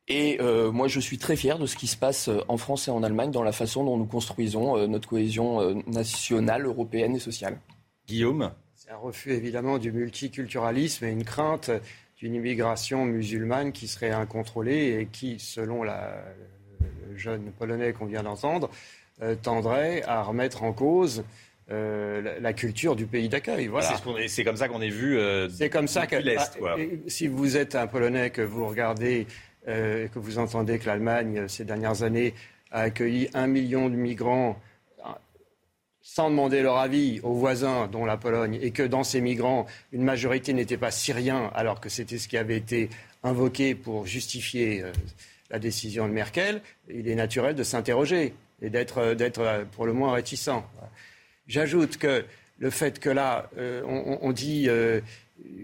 S41: Et euh, moi, je suis très fier de ce qui se passe euh, en France et en Allemagne dans la façon dont nous construisons euh, notre cohésion nationale, européenne et sociale.
S1: Guillaume?
S42: C'est un refus évidemment du multiculturalisme et une crainte d'une immigration musulmane qui serait incontrôlée et qui, selon la, le jeune Polonais qu'on vient d'entendre, tendrait à remettre en cause la, culture du pays d'accueil. Voilà.
S1: C'est comme ça qu'on est vu.
S42: c'est comme ça que l'Est. Ah, si vous êtes un Polonais que vous regardez euh, que vous entendez que l'Allemagne, euh, ces dernières années, a accueilli un million de migrants euh, sans demander leur avis aux voisins, dont la Pologne, et que dans ces migrants, une majorité n'était pas syriens, alors que c'était ce qui avait été invoqué pour justifier la décision de Merkel, il est naturel de s'interroger et d'être, pour le moins réticent. J'ajoute que le fait que là, on, dit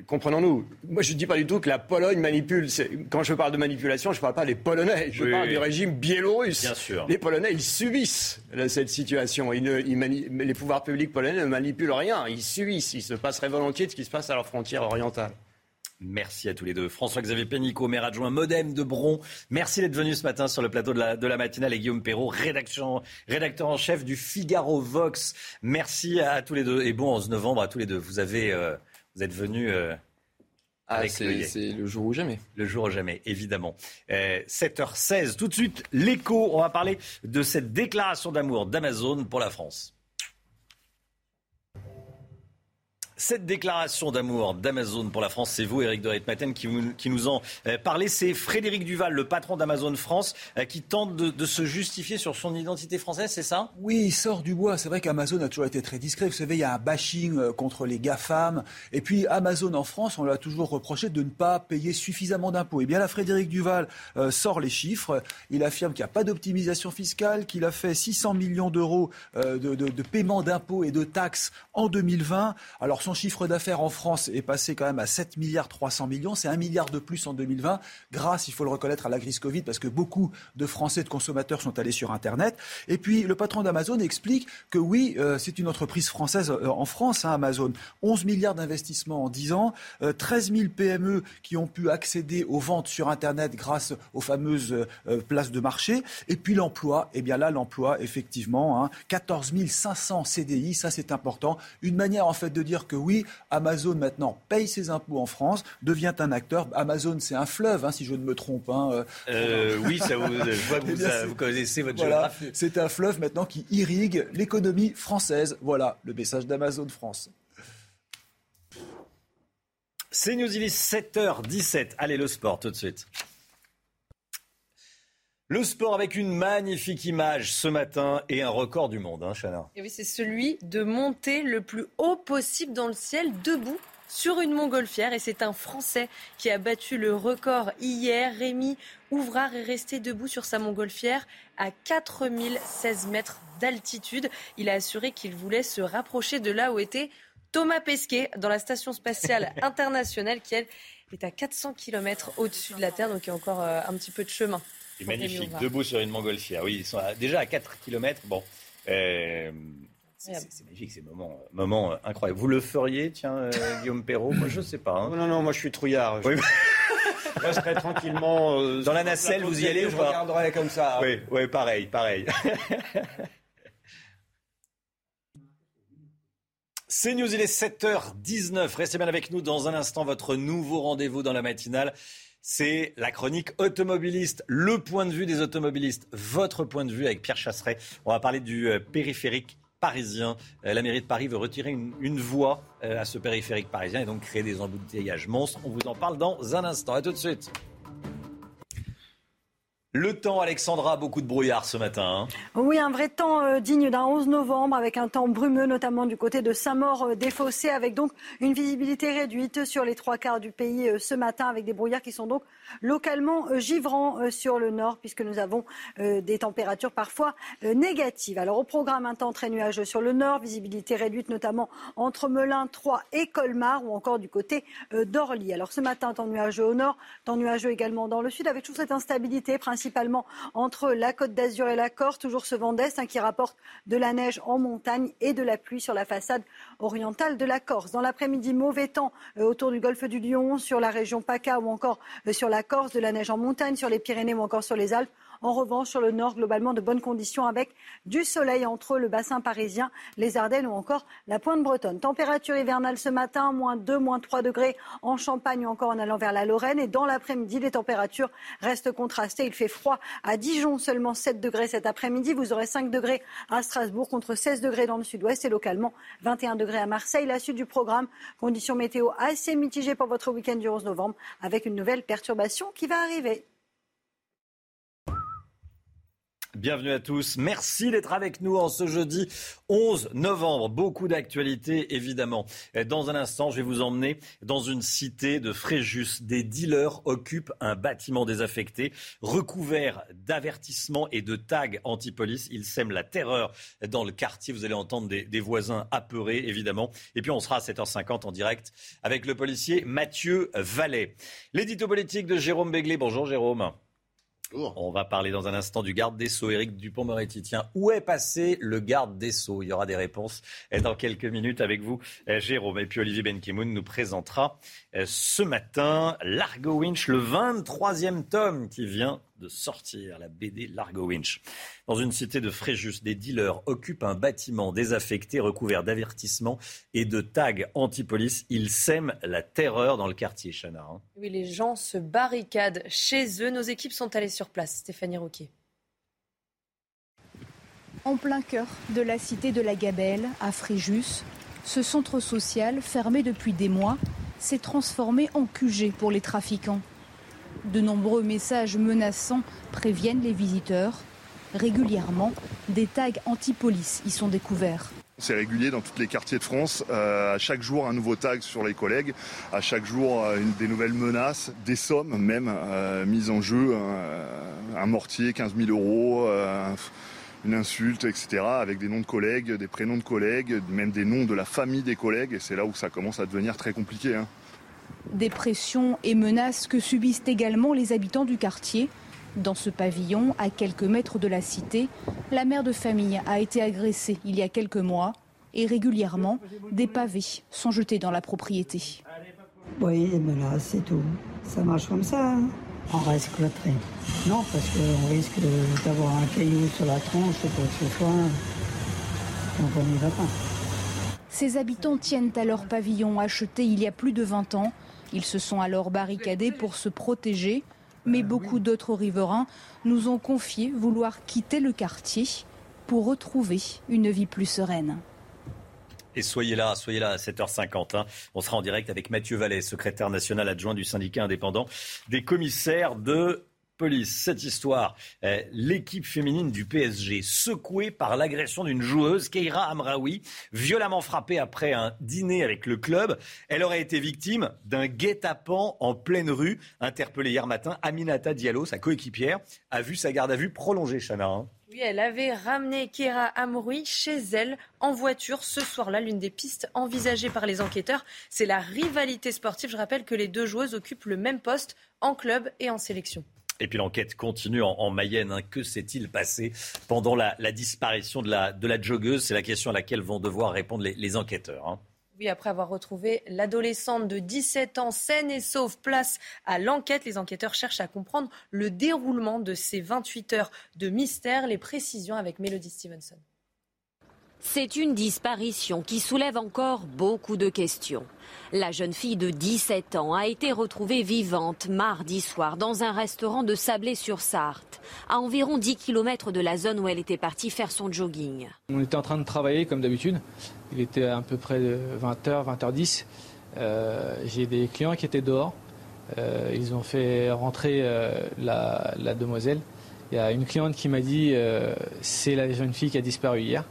S42: comprenons-nous. Moi, je ne dis pas du tout que la Pologne manipule. Quand je parle de manipulation, je ne parle pas des Polonais. Je parle du régime biélorusse.
S1: Bien sûr.
S42: Les Polonais, ils subissent cette situation. les pouvoirs publics polonais ne manipulent rien. Ils subissent. Ils se passeraient volontiers de ce qui se passe à leur frontière orientale.
S1: Merci à tous les deux. François-Xavier Pénicaud, maire adjoint Modem de Bron. Merci d'être venu ce matin sur le plateau de la, de la matinale. Et Guillaume Perrault, rédacteur, rédacteur en chef du Figaro Vox. Merci à, tous les deux. Et bon 11 novembre à tous les deux. Vous avez... Euh, vous êtes venu euh,
S41: ah, c'est le jour ou jamais.
S1: Le jour ou jamais, évidemment. 7h16, euh, tout de suite, l'écho. On va parler de cette déclaration d'amour d'Amazon pour la France. Cette déclaration d'amour d'Amazon pour la France, c'est vous, Eric de Ritmaten, qui, qui, nous en euh, parlez. C'est Frédéric Duval, le patron d'Amazon France, euh, qui tente de, se justifier sur son identité française, c'est ça?
S26: Oui, il sort du bois. C'est vrai qu'Amazon a toujours été très discret. Vous savez, il y a un bashing euh, contre les GAFAM. Et puis, Amazon en France, on l'a toujours reproché de ne pas payer suffisamment d'impôts. Et bien là, Frédéric Duval sort les chiffres. Il affirme qu'il n'y a pas d'optimisation fiscale, qu'il a fait 600 millions d'euros de, de, de paiement d'impôts et de taxes en 2020. Alors, son chiffre d'affaires en France est passé quand même à 7 milliards 300 millions. C'est un milliard de plus en 2020, grâce, il faut le reconnaître, à la crise Covid, parce que beaucoup de Français, de consommateurs sont allés sur Internet. Et puis, le patron d'Amazon explique que oui, euh, c'est une entreprise française euh, en France, hein, Amazon. 11 milliards d'investissements en 10 ans, 13 000 PME qui ont pu accéder aux ventes sur Internet grâce aux fameuses euh, places de marché. Et puis l'emploi, eh bien là, l'emploi, effectivement, hein, 14 500 CDI, ça c'est important. Une manière en fait de dire que oui, Amazon maintenant paye ses impôts en France, devient un acteur. Amazon, c'est un fleuve, hein, si je ne me trompe. Hein,
S1: euh. Euh, oui, ça vous, je vois que eh vous, connaissez votre géographie.
S26: C'est un fleuve maintenant qui irrigue l'économie française. Voilà le message d'Amazon France.
S1: C'est News, il est 7h17. Allez, le sport tout de suite. Le sport avec une magnifique image ce matin et un record du monde, hein, Chana.
S7: Et oui, c'est celui de monter le plus haut possible dans le ciel, debout sur une montgolfière. Et c'est un Français qui a battu le record hier. Rémi Ouvrard est resté debout sur sa montgolfière à 4016 mètres d'altitude. Il a assuré qu'il voulait se rapprocher de là où était Thomas Pesquet dans la station spatiale internationale qui, elle, est à 400 km au-dessus de la Terre. Donc il y a encore euh, un petit peu de chemin.
S1: C'est magnifique, debout sur une montgolfière. Oui, ils sont déjà à 4 km. Bon. Euh, c'est magique, c'est moment, moment euh, incroyable. Vous le feriez, tiens, euh, Guillaume Perrault? Moi, je ne sais pas. Hein.
S42: Non, non, moi, je suis trouillard. Je... resterai tranquillement.
S1: Dans la nacelle, vous y allez
S42: ou Je regarderai comme ça.
S1: Oui, oui, pareil, pareil. C'est News, il est 7h19. Restez bien avec nous dans un instant, votre nouveau rendez-vous dans la matinale c'est la chronique automobiliste, le point de vue des automobilistes, votre point de vue avec Pierre Chasseret. On va parler du euh, périphérique parisien. Euh, la mairie de Paris veut retirer une, voie euh, à ce périphérique parisien et donc créer des embouteillages monstres. On vous en parle dans un instant. À tout de suite. Le temps, Alexandra, beaucoup de brouillard ce matin. Hein.
S22: Oui, un vrai temps euh, digne d'un 11 novembre avec un temps brumeux, notamment du côté de Saint-Maur-des-Fossés, avec donc une visibilité réduite sur les trois quarts du pays ce matin, avec des brouillards qui sont donc localement givrants sur le nord, puisque nous avons des températures parfois négatives. Alors au programme, un temps très nuageux sur le nord, visibilité réduite notamment entre Melun, Troyes et Colmar, ou encore du côté d'Orly. Alors ce matin, temps nuageux au nord, temps nuageux également dans le sud, avec toute cette instabilité, principalement entre la Côte d'Azur et la Corse, toujours ce vent d'est hein, qui rapporte de la neige en montagne et de la pluie sur la façade orientale de la Corse. Dans l'après-midi, mauvais temps euh, autour du golfe du Lion, sur la région PACA ou encore euh, sur la Corse, de la neige en montagne, sur les Pyrénées ou encore sur les Alpes. En revanche, sur le nord, globalement de bonnes conditions avec du soleil entre le bassin parisien, les Ardennes ou encore la pointe bretonne. Température hivernale ce matin, moins 2, moins 3 degrés en Champagne ou encore en allant vers la Lorraine. Et dans l'après-midi, les températures restent contrastées. Il fait froid à Dijon, seulement 7 degrés cet après-midi. Vous aurez 5 degrés à Strasbourg contre 16 degrés dans le sud-ouest et localement 21 degrés à Marseille. La suite du programme, conditions météo assez mitigées pour votre week-end du 11 novembre avec une nouvelle perturbation qui va arriver.
S1: Bienvenue à tous. Merci d'être avec nous en ce jeudi 11 novembre. Beaucoup d'actualités, évidemment. Dans un instant, je vais vous emmener dans une cité de Fréjus. Des dealers occupent un bâtiment désaffecté, recouvert d'avertissements et de tags anti-police. Ils sèment la terreur dans le quartier. Vous allez entendre des, voisins apeurés, évidemment. Et puis, on sera à 7h50 en direct avec le policier Mathieu Vallet. L'édito politique de Jérôme Béglé. Bonjour, Jérôme. On va parler dans un instant du garde des Sceaux, Éric Dupont-Moretti. Tiens, où est passé le garde des Sceaux? Il y aura des réponses dans quelques minutes avec vous, euh, Jérôme. Et puis Olivier Benkimoun nous présentera euh, ce matin Largo Winch, le 23e tome qui vient de sortir, la BD Largo Winch. Dans une cité de Fréjus, des dealers occupent un bâtiment désaffecté recouvert d'avertissements et de tags anti-police. Ils sèment la terreur dans le quartier, Chana. Hein.
S7: Oui, les gens se barricadent chez eux. Nos équipes sont allées sur place. Stéphanie Roquet.
S27: En plein cœur de la cité de la Gabelle, à Fréjus, ce centre social, fermé depuis des mois, s'est transformé en QG pour les trafiquants. De nombreux messages menaçants préviennent les visiteurs. Régulièrement, des tags anti-police y sont découverts.
S43: C'est régulier dans tous les quartiers de France. Euh, à chaque jour, un nouveau tag sur les collègues. À chaque jour, euh, des nouvelles menaces, des sommes même euh, mises en jeu. un mortier, 15 000 euros, une insulte, etc. Avec des noms de collègues, des prénoms de collègues, même des noms de la famille des collègues. Et c'est là où ça commence à devenir très compliqué. Hein.
S27: Des pressions et menaces que subissent également les habitants du quartier. Dans ce pavillon, à quelques mètres de la cité, la mère de famille a été agressée il y a quelques mois et régulièrement, des pavés sont jetés dans la propriété.
S44: Oui, des menaces, c'est tout. Ça marche comme ça. Hein. On reste cloîtré. Non, parce qu'on risque d'avoir un caillou sur la tronche ou quoi que ce soit. Donc on n'y va pas.
S27: Ces habitants tiennent à leur pavillon acheté il y a plus de 20 ans ils se sont alors barricadés pour se protéger, mais beaucoup d'autres riverains nous ont confié vouloir quitter le quartier pour retrouver une vie plus sereine.
S1: Et soyez là, soyez là à 7h50. Hein. On sera en direct avec Mathieu Vallet, secrétaire national adjoint du syndicat indépendant des commissaires de police. Cette histoire, l'équipe féminine du PSG secouée par l'agression d'une joueuse, Keira Amraoui, violemment frappée après un dîner avec le club. Elle aurait été victime d'un guet-apens en pleine rue. Interpellée hier matin, Aminata Diallo, sa coéquipière, a vu sa garde à vue prolongée, Chana. Hein.
S7: Oui, elle avait ramené Keira Amroui chez elle en voiture ce soir-là. L'une des pistes envisagées par les enquêteurs, c'est la rivalité sportive. Je rappelle que les deux joueuses occupent le même poste en club et en sélection.
S1: Et puis l'enquête continue en, Mayenne. Hein. Que s'est-il passé pendant la, disparition de la, de joggeuse? C'est la question à laquelle vont devoir répondre les, enquêteurs. Hein.
S7: Oui, après avoir retrouvé l'adolescente de 17 ans saine et sauve place à l'enquête, les enquêteurs cherchent à comprendre le déroulement de ces 28 heures de mystère. Les précisions avec Melody Stevenson.
S45: C'est une disparition qui soulève encore beaucoup de questions. La jeune fille de 17 ans a été retrouvée vivante mardi soir dans un restaurant de Sablé-sur-Sarthe, à environ 10 km de la zone où elle était partie faire son jogging.
S46: On était en train de travailler comme d'habitude. Il était à peu près 20h, 20h10. Euh, j'ai des clients qui étaient dehors. Euh, ils ont fait rentrer euh, la, demoiselle Il y a une cliente qui m'a dit c'est la jeune fille qui a disparu hier.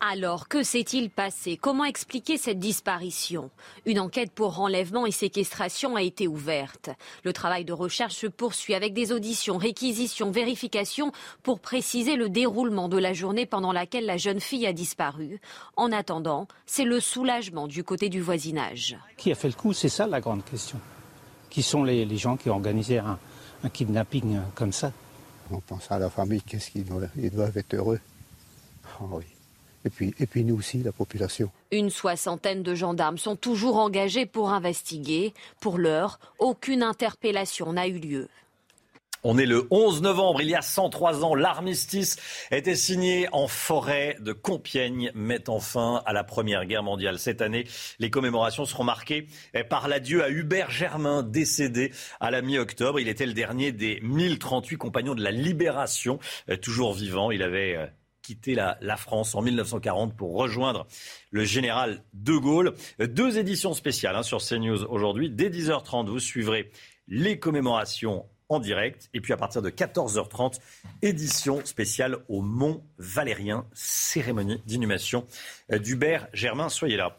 S45: Alors, que s'est-il passé? Comment expliquer cette disparition? Une enquête pour enlèvement et séquestration a été ouverte. Le travail de recherche se poursuit avec des auditions, réquisitions, vérifications pour préciser le déroulement de la journée pendant laquelle la jeune fille a disparu. En attendant, c'est le soulagement du côté du voisinage.
S47: Qui a fait le coup? C'est ça la grande question. Qui sont les, gens qui ont organisé un, kidnapping comme ça?
S48: On pense à la famille, qu'est-ce qu'ils doivent, ils doivent être heureux? Oh oui et puis, et puis nous aussi, la population.
S45: Une soixantaine de gendarmes sont toujours engagés pour investiguer. Pour l'heure, aucune interpellation n'a eu lieu.
S1: On est le 11 novembre, il y a 103 ans, l'armistice était signé en forêt de Compiègne, mettant fin à la Première Guerre mondiale. Cette année, les commémorations seront marquées par l'adieu à Hubert Germain, décédé à la mi-octobre. Il était le dernier des 1038 compagnons de la Libération, euh, toujours vivant. Il avait euh, quitté la, France en 1940 pour rejoindre le général de Gaulle. Deux éditions spéciales hein, sur CNews aujourd'hui. Dès 10h30, vous suivrez les commémorations en direct. Et puis à partir de 14h30, édition spéciale au Mont Valérien, cérémonie d'inhumation d'Hubert Germain. Soyez là.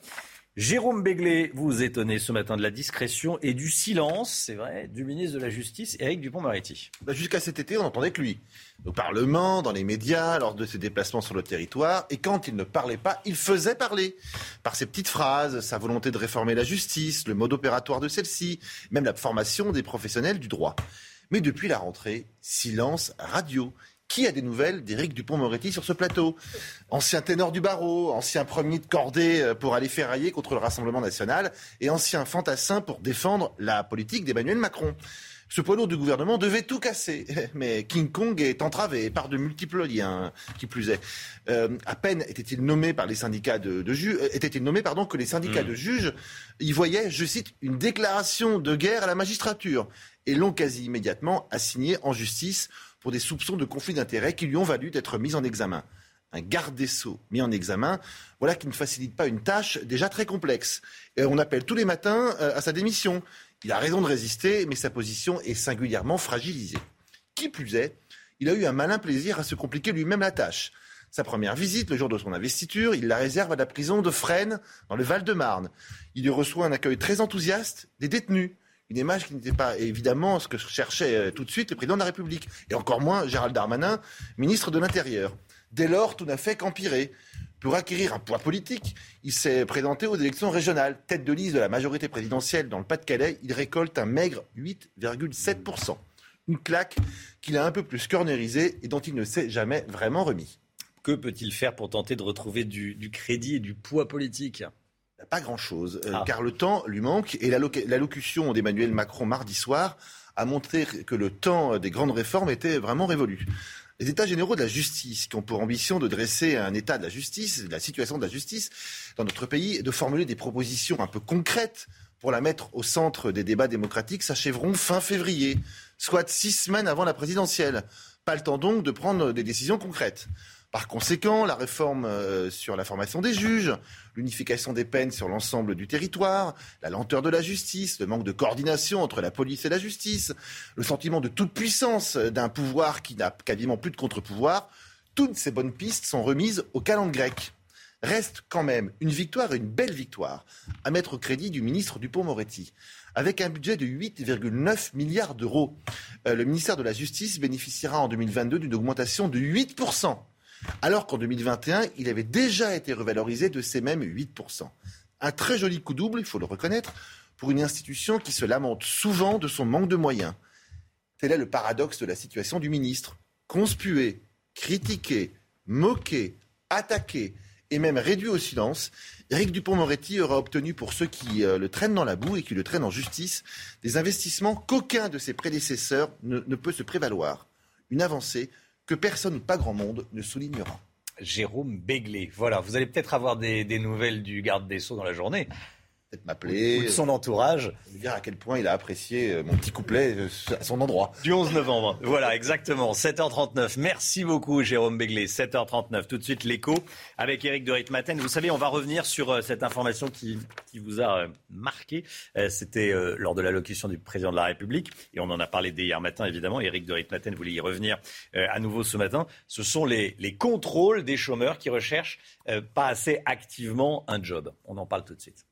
S1: Jérôme Béglé, vous étonnez ce matin de la discrétion et du silence, c'est vrai, du ministre de la Justice, Éric Dupont-Moretti.
S49: Bah, jusqu'à cet été, on n'entendait que lui. Au Parlement, dans les médias, lors de ses déplacements sur le territoire. Et quand il ne parlait pas, il faisait parler. Par ses petites phrases, sa volonté de réformer la justice, le mode opératoire de celle-ci, même la formation des professionnels du droit. Mais depuis la rentrée, silence radio. Qui a des nouvelles d'Éric Dupont-Moretti sur ce plateau? Ancien ténor du barreau, ancien premier de cordée euh, pour aller ferrailler contre le Rassemblement national et ancien fantassin pour défendre la politique d'Emmanuel Macron. Ce poids lourd du gouvernement devait tout casser, mais King Kong est entravé par de multiples liens, qui plus est. Euh, à peine était-il nommé par les syndicats de, juges, euh, était-il nommé pardon que les syndicats mmh. de juges y voyaient, je cite, une déclaration de guerre à la magistrature et l'ont quasi immédiatement assigné en justice pour des soupçons de conflit d'intérêts qui lui ont valu d'être mis en examen. Un garde des sceaux mis en examen, voilà qui ne facilite pas une tâche déjà très complexe. On appelle tous les matins euh, à sa démission. Il a raison de résister, mais sa position est singulièrement fragilisée. Qui plus est, il a eu un malin plaisir à se compliquer lui-même la tâche. Sa première visite, le jour de son investiture, il la réserve à la prison de Fresnes, dans le Val-de-Marne. Il y reçoit un accueil très enthousiaste des détenus une image qui n'était pas évidemment ce que cherchait euh, tout de suite le président de la République, et encore moins Gérald Darmanin, ministre de l'Intérieur. Dès lors, tout n'a fait qu'empirer. Pour acquérir un poids politique, il s'est présenté aux élections régionales. Tête de liste de la majorité présidentielle dans le Pas-de-Calais, il récolte un maigre 8,7%. Une claque qu'il a un peu plus cornérisée et dont il ne s'est jamais vraiment remis.
S1: Que peut-il faire pour tenter de retrouver du crédit et du poids politique?
S49: Pas grand-chose, euh, ah. car le temps lui manque et l'allocution d'Emmanuel Macron mardi soir a montré que le temps des grandes réformes était vraiment révolu. Les États généraux de la justice, qui ont pour ambition de dresser un état de la justice, de la situation de la justice dans notre pays, et de formuler des propositions un peu concrètes pour la mettre au centre des débats démocratiques, s'achèveront fin février, soit six semaines avant la présidentielle. Pas le temps donc de prendre des décisions concrètes. Par conséquent, la réforme euh, sur la formation des juges, l'unification des peines sur l'ensemble du territoire, la lenteur de la justice, le manque de coordination entre la police et la justice, le sentiment de toute puissance d'un pouvoir qui n'a quasiment plus de contre-pouvoir, toutes ces bonnes pistes sont remises au calendrier grec. Reste quand même une victoire, une belle victoire, à mettre au crédit du ministre Dupont-Moretti. Avec un budget de 8,9 milliards d'euros, euh, le ministère de la Justice bénéficiera en 2022 d'une augmentation de 8% alors qu'en 2021, il avait déjà été revalorisé de ces mêmes 8%. Un très joli coup double, il faut le reconnaître, pour une institution qui se lamente souvent de son manque de moyens. Tel est le paradoxe de la situation du ministre. Conspué, critiqué, moqué, attaqué et même réduit au silence, Éric Dupont-Moretti aura obtenu pour ceux qui euh, le traînent dans la boue et qui le traînent en justice des investissements qu'aucun de ses prédécesseurs ne peut se prévaloir. Une avancée que personne pas grand monde ne soulignera.
S1: Jérôme Béglé. Voilà, vous allez peut-être avoir des, nouvelles du garde des Sceaux dans la journée.
S49: Peut-être m'appeler.
S1: Ou de son entourage.
S49: Me dire à quel point il a apprécié euh, mon petit couplet euh, à son endroit.
S1: Du 11 novembre. Voilà, exactement. 7h39. Merci beaucoup, Jérôme Béglé. 7h39. Tout de suite, l'écho avec Éric de Ritmaten. Vous savez, on va revenir sur euh, cette information qui, qui vous a marqué. C'était lors de l'allocution du président de la République. Et on en a parlé dès hier matin, évidemment. Éric de Ritmaten voulait y revenir à nouveau ce matin. Ce sont les, les contrôles des chômeurs qui recherchent pas assez activement un job. On en parle tout de suite.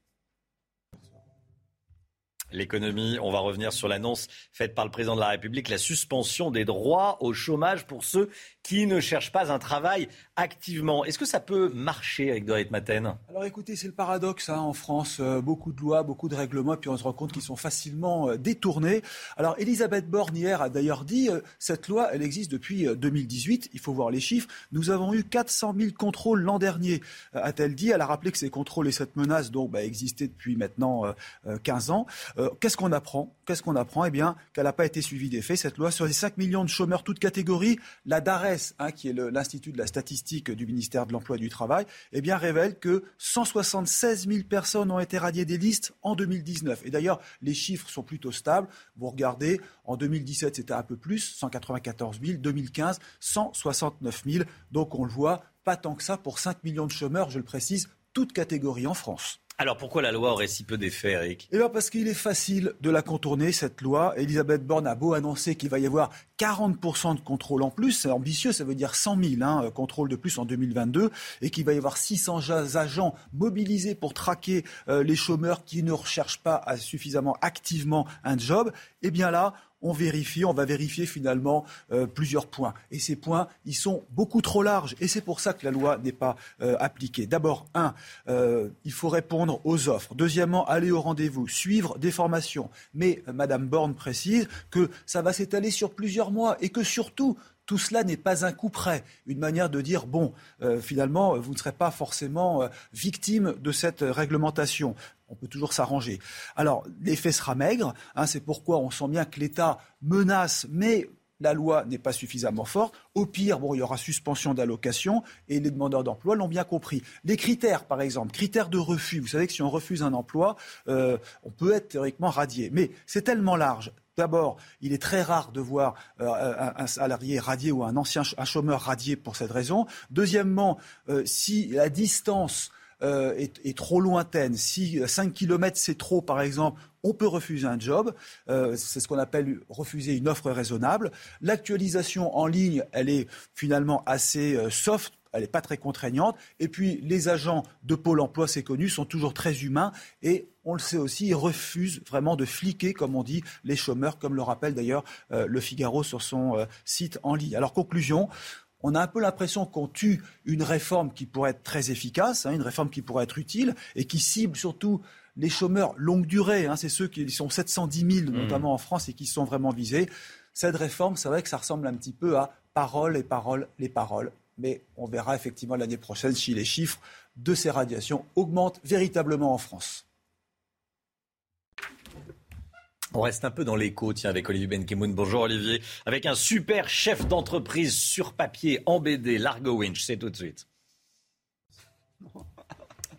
S1: L'économie, on va revenir sur l'annonce faite par le président de la République, la suspension des droits au chômage pour ceux qui ne cherchent pas un travail activement. Est-ce que ça peut marcher avec Dorit Maten?
S26: Alors écoutez, c'est le paradoxe hein, en France. Euh, beaucoup de lois, beaucoup de règlements, et puis on se rend compte qu'ils sont facilement euh, détournés. Alors Elisabeth Borne hier a d'ailleurs dit, euh, cette loi, elle existe depuis 2018. Il faut voir les chiffres. Nous avons eu 400 000 contrôles l'an dernier, a-t-elle dit. Elle a rappelé que ces contrôles et cette menace donc, bah, existaient depuis maintenant 15 ans. Qu'est-ce qu'on apprend? Qu'est-ce qu'on apprend? Eh bien, qu'elle n'a pas été suivie des. Cette loi sur les 5 millions de chômeurs toutes catégories, la DARES, hein, qui est l'Institut de la statistique du ministère de l'Emploi et du Travail, eh bien, révèle que 176 000 personnes ont été radiées des listes en 2019. Et d'ailleurs, les chiffres sont plutôt stables. Vous regardez, en 2017, c'était un peu plus, 194 000. 2015, 169 000. Donc, on le voit, pas tant que ça pour 5 millions de chômeurs, je le précise, toutes catégories en France.
S1: Alors pourquoi la loi aurait si peu d'effet, Eric?
S26: Eh bien parce qu'il est facile de la contourner, cette loi. Elisabeth Borne a beau annoncer qu'il va y avoir 40% de contrôle en plus, c'est ambitieux, ça veut dire 100 000 hein, contrôles de plus en 2022, et qu'il va y avoir 600 agents mobilisés pour traquer euh, les chômeurs qui ne recherchent pas suffisamment activement un job. Eh bien là, on vérifie, on va vérifier finalement euh, plusieurs points. Et ces points, ils sont beaucoup trop larges. Et c'est pour ça que la loi n'est pas euh, appliquée. D'abord, un, euh, il faut répondre aux offres. Deuxièmement, aller au rendez-vous, suivre des formations. Mais Madame Borne précise que ça va s'étaler sur plusieurs mois et que surtout, tout cela n'est pas un coup près, une manière de dire bon, finalement, vous ne serez pas forcément victime de cette réglementation on peut toujours s'arranger. Alors, l'effet sera maigre, hein, c'est pourquoi on sent bien que l'État menace, mais la loi n'est pas suffisamment forte. Au pire, bon, il y aura suspension d'allocation et les demandeurs d'emploi l'ont bien compris. Les critères, par exemple, critères de refus. Vous savez que si on refuse un emploi, euh, on peut être théoriquement radié. Mais c'est tellement large. D'abord, il est très rare de voir euh, un, salarié radié ou un ancien chômeur radié pour cette raison. Deuxièmement, euh, si la distance euh, est, trop lointaine, si 5 km c'est trop par exemple, on peut refuser un job. C'est ce qu'on appelle refuser une offre raisonnable. L'actualisation en ligne, elle est finalement assez soft elle n'est pas très contraignante. Et puis, les agents de Pôle emploi, c'est connu, sont toujours très humains. Et on le sait aussi, ils refusent vraiment de fliquer, comme on dit, les chômeurs, comme le rappelle d'ailleurs le Figaro sur son site en ligne. Alors, conclusion, on a un peu l'impression qu'on tue une réforme qui pourrait être très efficace, hein, une réforme qui pourrait être utile et qui cible surtout les chômeurs longue durée. Hein, c'est ceux qui sont 710 000 mmh. notamment en France et qui sont vraiment visés. Cette réforme, c'est vrai que ça ressemble un petit peu à paroles et paroles, les paroles. Mais on verra effectivement l'année prochaine si les chiffres de ces radiations augmentent véritablement en France.
S1: On reste un peu dans l'écho, tiens, avec Olivier Benkemoun. Bonjour Olivier. Avec un super chef d'entreprise sur papier en BD, Largo Winch, c'est tout de suite.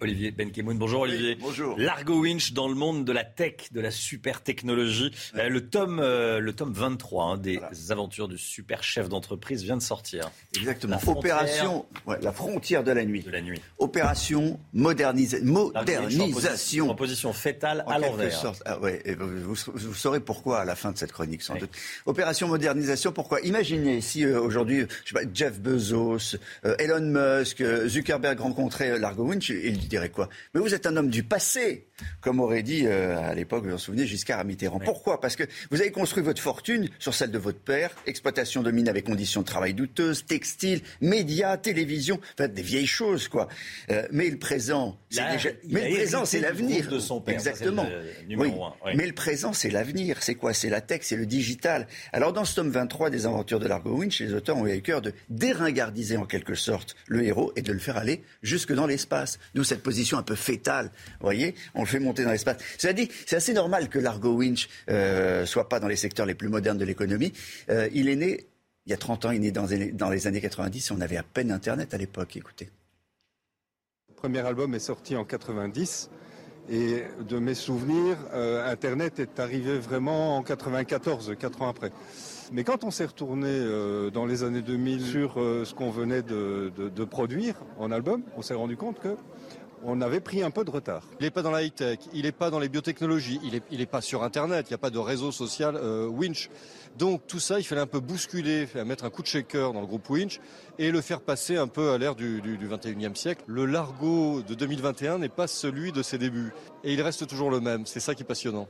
S1: Olivier Benkemoun. Bonjour Olivier.
S50: bonjour.
S1: Largo Winch dans le monde de la tech, de la super technologie. Euh, le, tome, euh, le tome 23 hein, des aventures du super chef d'entreprise vient de sortir.
S50: Exactement. Opération, la frontière de la nuit.
S1: De la nuit.
S50: Opération modernisation.
S1: En position, fétale à l'envers.
S50: Ah, ouais, vous, vous, saurez pourquoi à la fin de cette chronique sans doute. Opération modernisation. Pourquoi? Imaginez si euh, aujourd'hui, Jeff Bezos, Elon Musk, Zuckerberg rencontraient Largo Winch. Dirais quoi. Mais vous êtes un homme du passé, comme aurait dit euh, à l'époque, vous vous en souvenez, Giscard à Mitterrand. Pourquoi? Parce que vous avez construit votre fortune sur celle de votre père, exploitation de mines avec conditions de travail douteuses, textile, médias, télévision, enfin des vieilles choses, quoi. Euh, mais le présent, c'est déjà... Mais le présent, c'est l'avenir.
S1: De son père,
S50: Exactement. oui. Mais le présent, c'est l'avenir. C'est quoi? C'est la tech, c'est le digital. Alors dans ce tome 23 des aventures de Largo Winch, les auteurs ont eu à cœur de déringardiser en quelque sorte le héros et de le faire aller jusque dans l'espace. D'où cette position un peu fétale. Vous voyez, on le fait monter dans l'espace. Cela dit, c'est assez normal que l'Argo Winch euh, soit pas dans les secteurs les plus modernes de l'économie. Euh, il est né il y a 30 ans, il est né dans, les années 90, on avait à peine Internet à l'époque, écoutez.
S51: Le premier album est sorti en 90 Et de mes souvenirs, euh, Internet est arrivé vraiment en 94, quatre ans après. Mais quand on s'est retourné euh, dans les années 2000 sur ce qu'on venait de, produire en album, on s'est rendu compte que on avait pris un peu de retard.
S52: Il n'est pas dans la high-tech, il n'est pas dans les biotechnologies, il n'est il est pas sur Internet, il n'y a pas de réseau social Winch. Donc tout ça, il fallait un peu bousculer, mettre un coup de shaker dans le groupe Winch et le faire passer un peu à l'ère du, du, du 21e siècle. Le Largo de 2021 n'est pas celui de ses débuts. Et il reste toujours le même. C'est ça qui est passionnant.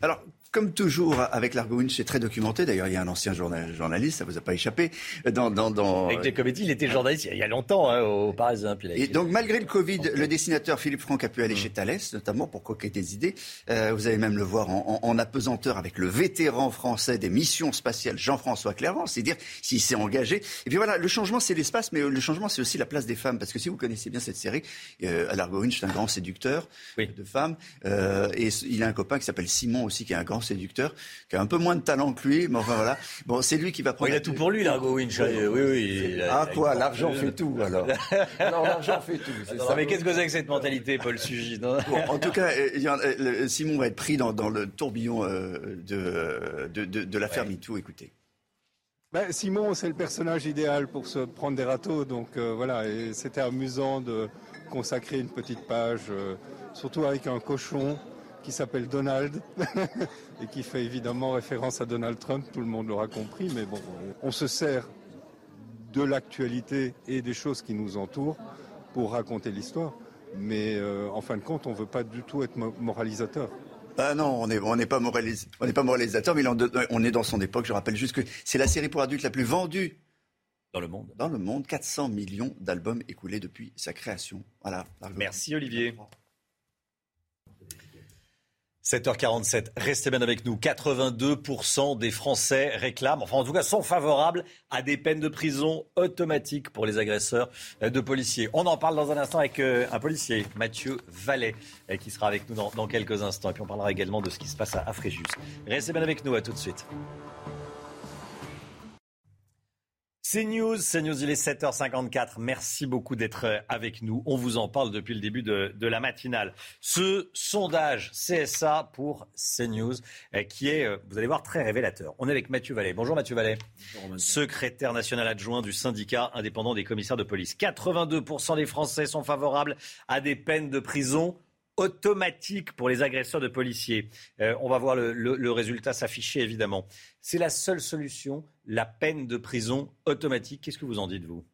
S50: Alors, comme toujours avec l'Argo Winch, c'est très documenté. D'ailleurs, il y a un ancien journaliste, ça vous a pas échappé. Dans, dans, dans...
S1: Avec Giacometti, il était journaliste il y a longtemps hein, au Parisien.
S50: Et donc, malgré le Covid, le dessinateur Philippe Franck a pu aller chez Thales, notamment pour coquer des idées. Euh, vous allez même le voir en, en, en, apesanteur avec le vétéran français des missions spatiales, Jean-François Clairvent. C'est dire s'il s'est engagé. Et puis voilà, le changement, c'est l'espace, mais le changement, c'est aussi la place des femmes. Parce que si vous connaissez bien cette série, euh, l'Argo Winch, c'est un grand séducteur de femmes. Euh, et il a un copain qui s'appelle Simon aussi, qui est un grand séducteur, qui a un peu moins de talent que lui, mais enfin voilà. Bon, c'est lui qui va prendre.
S1: il a tout pour lui, Largo Winch. Oui, oui.
S50: ah quoi, l'argent fait tout alors.
S1: alors l'argent fait tout. ça. Mais qu'est-ce que c'est que cette mentalité, Paul Sugy
S50: En tout cas, euh, Simon va être pris dans, le tourbillon euh, de, de, de, l'affaire ouais. MeToo. Écoutez.
S51: Ben, Simon, c'est le personnage idéal pour se prendre des râteaux, donc euh, voilà, et c'était amusant de consacrer une petite page, surtout avec un cochon qui s'appelle Donald et qui fait évidemment référence à Donald Trump, tout le monde l'aura compris, mais bon, on se sert de l'actualité et des choses qui nous entourent pour raconter l'histoire, mais euh, en fin de compte, on ne veut pas du tout être moralisateur.
S50: Ah non, on n'est on pas, on pas moralisateur, mais on est dans son époque. Je rappelle juste que c'est la série pour adultes la plus vendue
S1: dans le monde.
S50: Dans le monde, 400 millions d'albums écoulés depuis sa création. Voilà.
S1: Merci Olivier. 7h47, restez bien avec nous. 82% des Français réclament, enfin en tout cas sont favorables à des peines de prison automatiques pour les agresseurs de policiers. On en parle dans un instant avec euh, un policier, Mathieu Vallet, euh, qui sera avec nous dans, quelques instants. Et puis on parlera également de ce qui se passe à Fréjus. Restez bien avec nous, à tout de suite. C'est News, c'est News, il est 7h54. Merci beaucoup d'être euh, avec nous. On vous en parle depuis le début de, la matinale. Ce sondage CSA pour CNews euh, qui est, euh, vous allez voir, très révélateur. On est avec Mathieu Vallet. Bonjour Mathieu Vallet. Bonjour, Secrétaire national adjoint du syndicat indépendant des commissaires de police. 82% des Français sont favorables à des peines de prison automatique pour les agresseurs de policiers. Euh, on va voir le, résultat s'afficher, évidemment. C'est la seule solution, la peine de prison automatique. Qu'est-ce que vous en dites, vous?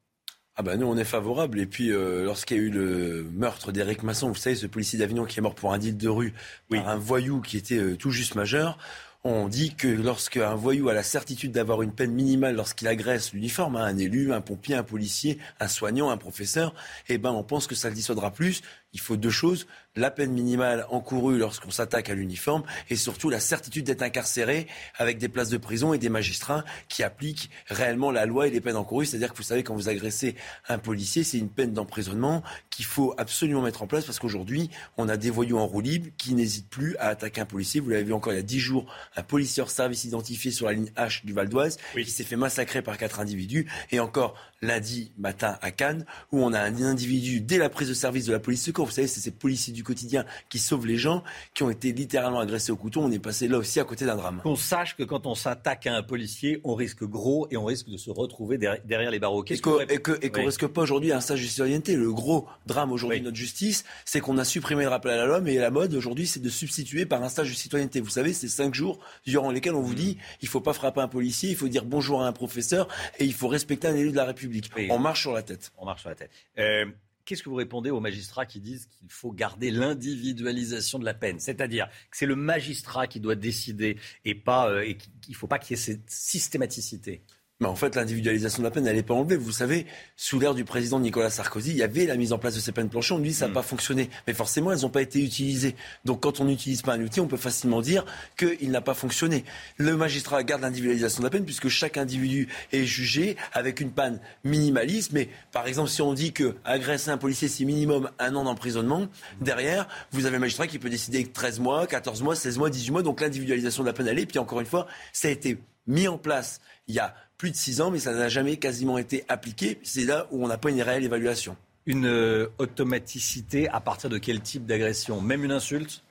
S53: Ah ben nous on est favorable et puis euh, lorsqu'il y a eu le meurtre d'Éric Masson, vous savez ce policier d'Avignon qui est mort pour un deal de rue par un voyou qui était euh, tout juste majeur, on dit que lorsqu'un voyou a la certitude d'avoir une peine minimale lorsqu'il agresse l'uniforme, hein, un élu, un pompier, un policier, un soignant, un professeur, eh ben on pense que ça le dissuadera plus. Il faut deux choses la peine minimale encourue lorsqu'on s'attaque à l'uniforme et surtout la certitude d'être incarcéré avec des places de prison et des magistrats qui appliquent réellement la loi et les peines encourues. C'est-à-dire que vous savez, quand vous agressez un policier, c'est une peine d'emprisonnement qu'il faut absolument mettre en place parce qu'aujourd'hui, on a des voyous en roue libre qui n'hésitent plus à attaquer un policier. Vous l'avez vu encore il y a dix jours, un policier hors service identifié sur la ligne H du Val d'Oise qui s'est fait massacrer par quatre individus. Et encore lundi matin à Cannes, où on a un individu dès la prise de service de la police secours. Vous savez, c'est ces policiers du quotidien qui sauvent les gens, qui ont été littéralement agressés au couteau. On est passé là aussi à côté d'un drame.
S1: Qu'on sache que quand on s'attaque à un policier, on risque gros et on risque de se retrouver derrière les barreaux.
S53: Et qu'on ne risque pas aujourd'hui un stage de citoyenneté. Le gros drame aujourd'hui de notre justice, c'est qu'on a supprimé le rappel à la loi, mais la mode aujourd'hui, c'est de substituer par un stage de citoyenneté. Vous savez, c'est cinq jours durant lesquels on vous mmh. dit il faut pas frapper un policier, il faut dire bonjour à un professeur et il faut respecter un élu de la République. On marche sur la tête.
S1: On marche sur la tête. Euh, qu'est-ce que vous répondez aux magistrats qui disent qu'il faut garder l'individualisation de la peine? C'est-à-dire que c'est le magistrat qui doit décider et pas, euh, et qu'il ne faut pas qu'il y ait cette systématicité
S53: mais en fait, l'individualisation de la peine, elle n'est pas enlevée. Vous savez, sous l'ère du président Nicolas Sarkozy, il y avait la mise en place de ces peines planchées. On dit ça n'a mm. pas fonctionné. Mais forcément, elles n'ont pas été utilisées. Donc quand on n'utilise pas un outil, on peut facilement dire qu'il n'a pas fonctionné. Le magistrat garde l'individualisation de la peine puisque chaque individu est jugé avec une peine minimaliste. Mais par exemple, si on dit que agresser un policier, c'est minimum un an d'emprisonnement, derrière, vous avez un magistrat qui peut décider 13 mois, 14 mois, 16 mois, 18 mois. Donc l'individualisation de la peine, elle est. Et puis encore une fois, ça a été mis en place il y a plus de six ans, mais ça n'a jamais quasiment été appliqué. C'est là où on n'a pas une réelle évaluation.
S1: une euh, automaticité à partir de quel type d'agression? Même une insulte?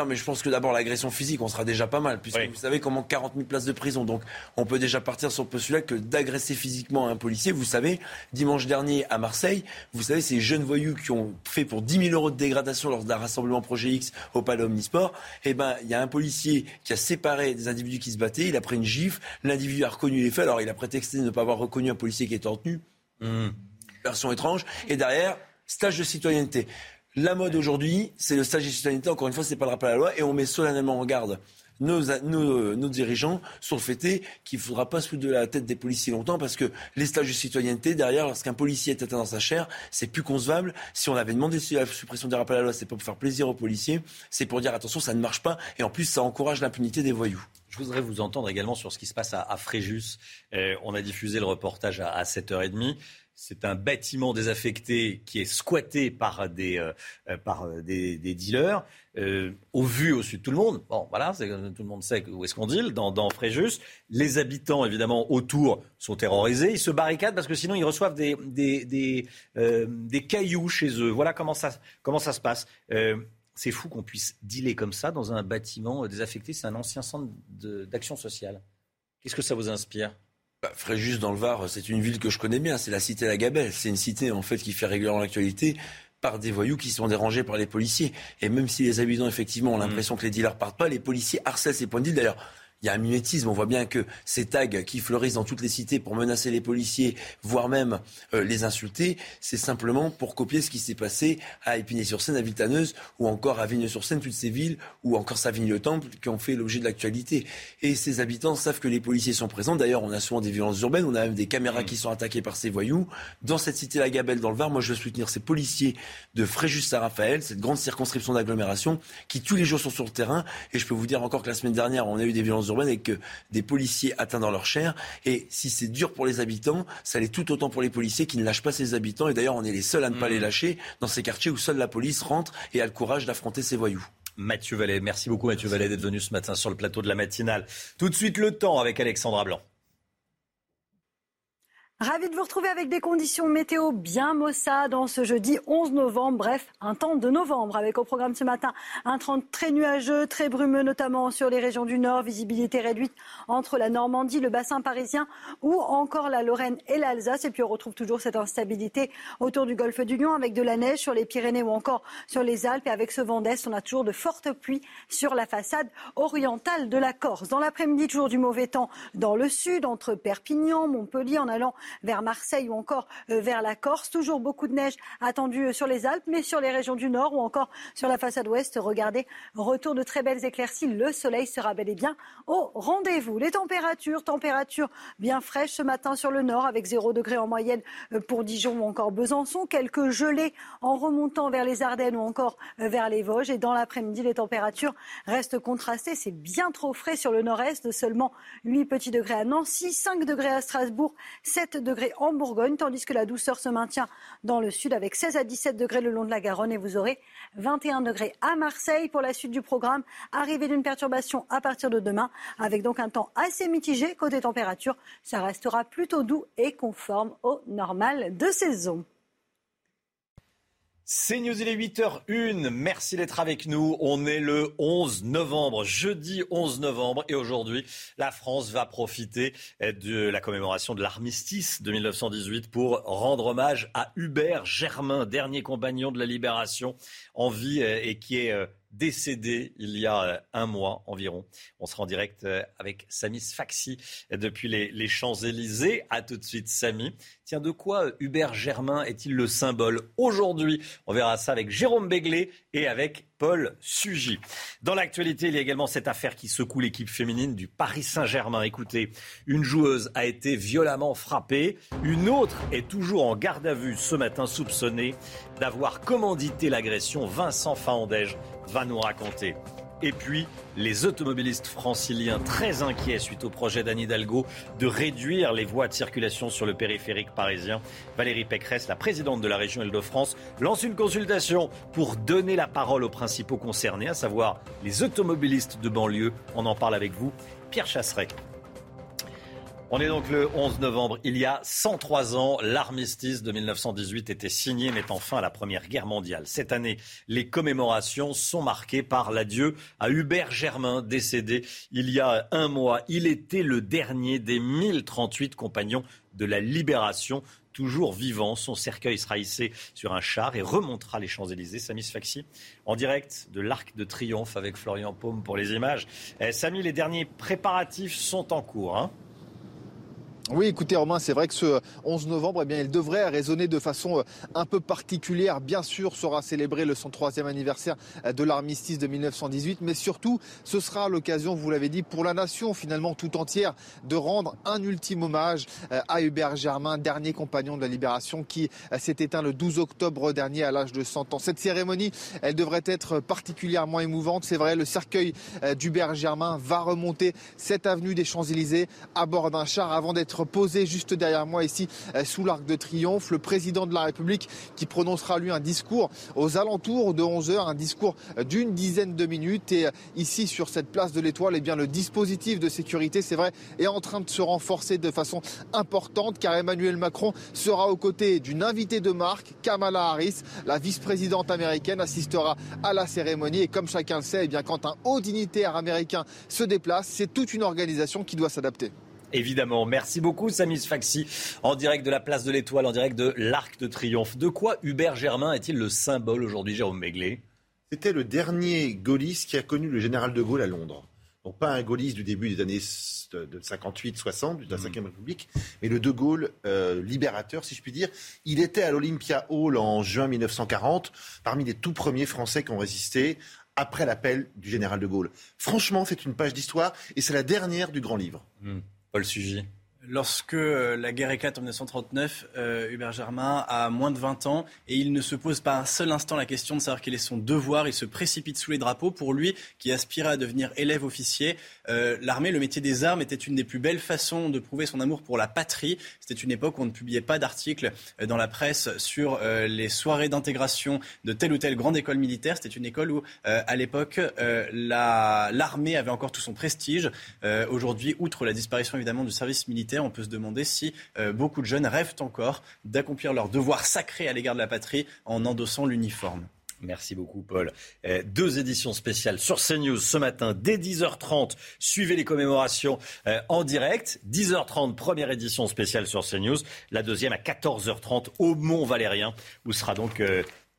S53: Non, mais je pense que d'abord, l'agression physique, on sera déjà pas mal, puisque vous savez comment 40 000 places de prison. Donc, on peut déjà partir sur le postulat que d'agresser physiquement un policier, vous savez, dimanche dernier à Marseille, vous savez, ces jeunes voyous qui ont fait pour 10 000 euros de dégradation lors d'un rassemblement Projet X au Palais Omnisport, eh ben, il y a un policier qui a séparé des individus qui se battaient, il a pris une gifle, l'individu a reconnu les faits, alors il a prétexté de ne pas avoir reconnu un policier qui était en tenue. Mmh. Version étrange. Et derrière, stage de citoyenneté. La mode aujourd'hui, c'est le stage de citoyenneté. Encore une fois, c'est pas le rappel à la loi. Et on met solennellement en garde nos, dirigeants sur le fait qu'il ne faudra pas se foutre de la tête des policiers longtemps parce que les stages de citoyenneté, derrière, lorsqu'un policier est atteint dans sa chair, c'est plus concevable. Si on avait demandé la suppression des rappels à la loi, c'est pas pour faire plaisir aux policiers, c'est pour dire attention, ça ne marche pas. Et en plus, ça encourage l'impunité des voyous.
S1: Je voudrais vous entendre également sur ce qui se passe à, Fréjus. Euh, on a diffusé le reportage à, à 7h30. C'est un bâtiment désaffecté qui est squatté par des, euh, euh, euh, dealers, au vu au sud de tout le monde. Bon, voilà, tout le monde sait où est-ce qu'on deal, dans, dans Fréjus. Les habitants, évidemment, autour sont terrorisés. Ils se barricadent parce que sinon, ils reçoivent des cailloux chez eux. Voilà comment ça, comment ça se passe. c'est fou qu'on puisse dealer comme ça dans un bâtiment désaffecté. C'est un ancien centre d'action sociale. Qu'est-ce que ça vous inspire?
S53: Bah, Fréjus dans le Var, c'est une ville que je connais bien, c'est la cité La Gabelle. C'est une cité en fait qui fait régulièrement l'actualité par des voyous qui sont dérangés par les policiers. Et même si les habitants effectivement ont mmh. l'impression que les dealers partent pas, les policiers harcèlent ces points de deal. D'ailleurs, il y a un mimétisme. On voit bien que ces tags qui fleurissent dans toutes les cités pour menacer les policiers, voire même euh, les insulter, c'est simplement pour copier ce qui s'est passé à Épinay-sur-Seine, à Villetaneuse, ou encore à Vigne-sur-Seine, toutes ces villes, ou encore Savigny-le-Temple, qui ont fait l'objet de l'actualité. Et ces habitants savent que les policiers sont présents. D'ailleurs, on a souvent des violences urbaines, on a même des caméras qui sont attaquées par ces voyous. Dans cette cité La Gabelle, dans le Var, moi je veux soutenir ces policiers de Fréjus-Saint-Raphaël, cette grande circonscription d'agglomération, qui tous les jours sont sur le terrain. Et je peux vous dire encore que la semaine dernière, on a eu des violences urbaine avec des policiers atteints dans leur chair. Et si c'est dur pour les habitants, ça l'est tout autant pour les policiers qui ne lâchent pas ces habitants. Et d'ailleurs, on est les seuls à ne pas mmh. les lâcher dans ces quartiers où seule la police rentre et a le courage d'affronter ces voyous.
S1: Mathieu Vallet, merci beaucoup Mathieu Vallet d'être venu ce matin sur le plateau de la matinale. Tout de suite le temps avec Alexandra Blanc.
S22: Ravi de vous retrouver avec des conditions météo bien maussades en ce jeudi 11 novembre. Bref, un temps de novembre avec au programme ce matin un temps très nuageux, très brumeux, notamment sur les régions du Nord. Visibilité réduite entre la Normandie, le bassin parisien ou encore la Lorraine et l'Alsace. Et puis on retrouve toujours cette instabilité autour du golfe du Lion avec de la neige sur les Pyrénées ou encore sur les Alpes. Et avec ce vent d'Est, on a toujours de fortes pluies sur la façade orientale de la Corse. Dans l'après-midi, toujours du mauvais temps dans le sud, entre Perpignan, Montpellier, en allant vers Marseille ou encore euh, vers la Corse. Toujours beaucoup de neige attendue euh, sur les Alpes, mais sur les régions du Nord ou encore sur la façade ouest. Regardez, retour de très belles éclaircies. Le soleil sera bel et bien au rendez-vous. Les températures, températures bien fraîches ce matin sur le Nord avec 0 degré en moyenne euh, pour Dijon ou encore Besançon. Quelques gelées en remontant vers les Ardennes ou encore vers les Vosges. Et dans l'après-midi, les températures restent contrastées. C'est bien trop frais sur le nord-est, seulement 8 petits degrés à Nancy, 5 degrés à Strasbourg, 7 degrés en Bourgogne, tandis que la douceur se maintient dans le sud avec 16 à 17 degrés le long de la Garonne et vous aurez 21 degrés à Marseille pour la suite du programme. Arrivée d'une perturbation à partir de demain avec donc un temps assez mitigé côté température. Ça restera plutôt doux et conforme au normal de saison.
S1: C'est News, il est 8h01. Merci d'être avec nous. On est le 11 novembre, jeudi 11 novembre. Et aujourd'hui, la France va profiter de la commémoration de l'armistice de 1918 pour rendre hommage à Hubert Germain, dernier compagnon de la libération en vie et qui est euh, décédé il y a euh, un mois environ. On sera en direct euh, avec Samy Sfaxi depuis les, Champs-Élysées. À tout de suite, Samy. Tiens, de quoi euh, Hubert Germain est-il le symbole aujourd'hui? On verra ça avec Jérôme Béglé et avec Paul Sugy. Dans l'actualité, il y a également cette affaire qui secoue l'équipe féminine du Paris Saint-Germain. Écoutez, une joueuse a été violemment frappée. Une autre est toujours en garde à vue ce matin, soupçonnée d'avoir commandité l'agression. Vincent Faandège va nous raconter. Et puis, les automobilistes franciliens très inquiets suite au projet d'Anne Hidalgo de réduire les voies de circulation sur le périphérique parisien. Valérie Pécresse, la présidente de la région Île-de-France, lance une consultation pour donner la parole aux principaux concernés, à savoir les automobilistes de banlieue. On en parle avec vous, Pierre Chasseret. On est donc le 11 novembre. Il y a 103 ans, l'armistice de 1918 était signé, mettant fin à la Première Guerre mondiale. Cette année, les commémorations sont marquées par l'adieu à Hubert Germain, décédé il y a un mois. Il était le dernier des 1038 compagnons de la Libération toujours vivant. Son cercueil sera hissé sur un char et remontera les Champs-Élysées. Samy Sfaxi, en direct de l'Arc de Triomphe avec Florian Paume pour les images. Eh, Samy, les derniers préparatifs sont en cours. Hein
S54: oui, écoutez Romain, c'est vrai que ce 11 novembre, eh bien, il devrait résonner de façon euh, un peu particulière. Bien sûr, sera célébré le 103e anniversaire euh, de l'armistice de 1918, mais surtout, ce sera l'occasion, vous l'avez dit, pour la nation finalement tout entière de rendre un ultime hommage euh, à Hubert Germain, dernier compagnon de la Libération, qui s'est éteint le 12 octobre dernier à l'âge de 100 ans. Cette cérémonie, elle devrait être particulièrement émouvante. C'est vrai, le cercueil d'Hubert Germain va remonter cette avenue des Champs-Élysées à bord d'un char avant d'être posé juste derrière moi ici euh, sous l'Arc de Triomphe. Le président de la République qui prononcera lui un discours aux alentours de 11 heures, un discours d'une dizaine de minutes. Et euh, ici sur cette place de l'Étoile, eh bien le dispositif de sécurité, c'est vrai, est en train de se renforcer de façon importante car Emmanuel Macron sera aux côtés d'une invitée de marque, Kamala Harris, la vice-présidente américaine, assistera à la cérémonie. Et comme chacun le sait, eh quand un haut dignitaire américain se déplace, c'est toute une organisation qui doit s'adapter.
S1: Évidemment. Merci beaucoup, Samis Faxi, en direct de la place de l'Étoile, en direct de l'Arc de Triomphe. De quoi Hubert Germain est-il le symbole aujourd'hui, Jérôme Méglé
S49: C'était le dernier gaulliste qui a connu le général de Gaulle à Londres. Donc pas un gaulliste du début des années de 58-60, de la 5 République, mais le de Gaulle euh, libérateur, si je puis dire. Il était à l'Olympia Hall en juin 1940, parmi les tout premiers Français qui ont résisté après l'appel du général de Gaulle. Franchement, c'est une page d'histoire et c'est la dernière du grand livre.
S1: Hmm. Paul Sugy.
S55: Lorsque euh, la guerre éclate en 1939, euh, Hubert Germain a moins de 20 ans et il ne se pose pas un seul instant la question de savoir quel est son devoir. Il se précipite sous les drapeaux. Pour lui, qui aspirait à devenir élève officier, euh, l'armée, le métier des armes était une des plus belles façons de prouver son amour pour la patrie. C'était une époque où on ne publiait pas d'articles dans la presse sur les soirées d'intégration de telle ou telle grande école militaire. C'était une école où, à l'époque, l'armée avait encore tout son prestige. Aujourd'hui, outre la disparition évidemment du service militaire, on peut se demander si euh, beaucoup de jeunes rêvent encore d'accomplir leur devoir sacré à l'égard de la patrie en endossant l'uniforme.
S1: Merci beaucoup, Paul. Euh, deux éditions spéciales sur CNews ce matin dès 10h30. Suivez les commémorations euh, en direct. 10h30, première édition spéciale sur CNews. La deuxième à 14h30 au Mont Valérien, où sera donc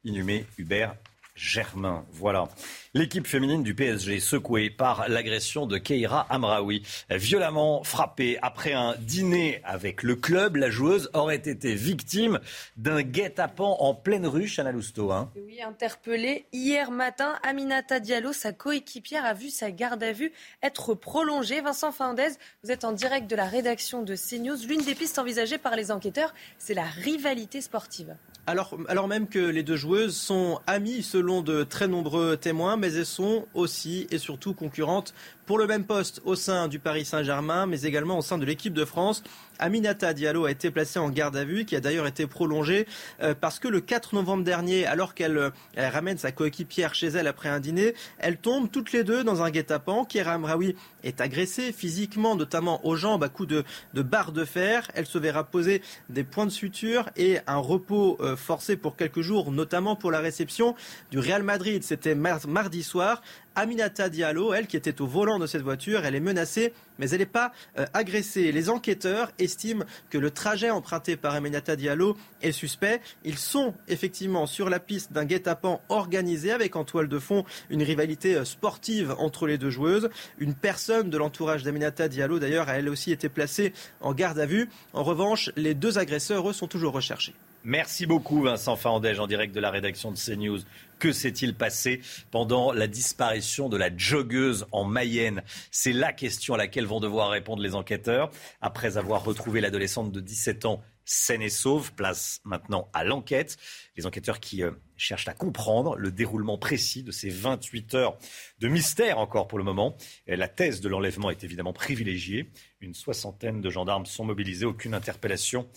S1: inhumé Hubert Germain. Voilà. L'équipe féminine du PSG secouée par l'agression de Keira Amraoui, violemment frappée après un dîner avec le club, la joueuse aurait été victime d'un guet-apens en pleine rue, Chana Lousteau. Hein.
S7: Oui, interpellée hier matin, Aminata Diallo, sa coéquipière, a vu sa garde à vue être prolongée. Vincent Fandez, vous êtes en direct de la rédaction de CNews. L'une des pistes envisagées par les enquêteurs, c'est la rivalité sportive.
S6: Alors, alors même que les deux joueuses sont amies selon de très nombreux témoins, mais elles sont aussi et surtout concurrentes pour le même poste au sein du Paris Saint-Germain, mais également au sein de l'équipe de France. Aminata Diallo a été placée en garde à vue, qui a d'ailleurs été prolongée euh, parce que le 4 novembre dernier, alors qu'elle euh, ramène sa coéquipière chez elle après un dîner, elles tombent toutes les deux dans un guet-apens. Kieram Amraoui est agressée physiquement, notamment aux jambes à coups de, de barres de fer. Elle se verra poser des points de suture et un repos euh, forcé pour quelques jours, notamment pour la réception du Real Madrid. C'était mardi soir. Aminata Diallo, elle qui était au volant de cette voiture, elle est menacée, mais elle n'est pas euh, agressée. Les enquêteurs estiment que le trajet emprunté par Aminata Diallo est suspect. Ils sont effectivement sur la piste d'un guet-apens organisé avec en toile de fond une rivalité euh, sportive entre les deux joueuses. Une personne de l'entourage d'Aminata Diallo, d'ailleurs, a elle aussi été placée en garde à vue. En revanche, les deux agresseurs, eux, sont toujours recherchés.
S1: Merci beaucoup Vincent Fandège en direct de la rédaction de CNews. Que s'est-il passé pendant la disparition de la joggeuse en Mayenne? C'est la question à laquelle vont devoir répondre les enquêteurs. Après avoir retrouvé l'adolescente de 17 ans saine et sauve, place maintenant à l'enquête. Les enquêteurs qui euh, cherchent à comprendre le déroulement précis de ces 28 heures de mystère encore pour le moment. la thèse de l'enlèvement est évidemment privilégiée. Une soixantaine de gendarmes sont mobilisés, aucune interpellation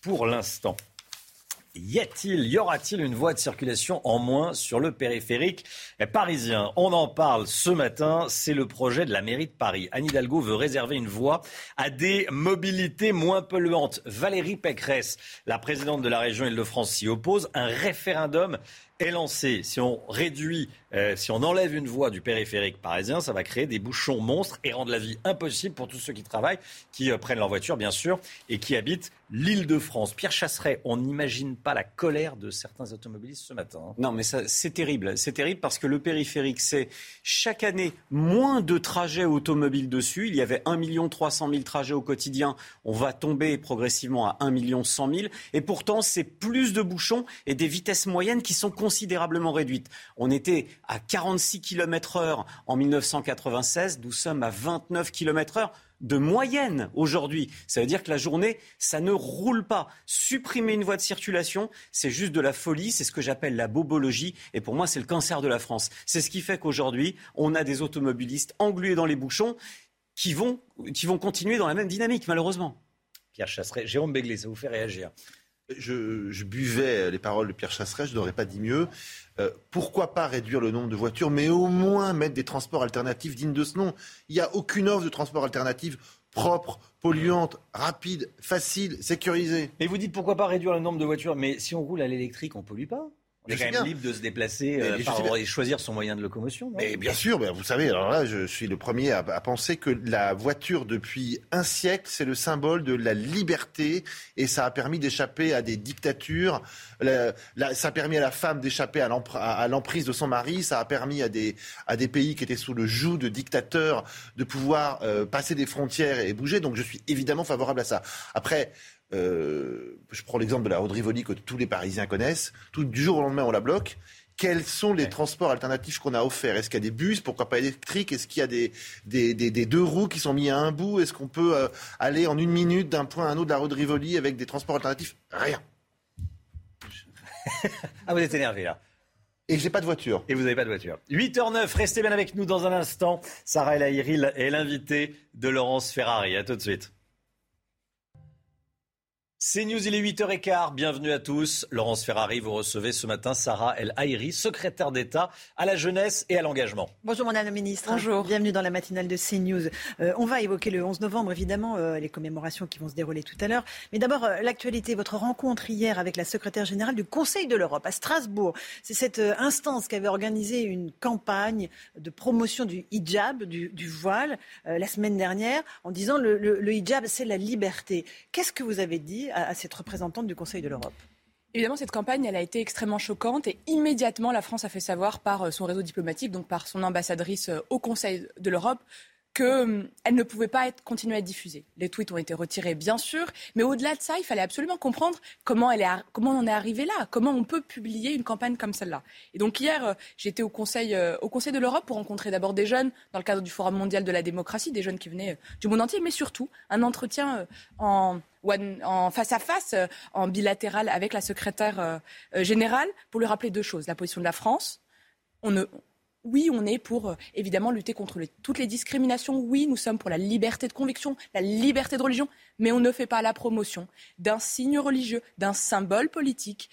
S1: pour l'instant. Y a-t-il, y aura-t-il une voie de circulation en moins sur le périphérique parisien? On en parle ce matin, c'est le projet de la mairie de Paris. Anne Hidalgo veut réserver une voie à des mobilités moins polluantes. Valérie Pécresse, la présidente de la région Île-de-France, s'y oppose. Un référendum est lancé. Si on réduit, euh, si on enlève une voie du périphérique parisien, ça va créer des bouchons monstres et rendre la vie impossible pour tous ceux qui travaillent, qui euh, prennent leur voiture bien sûr, et qui habitent l'île de France. Pierre Chasseret, on n'imagine pas la colère de certains automobilistes ce matin. Hein.
S56: Non, mais c'est terrible. C'est terrible parce que le périphérique, c'est chaque année moins de trajets automobiles dessus. Il y avait 1 300 000 trajets au quotidien. On va tomber progressivement à 1 100 000. Et pourtant, c'est plus de bouchons et des vitesses moyennes qui sont considérablement réduites. On était à 46 km heure en 1996. Nous sommes à 29 km heure de moyenne aujourd'hui. Ça veut dire que la journée, ça ne roule pas. Supprimer une voie de circulation, c'est juste de la folie, c'est ce que j'appelle la bobologie, et pour moi, c'est le cancer de la France. C'est ce qui fait qu'aujourd'hui, on a des automobilistes englués dans les bouchons qui vont, qui vont continuer dans la même dynamique, malheureusement.
S1: Pierre Chasseret, Jérôme Béglé, ça vous fait réagir
S49: je, buvais les paroles de Pierre Chasseret, je n'aurais pas dit mieux. Euh, pourquoi pas réduire le nombre de voitures, mais au moins mettre des transports alternatifs dignes de ce nom? Il n'y a aucune offre de transport alternatif propre, polluante, rapide, facile, sécurisée.
S1: Mais vous dites pourquoi pas réduire le nombre de voitures? Mais si on roule à l'électrique, on ne pollue pas on est quand même libre de se déplacer euh, et choisir son moyen de locomotion.
S49: mais bien sûr, vous savez, alors là, je suis le premier à, penser que la voiture, depuis un siècle, c'est le symbole de la liberté et ça a permis d'échapper à des dictatures. ça a permis à la femme d'échapper à l'emprise de son mari. Ça a permis à des, à des pays qui étaient sous le joug de dictateurs de pouvoir euh, passer des frontières et bouger. Donc je suis évidemment favorable à ça. Après, euh, je prends l'exemple de la Haute Rivoli que tous les Parisiens connaissent. Tout, du jour au lendemain, on la bloque. Quels sont les transports alternatifs qu'on a offerts? Est-ce qu'il y a des bus? Pourquoi pas électriques? Est-ce qu'il y a des, des, des, deux roues qui sont mis à un bout? Est-ce qu'on peut euh, aller en une minute d'un point à un autre de la Haute Rivoli avec des transports alternatifs? Rien.
S1: ah, vous êtes énervé là.
S49: Et j'ai pas de voiture.
S1: Et vous n'avez pas de voiture. 8h09, restez bien avec nous dans un instant. Sarah El est l'invitée de Laurence Ferrari. À tout de suite. C'est News, il est 8h15. Bienvenue à tous. Laurence Ferrari, vous recevez ce matin Sarah El Haïri, secrétaire d'État à la jeunesse et à l'engagement.
S57: Bonjour, Madame la Ministre. Bonjour. Bienvenue dans la matinale de CNews. Euh, on va évoquer le 11 novembre, évidemment, euh, les commémorations qui vont se dérouler tout à l'heure. Mais d'abord, euh, l'actualité, votre rencontre hier avec la secrétaire générale du Conseil de l'Europe à Strasbourg. C'est cette instance qui avait organisé une campagne de promotion du hijab, du, voile, la semaine dernière, en disant le, le hijab, c'est la liberté. Qu'est-ce que vous avez dit à, cette représentante du Conseil de l'Europe.
S58: Évidemment, cette campagne, elle a été extrêmement choquante et immédiatement, la France a fait savoir par euh, son réseau diplomatique, donc par son ambassadrice euh, au Conseil de l'Europe, qu'elle hum, ne pouvait pas être, continuer à être diffusée. Les tweets ont été retirés, bien sûr, mais au-delà de ça, il fallait absolument comprendre comment, on en est arrivé là, comment on peut publier une campagne comme celle-là. Et donc hier, euh, j'étais au Conseil, euh, au Conseil de l'Europe pour rencontrer d'abord des jeunes dans le cadre du Forum mondial de la démocratie, des jeunes qui venaient euh, du monde entier, mais surtout un entretien en, en face à face, en bilatéral avec la secrétaire générale, pour lui rappeler deux choses. La position de la France, on ne, oui, on est pour euh, évidemment lutter contre toutes les discriminations. Oui, nous sommes pour la liberté de conviction, la liberté de religion, mais on ne fait pas la promotion d'un signe religieux, d'un symbole politique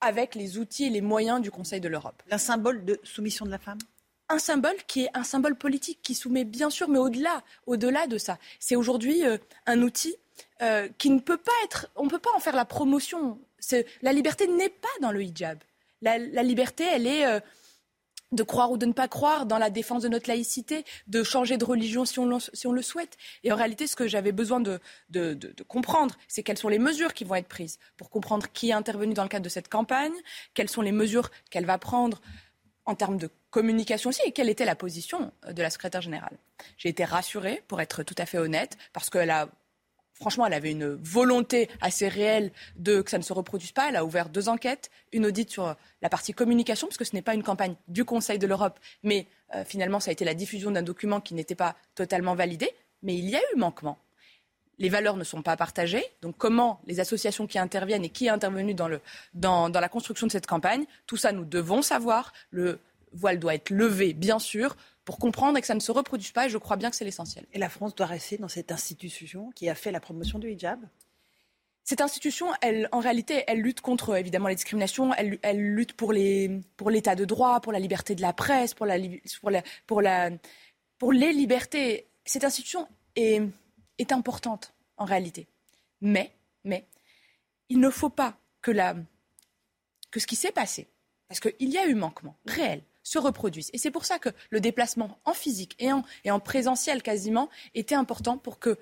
S58: avec les outils et les moyens du Conseil de l'Europe.
S57: Un symbole de soumission de la femme?
S58: Un symbole qui est un symbole politique qui soumet bien sûr, mais au-delà, au-delà de ça, c'est aujourd'hui euh, un outil euh, qui ne peut pas être, on ne peut pas en faire la promotion. La liberté n'est pas dans le hijab. La, liberté, elle est de croire ou de ne pas croire dans la défense de notre laïcité, de changer de religion si on, le, souhaite. Et en réalité, ce que j'avais besoin de, comprendre, c'est quelles sont les mesures qui vont être prises pour comprendre qui est intervenu dans le cadre de cette campagne, quelles sont les mesures qu'elle va prendre en termes de communication aussi, et quelle était la position de la secrétaire générale. J'ai été rassurée, pour être tout à fait honnête, parce qu'elle a franchement, elle avait une volonté assez réelle de que ça ne se reproduise pas. Elle a ouvert deux enquêtes, une audite sur la partie communication, parce que ce n'est pas une campagne du Conseil de l'Europe, mais euh, finalement, ça a été la diffusion d'un document qui n'était pas totalement validé. Mais il y a eu manquement. Les valeurs ne sont pas partagées. Donc, comment les associations qui interviennent et qui est intervenu dans, le, dans, dans la construction de cette campagne, tout ça, nous devons savoir. Le voile doit être levé, bien sûr pour comprendre et que ça ne se reproduise pas. Et je crois bien que c'est l'essentiel.
S57: Et la France doit rester dans cette institution qui a fait la promotion du hijab?
S58: Cette institution, elle, en réalité, elle lutte contre évidemment les discriminations, elle, elle lutte pour les pour l'état de droit, pour la liberté de la presse, pour la pour la pour la pour les libertés. Cette institution est est importante en réalité, mais mais il ne faut pas que la que ce qui s'est passé, parce qu'il y a eu manquement réel, se reproduise. Et c'est pour ça que le déplacement en physique et en, et en présentiel quasiment était important pour que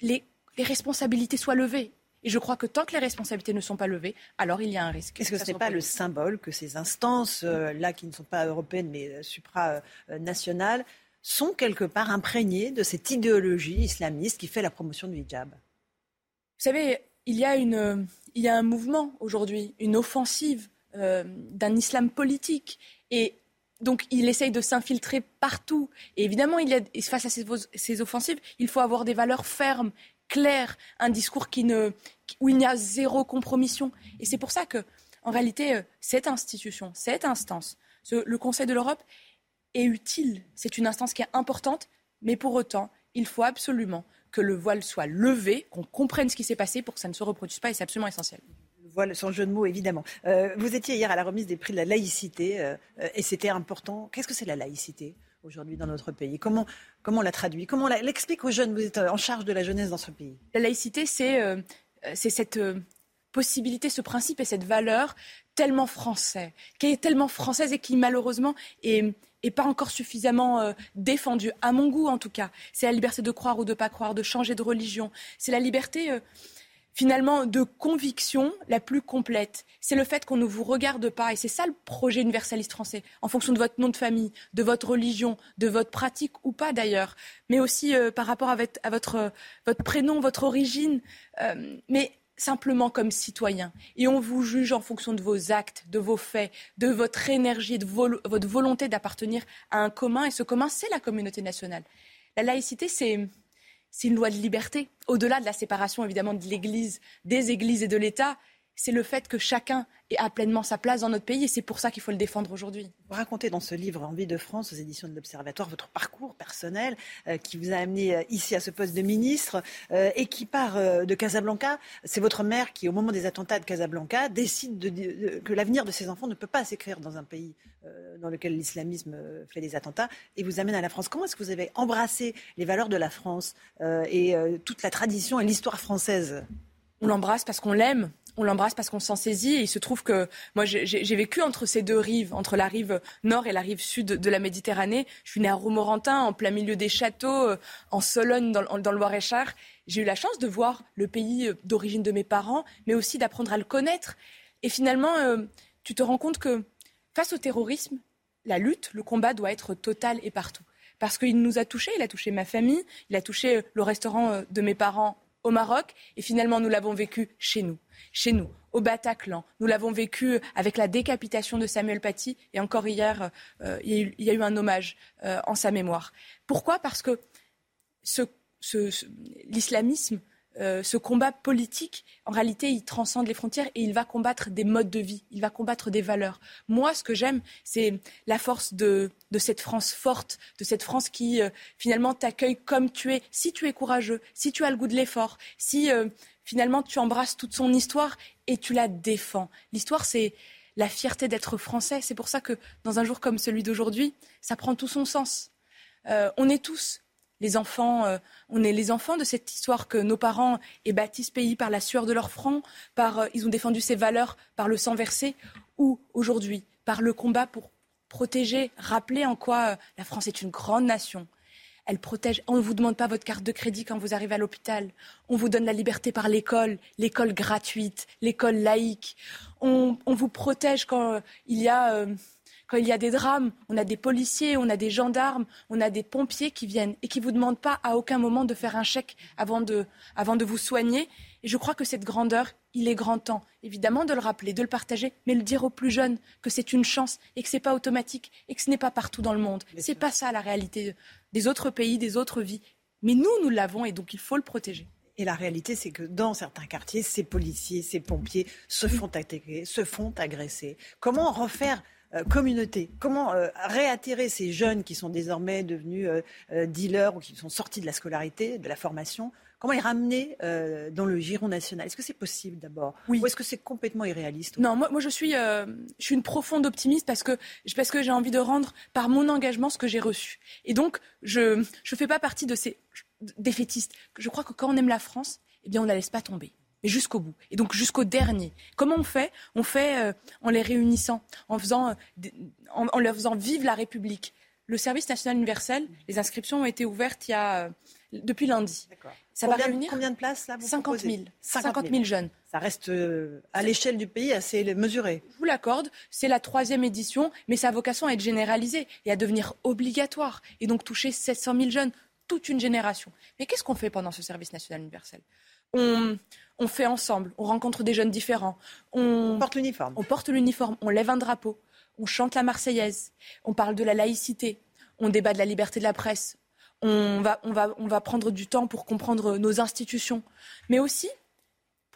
S58: les, les responsabilités soient levées. Et je crois que tant que les responsabilités ne sont pas levées, alors il y a un risque.
S57: Est-ce que ce n'est pas le symbole que ces instances, euh, là qui ne sont pas européennes mais euh, supranationales, sont quelque part imprégnées de cette idéologie islamiste qui fait la promotion du hijab? Vous
S58: savez, il y a, une, il y a un mouvement aujourd'hui, une offensive euh, d'un islam politique. Et donc, il essaye de s'infiltrer partout. Et évidemment, face à ces, offensives, il faut avoir des valeurs fermes, claires, un discours où il n'y a zéro compromission. Et c'est pour ça que, en réalité, euh, cette institution, cette instance, le Conseil de l'Europe, est utile. C'est une instance qui est importante, mais pour autant, il faut absolument que le voile soit levé, qu'on comprenne ce qui s'est passé pour que ça ne se reproduise pas, et c'est absolument essentiel.
S57: Le voile, sans jeu de mots, évidemment. Euh, vous étiez hier à la remise des prix de la laïcité, euh, et c'était important. Qu'est-ce que c'est la laïcité aujourd'hui dans notre pays? Comment, comment on la traduit? Comment on l'explique aux jeunes? Vous êtes en charge de la jeunesse dans ce pays.
S58: La laïcité, c'est euh, cette possibilité, ce principe et cette valeur tellement français, qui est tellement française et qui malheureusement est et pas encore suffisamment euh, défendue, à mon goût en tout cas. C'est la liberté de croire ou de pas croire, de changer de religion. C'est la liberté euh, finalement de conviction la plus complète. C'est le fait qu'on ne vous regarde pas, et c'est ça le projet universaliste français, en fonction de votre nom de famille, de votre religion, de votre pratique ou pas d'ailleurs, mais aussi euh, par rapport à votre, à votre, votre prénom, votre origine. mais simplement comme citoyen. Et on vous juge en fonction de vos actes, de vos faits, de votre énergie, de votre volonté d'appartenir à un commun. Et ce commun, c'est la communauté nationale. La laïcité, c'est une loi de liberté. Au-delà de la séparation, évidemment, de l'Église, des églises et de l'État, c'est le fait que chacun a pleinement sa place dans notre pays et c'est pour ça qu'il faut le défendre aujourd'hui.
S57: Vous racontez dans ce livre Envie de France aux éditions de l'Observatoire votre parcours personnel euh, qui vous a amené euh, ici à ce poste de ministre euh, et qui part de Casablanca. C'est votre mère qui, au moment des attentats de Casablanca, décide de, que l'avenir de ses enfants ne peut pas s'écrire dans un pays dans lequel l'islamisme fait des attentats et vous amène à la France. Comment est-ce que vous avez embrassé les valeurs de la France et toute la tradition et l'histoire française?
S58: On l'embrasse parce qu'on l'aime on l'embrasse parce qu'on s'en saisit. Et il se trouve que moi, j'ai vécu entre ces deux rives, entre la rive nord et la rive sud de la Méditerranée. Je suis née à Romorantin, en plein milieu des châteaux, euh, en Sologne, dans, le Loir-et-Cher. J'ai eu la chance de voir le pays euh, d'origine de mes parents, mais aussi d'apprendre à le connaître. Et finalement, euh, tu te rends compte que face au terrorisme, la lutte, le combat doit être total et partout. Parce qu'il nous a touchés, il a touché ma famille, il a touché le restaurant de mes parents au Maroc, et finalement nous l'avons vécu chez nous chez nous, au Bataclan. Nous l'avons vécu avec la décapitation de Samuel Paty et encore hier, euh, il, y a eu, un hommage euh, en sa mémoire. Pourquoi? Parce que l'islamisme, euh, ce combat politique, en réalité, il transcende les frontières et il va combattre des modes de vie, il va combattre des valeurs. Moi, ce que j'aime, c'est la force de, cette France forte, de cette France qui, finalement, t'accueille comme tu es, si tu es courageux, si tu as le goût de l'effort, si finalement, tu embrasses toute son histoire et tu la défends. L'histoire, c'est la fierté d'être français. C'est pour ça que dans un jour comme celui d'aujourd'hui, ça prend tout son sens. Euh, on est tous les enfants, euh, on est les enfants de cette histoire que nos parents aient bâti ce pays par la sueur de leur front, par euh, ils ont défendu ses valeurs par le sang versé, ou aujourd'hui par le combat pour protéger, rappeler en quoi la France est une grande nation, elle protège. On ne vous demande pas votre carte de crédit quand vous arrivez à l'hôpital. On vous donne la liberté par l'école, l'école gratuite, l'école laïque. On, vous protège quand euh, il y a euh, quand il y a des drames, on a des policiers, on a des gendarmes, on a des pompiers qui viennent et qui vous demandent pas à aucun moment de faire un chèque avant de, avant de vous soigner. Et je crois que cette grandeur, il est grand temps, évidemment, de le rappeler, de le partager, mais le dire aux plus jeunes que c'est une chance et que ce n'est pas automatique et que ce n'est pas partout dans le monde. Ce n'est pas ça la réalité des autres pays, des autres vies. Mais nous, nous l'avons et donc il faut le protéger.
S57: Et la réalité, c'est que dans certains quartiers, ces policiers, ces pompiers se font attaquer, se font agresser. Comment refaire communauté Comment euh, réattirer ces jeunes qui sont désormais devenus euh, dealers ou qui sont sortis de la scolarité, de la formation comment les ramener euh, dans le giron national? Est-ce que c'est possible d'abord? Oui. Ou est-ce que c'est complètement irréaliste?
S58: Non, moi, moi je, suis, je suis une profonde optimiste parce que, parce que j'ai envie de rendre par mon engagement ce que j'ai reçu. Et donc, je ne fais pas partie de ces défaitistes. Je crois que quand on aime la France, eh bien, on ne la laisse pas tomber mais jusqu'au bout. Et donc jusqu'au dernier. Comment on fait? On fait en les réunissant, en, faisant, en, en, leur faisant vivre la République, le service national universel, les inscriptions ont été ouvertes il y a, euh, depuis lundi.
S57: Ça combien, va réunir combien de places là
S58: 50 000. 50 000 jeunes.
S57: Ça reste euh, à l'échelle du pays assez mesuré.
S58: Je vous l'accorde, c'est la troisième édition, mais sa vocation à être généralisée et à devenir obligatoire et donc toucher 700 000 jeunes, toute une génération. Mais qu'est-ce qu'on fait pendant ce service national universel? On, on, fait ensemble, on rencontre des jeunes différents.
S57: On, on porte l'uniforme.
S58: On porte l'uniforme, on lève un drapeau on chante la Marseillaise, on parle de la laïcité, on débat de la liberté de la presse, on va, on va, on va prendre du temps pour comprendre nos institutions, mais aussi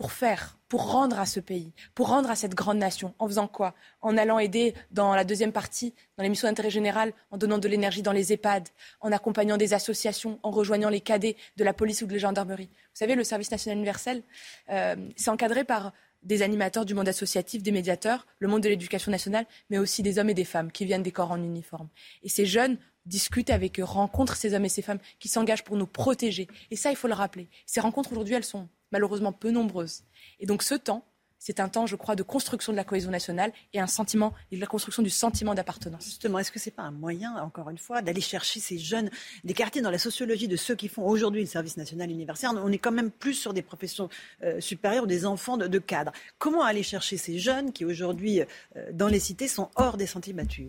S58: pour faire, pour rendre à ce pays, pour rendre à cette grande nation. En faisant quoi? En allant aider dans la deuxième partie, dans l'émission d'intérêt général, en donnant de l'énergie dans les EHPAD, en accompagnant des associations, en rejoignant les cadets de la police ou de la gendarmerie. Vous savez, le service national universel, euh, c'est encadré par des animateurs du monde associatif, des médiateurs, le monde de l'éducation nationale, mais aussi des hommes et des femmes qui viennent des corps en uniforme. Et ces jeunes discutent avec eux, rencontrent ces hommes et ces femmes qui s'engagent pour nous protéger. Et ça, il faut le rappeler. Ces rencontres aujourd'hui, elles sont malheureusement peu nombreuses. Et donc ce temps, c'est un temps, je crois, de construction de la cohésion nationale et de la construction du sentiment d'appartenance.
S57: Justement, est-ce que ce n'est pas un moyen, encore une fois, d'aller chercher ces jeunes des quartiers dans la sociologie de ceux qui font aujourd'hui le service national universitaire? On est quand même plus sur des professions euh, supérieures, des enfants de, cadres. Comment aller chercher ces jeunes qui aujourd'hui, euh, dans les cités, sont hors des sentiers battus?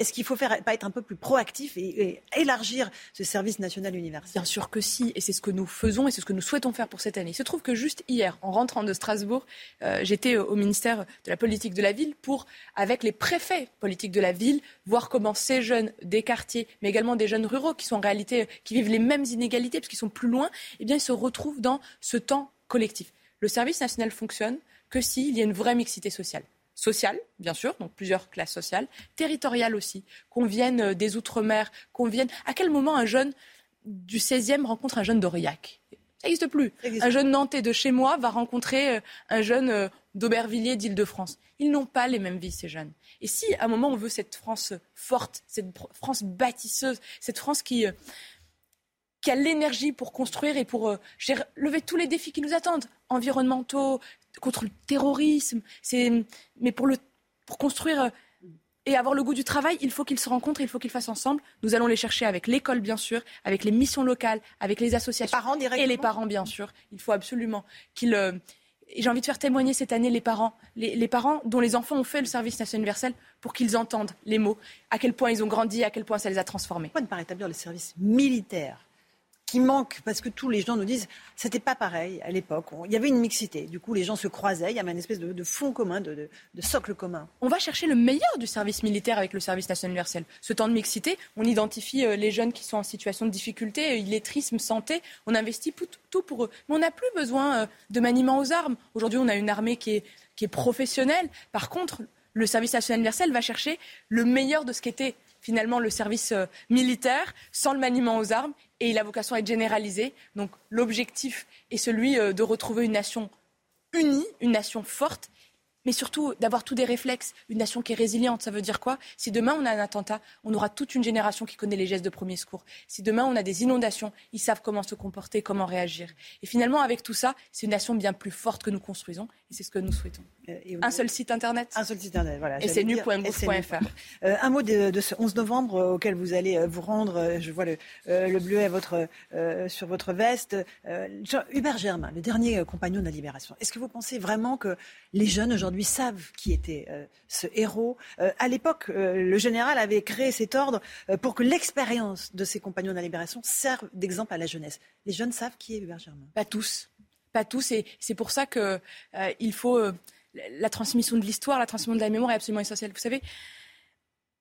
S57: Est-ce qu'il faut faire, pas être un peu plus proactif et, élargir ce service national universel?
S58: Bien sûr que si, et c'est ce que nous faisons et c'est ce que nous souhaitons faire pour cette année. Il se trouve que juste hier, en rentrant de Strasbourg, euh, j'étais au ministère de la politique de la ville pour, avec les préfets politiques de la ville, voir comment ces jeunes des quartiers, mais également des jeunes ruraux qui vivent les mêmes inégalités parce qu'ils sont plus loin, eh se retrouvent dans ce temps collectif. Le service national fonctionne que s'il y a une vraie mixité sociale sociale, bien sûr, donc plusieurs classes sociales, territoriales aussi, qu'on vienne euh, des Outre-mer, qu'on vienne. À quel moment un jeune du 16e rencontre un jeune d'Aurillac? Ça n'existe plus. Un jeune nantais de chez moi va rencontrer euh, un jeune euh, d'Aubervilliers d'Île-de-France. Ils n'ont pas les mêmes vies, ces jeunes. Et si, à un moment, on veut cette France forte, cette France bâtisseuse, cette France qui qui a l'énergie pour construire et pour lever tous les défis qui nous attendent, environnementaux, contre le terrorisme. C'est, mais pour, le, pour construire euh, et avoir le goût du travail, il faut qu'ils se rencontrent, il faut qu'ils fassent ensemble. Nous allons les chercher avec l'école, bien sûr, avec les missions locales, avec les associations
S57: parents
S58: et les parents, bien sûr. Il faut absolument qu'ils. Euh, j'ai envie de faire témoigner cette année les parents, les, les, parents dont les enfants ont fait le service national universel pour qu'ils entendent les mots, à quel point ils ont grandi, à quel point ça les a transformés.
S57: Pourquoi ne pas rétablir le service militaire? Qui manque parce que tous les gens nous disent c'était pas pareil à l'époque. Il y avait une mixité. Du coup, les gens se croisaient. Il y avait une espèce de, fond commun, de, socle commun.
S58: On va chercher le meilleur du service militaire avec le service national universel. Ce temps de mixité, on identifie euh, les jeunes qui sont en situation de difficulté, euh, illettrisme, santé. On investit tout pour eux. Mais on n'a plus besoin euh, de maniement aux armes. Aujourd'hui, on a une armée qui est, qui est professionnelle. Par contre, le service national universel va chercher le meilleur de ce qu'était finalement le service militaire sans le maniement aux armes et il a vocation à être. Donc l'objectif est celui euh, de retrouver une nation unie, une nation forte mais surtout d'avoir tous des réflexes. Une nation qui est résiliente, ça veut dire quoi? Si demain on a un attentat, on aura toute une génération qui connaît les gestes de premier secours. Si demain on a des inondations, ils savent comment se comporter, comment réagir. Et finalement, avec tout ça, c'est une nation bien plus forte que nous construisons, et c'est ce que nous souhaitons. Euh, un seul site internet?
S57: Un seul site internet, voilà.
S58: Et c'est.
S57: Euh, un mot de, ce 11 novembre euh, auquel vous allez vous rendre. Je vois le, le bleuet votre, sur votre veste. Hubert Germain, le dernier compagnon de la libération. Est-ce que vous pensez vraiment que les jeunes aujourd'hui aujourd'hui savent qui était euh, ce héros. Euh, à l'époque, euh, le général avait créé cet ordre pour que l'expérience de ses compagnons de la libération serve d'exemple à la jeunesse. Les jeunes savent qui est Hubert Germain
S58: Pas tous. Pas tous. Et c'est pour ça qu'il faut. la transmission de l'histoire, la transmission de la mémoire est absolument essentielle. Vous savez,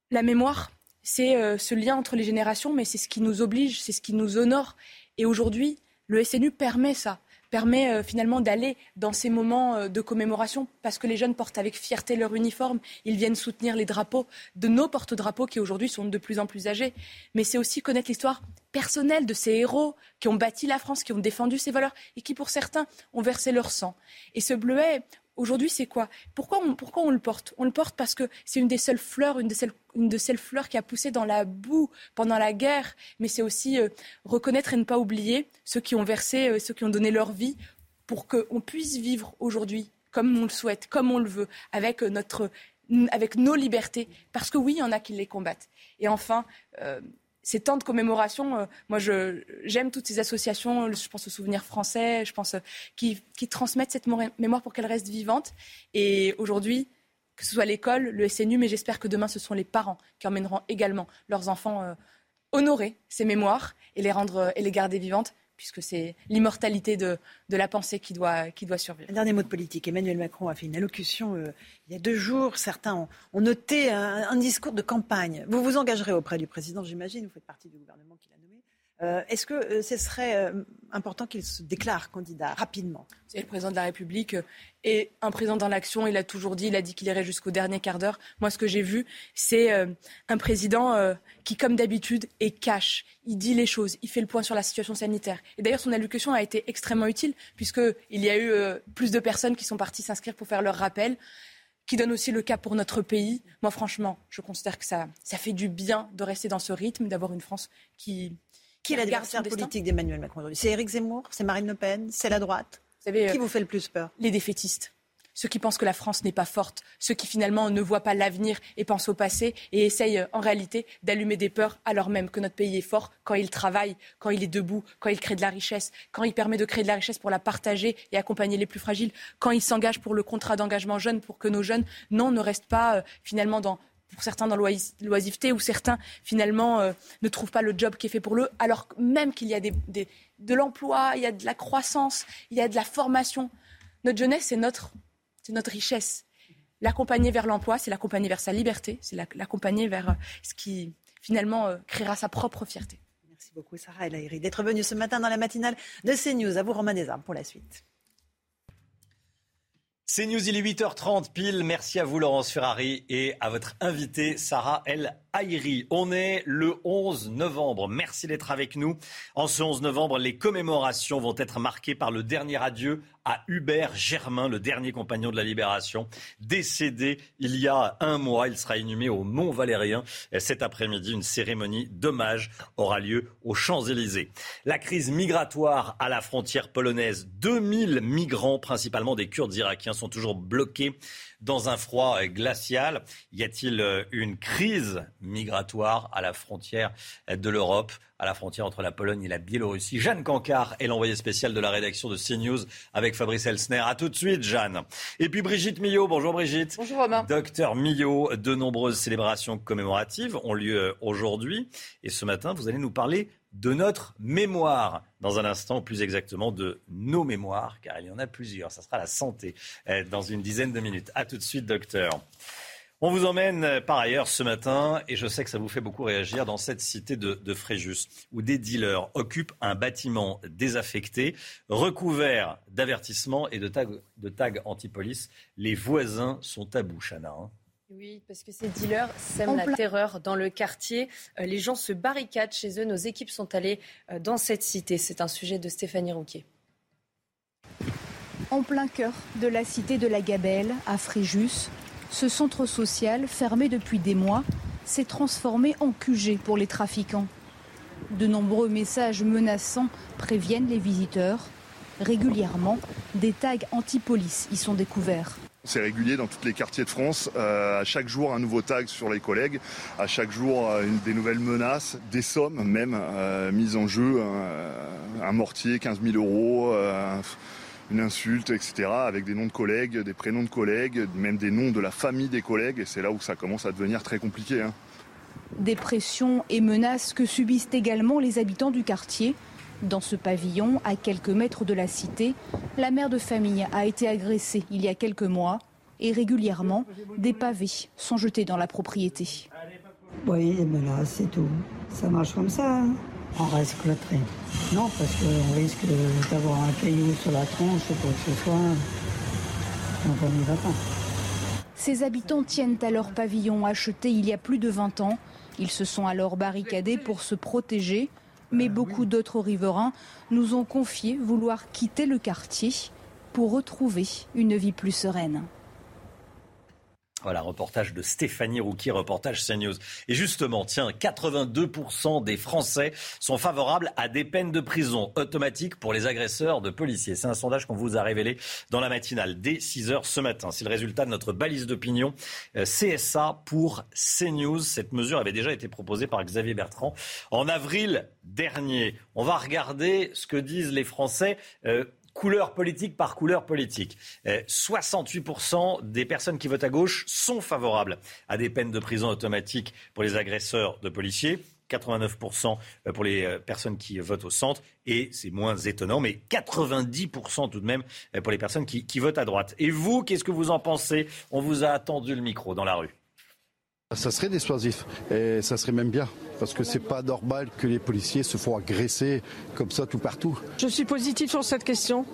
S58: la mémoire, c'est ce lien entre les générations, mais c'est ce qui nous oblige, c'est ce qui nous honore. Et aujourd'hui, le SNU permet ça permet euh, finalement d'aller dans ces moments euh, de commémoration parce que les jeunes portent avec fierté leur uniforme, ils viennent soutenir les drapeaux de nos porte-drapeaux qui aujourd'hui sont de plus en plus âgés. Mais c'est aussi connaître l'histoire personnelle de ces héros qui ont bâti la France, qui ont défendu ses valeurs et qui pour certains ont versé leur sang. Et ce bleuet, Aujourd'hui, c'est quoi? Pourquoi on, le porte? On le porte parce que c'est une des seules fleurs, une une de celles fleurs qui a poussé dans la boue pendant la guerre. Mais c'est aussi euh, reconnaître et ne pas oublier ceux qui ont versé, euh, ceux qui ont donné leur vie pour qu'on puisse vivre aujourd'hui comme on le souhaite, comme on le veut, avec, euh, notre, avec nos libertés. Parce que oui, il y en a qui les combattent. Et enfin, ces temps de commémoration, euh, moi, j'aime toutes ces associations, je pense aux souvenirs français, je pense, euh, qui, transmettent cette mémoire pour qu'elle reste vivante. Et aujourd'hui, que ce soit l'école, le SNU, mais j'espère que demain, ce sont les parents qui emmèneront également leurs enfants euh, honorer ces mémoires et et les garder vivantes puisque c'est l'immortalité de, la pensée qui doit, qui doit survivre.
S57: Un dernier mot de politique. Emmanuel Macron a fait une allocution euh, il y a deux jours. Certains ont, noté un, discours de campagne. Vous vous engagerez auprès du président, j'imagine. Vous faites partie du gouvernement qui l'a nommé. Euh, est-ce que euh, ce serait important qu'il se déclare candidat rapidement?
S58: Le président de la République et un président dans l'action. Il a toujours dit, il a dit qu'il irait jusqu'au dernier quart d'heure. Moi, ce que j'ai vu, c'est un président qui, comme d'habitude, est cash. Il dit les choses, il fait le point sur la situation sanitaire. Et d'ailleurs, son allocution a été extrêmement utile, puisqu'il y a eu plus de personnes qui sont parties s'inscrire pour faire leur rappel qui donne aussi le cap pour notre pays. Moi, franchement, je considère que ça, ça fait du bien de rester dans ce rythme, d'avoir une France qui.
S57: Qui est l'adversaire politique d'Emmanuel Macron aujourd'hui? C'est Éric Zemmour? C'est Marine Le Pen? C'est la droite? Vous savez, Qui euh, vous fait le plus peur?
S58: Les défaitistes. Ceux qui pensent que la France n'est pas forte, ceux qui finalement ne voient pas l'avenir et pensent au passé et essayent en réalité d'allumer des peurs alors même que notre pays est fort quand il travaille, quand il est debout, quand il crée de la richesse, quand il permet de créer de la richesse pour la partager et accompagner les plus fragiles, quand il s'engage pour le contrat d'engagement jeune pour que nos jeunes, non, ne restent pas euh, finalement dans pour certains dans l'oisiveté ou certains finalement euh, ne trouvent pas le job qui est fait pour eux, alors même qu'il y a de l'emploi, il y a de la croissance, il y a de la formation. Notre jeunesse, c'est notre notre richesse. L'accompagner vers l'emploi, c'est l'accompagner vers sa liberté, c'est l'accompagner vers euh, ce qui finalement euh, créera sa propre fierté.
S57: Merci beaucoup Sarah El d'être venue ce matin dans la matinale de CNews. À vous Romain Desarmes pour la suite.
S1: C'est News, il est 8h30 pile. Merci à vous Laurence Ferrari et à votre invitée Sarah El Haïri. On est le 11 novembre. Merci d'être avec nous. En ce 11 novembre, les commémorations vont être marquées par le dernier adieu à Hubert Germain, le dernier compagnon de la Libération, décédé il y a un mois. Il sera inhumé au Mont Valérien. Cet après-midi, une cérémonie d'hommage aura lieu aux Champs-Élysées. La crise migratoire à la frontière polonaise. 2000 migrants, principalement des Kurdes irakiens, sont toujours bloqués dans un froid glacial. Y a-t-il euh, une crise migratoire à la frontière de l'Europe à la frontière entre la Pologne et la Biélorussie? Jeanne Cancard est l'envoyée spéciale de la rédaction de CNews avec Fabrice Elsner. A tout de suite, Jeanne. Et puis Brigitte Millot. Bonjour Brigitte.
S59: Bonjour Romain.
S1: Docteur Millot, de nombreuses célébrations commémoratives ont lieu aujourd'hui. Et ce matin, vous allez nous parler de notre mémoire. Dans un instant, plus exactement de nos mémoires, car il y en a plusieurs. Ça sera la santé euh, dans une dizaine de minutes. A tout de suite, docteur. On vous emmène euh, par ailleurs ce matin, et je sais que ça vous fait beaucoup réagir, dans cette cité de, Fréjus, où des dealers occupent un bâtiment désaffecté, recouvert d'avertissements et de tags, de anti-police. Les voisins sont à bout, Chana. Hein.
S7: Oui, parce que ces dealers sèment la terreur dans le quartier. Euh, les gens se barricadent chez eux. Nos équipes sont allées euh, dans cette cité. C'est un sujet de Stéphanie Rouquier.
S27: En plein cœur de la cité de la Gabelle, à Fréjus, ce centre social, fermé depuis des mois, s'est transformé en QG pour les trafiquants. De nombreux messages menaçants préviennent les visiteurs. Régulièrement, des tags anti-police y sont découverts.
S60: C'est régulier dans tous les quartiers de France. Euh, à chaque jour, un nouveau tag sur les collègues. À chaque jour, euh, des nouvelles menaces, des sommes même euh, mises en jeu. un mortier, 15 000 euros, une insulte, etc. Avec des noms de collègues, des prénoms de collègues, même des noms de la famille des collègues. Et c'est là où ça commence à devenir très compliqué. Hein.
S27: Des pressions et menaces que subissent également les habitants du quartier. Dans ce pavillon, à quelques mètres de la cité, la mère de famille a été agressée il y a quelques mois et régulièrement, des pavés sont jetés dans la propriété.
S61: Oui, mais là, c'est tout. Ça marche comme ça. Hein.
S59: On reste cloîtré. Non, parce qu'on risque d'avoir un caillou sur la tronche ou quoi que ce soit. Donc on n'y va pas.
S27: Ces habitants tiennent à leur pavillon acheté il y a plus de 20 ans. Ils se sont alors barricadés pour se protéger. Mais beaucoup d'autres riverains nous ont confié vouloir quitter le quartier pour retrouver une vie plus sereine.
S1: Voilà, reportage de Stéphanie Rouquier, reportage CNews. Et justement, tiens, 82% des Français sont favorables à des peines de prison automatiques pour les agresseurs de policiers. C'est un sondage qu'on vous a révélé dans la matinale dès 6 heures ce matin. C'est le résultat de notre balise d'opinion euh, CSA pour CNews. Cette mesure avait déjà été proposée par Xavier Bertrand en avril dernier. On va regarder ce que disent les Français. Euh, couleur politique par couleur politique. 68% euh, des personnes qui votent à gauche sont favorables à des peines de prison automatiques pour les agresseurs de policiers. 89% euh, pour les euh, personnes qui votent au centre, et c'est moins étonnant, mais 90% tout de même pour les personnes qui, qui votent à droite. Et vous, qu'est-ce que vous en pensez? On vous a attendu le micro dans la rue.
S61: Ça serait dissuasif et ça serait même bien parce que c'est pas normal que les policiers se font agresser comme ça tout partout.
S62: Je suis positif sur cette question.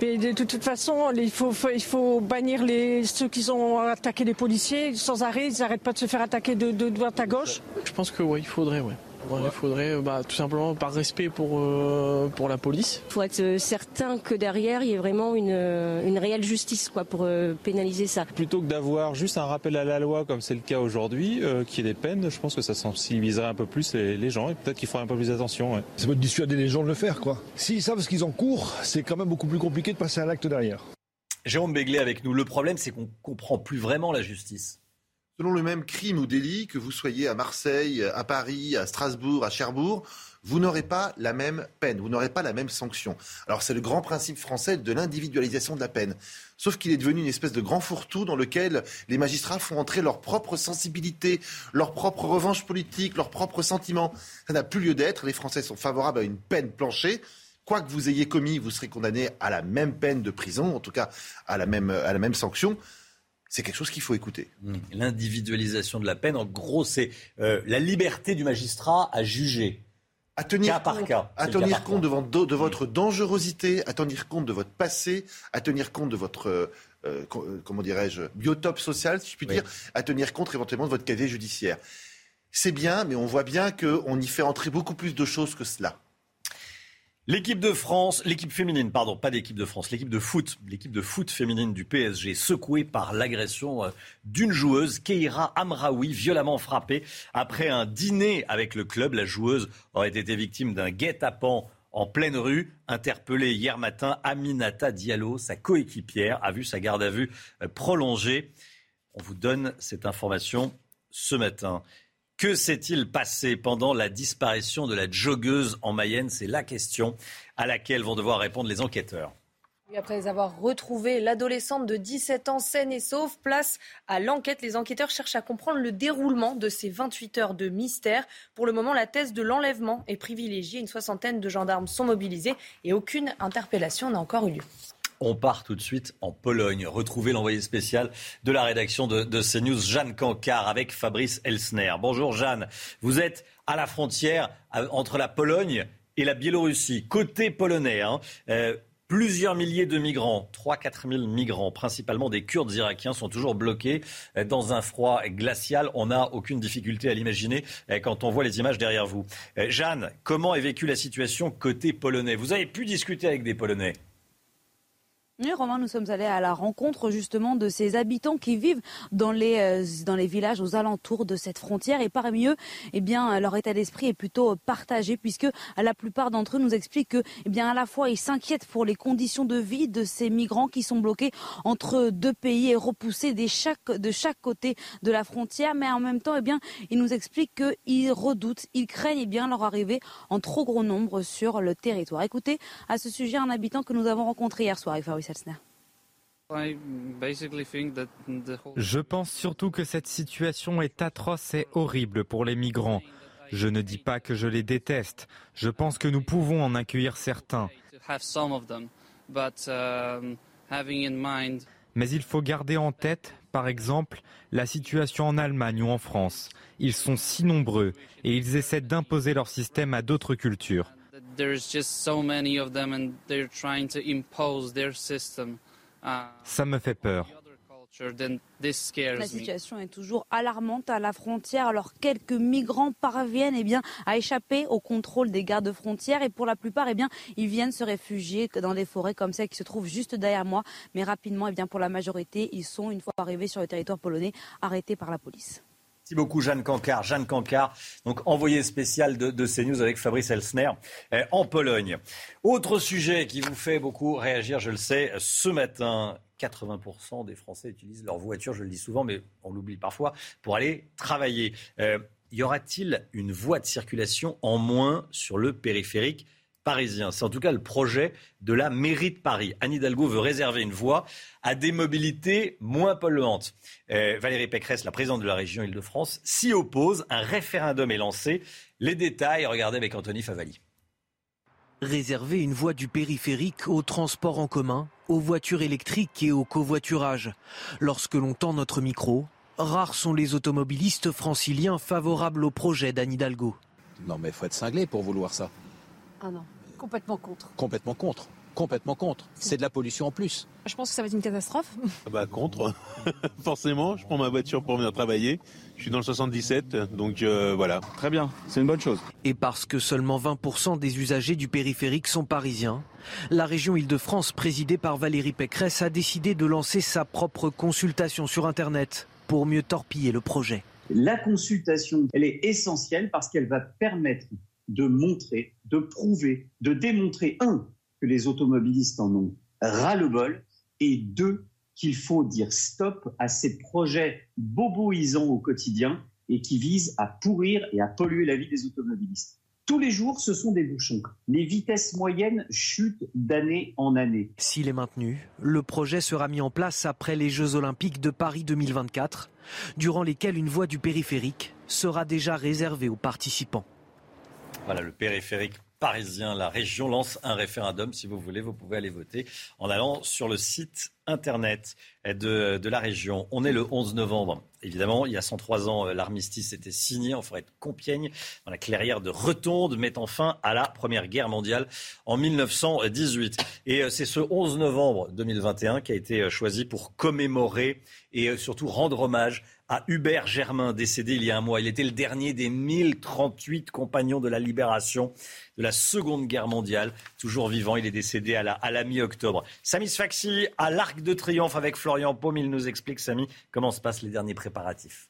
S62: Et de toute façon, il faut, il faut bannir les, ceux qui ont attaqué les policiers sans arrêt. Ils n'arrêtent pas de se faire attaquer de, droite à gauche.
S63: Je pense que oui, il faudrait, oui il faudrait bah, tout simplement par respect pour, euh, pour la police.
S64: Il faut être euh, certain que derrière, il y ait vraiment une, euh, une réelle justice quoi, pour pénaliser ça.
S65: Plutôt que d'avoir juste un rappel à la loi comme c'est le cas aujourd'hui, qui est des peines, je pense que ça sensibiliserait un peu plus les, gens et peut-être qu'il faudrait un peu plus attention. Ouais.
S66: Ça peut dissuader les gens de le faire. quoi. S'ils savent ce qu'ils en courent, c'est quand même beaucoup plus compliqué de passer à l'acte derrière.
S1: Jérôme Béglé avec nous. Le problème, c'est qu'on ne comprend plus vraiment la justice
S49: selon le même crime ou délit, que vous soyez à Marseille, à Paris, à Strasbourg, à Cherbourg, vous n'aurez pas la même peine, vous n'aurez pas la même sanction. Alors c'est le grand principe français de l'individualisation de la peine. Sauf qu'il est devenu une espèce de grand fourre-tout dans lequel les magistrats font entrer leur propre sensibilité, leur propre revanche politique, leurs propres sentiments. Ça n'a plus lieu d'être. Les Français sont favorables à une peine planchée. Quoi que vous ayez commis, vous serez condamné à la même peine de prison, en tout cas à la même, à la même sanction c'est quelque chose qu'il faut écouter.
S1: Mmh. L'individualisation de la peine, en gros, c'est euh, la liberté du magistrat à juger.
S49: À tenir, compte, par cas. À tenir compte de, de, votre dangerosité, à tenir compte de votre passé, à tenir compte de votre, euh, euh, comment dirais-je, biotope social, si je puis dire, à tenir compte éventuellement de votre casier judiciaire. C'est bien, mais on voit bien qu'on y fait entrer beaucoup plus de choses que cela.
S1: L'équipe de France, l'équipe féminine, pardon, pas de France, l'équipe de foot, l'équipe de foot féminine du PSG, secouée par l'agression euh, d'une joueuse, Keira Amraoui, violemment frappée après un dîner avec le club. La joueuse aurait été victime d'un guet-apens en pleine rue. Interpellée hier matin, Aminata Diallo, sa coéquipière, a vu sa garde à vue euh, prolongée. On vous donne cette information ce matin. Que s'est-il passé pendant la disparition de la joggeuse en Mayenne C'est la question à laquelle vont devoir répondre les enquêteurs.
S7: Après avoir retrouvé l'adolescente de 17 ans saine et sauve, place à l'enquête. Les enquêteurs cherchent à comprendre le déroulement de ces 28 heures de mystère. Pour le moment, la thèse de l'enlèvement est privilégiée. Une soixantaine de gendarmes sont mobilisés et aucune interpellation n'a encore eu lieu.
S1: On part tout de suite en Pologne. Retrouver l'envoyé spécial de la rédaction de, CNews, Jeanne Cancard, avec Fabrice Elsner. Bonjour Jeanne. Vous êtes à la frontière entre la Pologne et la Biélorussie. Côté polonais, hein, euh, Plusieurs milliers de migrants, 3-4 000 migrants, principalement des Kurdes irakiens, sont toujours bloqués euh, dans un froid glacial. On n'a aucune difficulté à l'imaginer euh, quand on voit les images derrière vous. Jeanne, comment est vécue la situation côté polonais? Vous avez pu discuter avec des Polonais
S67: Romain, nous sommes allés à la rencontre justement de ces habitants qui vivent dans les, euh, dans les villages aux alentours de cette frontière. Et parmi eux, eh bien, leur état d'esprit est plutôt partagé puisque la plupart d'entre eux nous expliquent que, eh bien, à la fois, ils s'inquiètent pour les conditions de vie de ces migrants qui sont bloqués entre deux pays et repoussés de chaque, côté de la frontière. Mais en même temps, eh bien, ils nous expliquent qu'ils redoutent, ils craignent eh bien, leur arrivée en trop gros nombre sur le territoire. Écoutez à ce sujet un habitant que nous avons rencontré hier soir
S68: je pense surtout que cette situation est atroce et horrible pour les migrants. Je ne dis pas que je les déteste. Je pense que nous pouvons en accueillir certains. Mais il faut garder en tête, par exemple, la situation en Allemagne ou en France. Ils sont si nombreux et ils essaient d'imposer leur système à d'autres cultures. Ça me fait peur.
S30: La situation est toujours alarmante à la frontière alors quelques migrants parviennent eh bien, à échapper au contrôle des gardes frontières et pour la plupart eh bien, ils viennent se réfugier dans des forêts comme celle qui se trouve juste derrière moi mais rapidement eh bien, pour la majorité ils sont une fois arrivés sur le territoire polonais arrêtés par la police.
S1: Merci beaucoup Jeanne Cancard. Jeanne Cancard, donc envoyée spéciale de, CNews avec Fabrice Elsner euh, en Pologne. Autre sujet qui vous fait beaucoup réagir, je le sais, ce matin. 80% des Français utilisent leur voiture, je le dis souvent, mais on l'oublie parfois, pour aller travailler. Euh, y aura-t-il une voie de circulation en moins sur le périphérique parisien. C'est en tout cas le projet de la mairie de Paris. Anne Hidalgo veut réserver une voie à des mobilités moins polluantes. Euh, Valérie Pécresse, la présidente de la région Île-de-France, s'y oppose. Un référendum est lancé. Les détails, regardez avec Anthony Favali.
S2: Réserver une voie du périphérique au transport en commun, aux voitures électriques et au covoiturage. Lorsque l'on tend notre micro, rares sont les automobilistes franciliens favorables au projet d'Anne Hidalgo.
S26: Non mais il faut être cinglé pour vouloir ça.
S30: Ah non, complètement contre.
S26: Complètement contre. Complètement contre. C'est de la pollution en plus.
S30: Je pense que ça va être une catastrophe.
S65: Bah contre, forcément. Je prends ma voiture pour venir travailler. Je suis dans le 77, donc euh, voilà.
S69: Très bien, c'est une bonne chose.
S2: Et parce que seulement 20% des usagers du périphérique sont parisiens, la région Île-de-France, présidée par Valérie Pécresse, a décidé de lancer sa propre consultation sur Internet pour mieux torpiller le projet.
S24: La consultation, elle est essentielle parce qu'elle va permettre de montrer, de prouver, de démontrer, un, que les automobilistes en ont ras-le-bol, et deux, qu'il faut dire stop à ces projets boboisants au quotidien et qui visent à pourrir et à polluer la vie des automobilistes. Tous les jours, ce sont des bouchons. Les vitesses moyennes chutent d'année en année.
S2: S'il est maintenu, le projet sera mis en place après les Jeux olympiques de Paris 2024, durant lesquels une voie du périphérique sera déjà réservée aux participants.
S1: Voilà, le périphérique parisien, la région lance un référendum. Si vous voulez, vous pouvez aller voter en allant sur le site internet de, la région. On est le 11 novembre. Évidemment, il y a 103 ans, euh, l'armistice était signé en forêt de Compiègne, dans la clairière de Retonde, mettant fin à la Première Guerre mondiale en 1918. Et euh, c'est ce 11 novembre 2021 qui a été euh, choisi pour commémorer et surtout rendre hommage à Hubert Germain, décédé il y a un mois. Il était le dernier des 1038 compagnons de la libération de la Seconde Guerre mondiale. Toujours vivant, il est décédé à la, à la mi-octobre. Samy Sfaxi à l'Arc de Triomphe avec Florian Paume. Il nous explique, Samy, comment se passent les derniers préparatifs.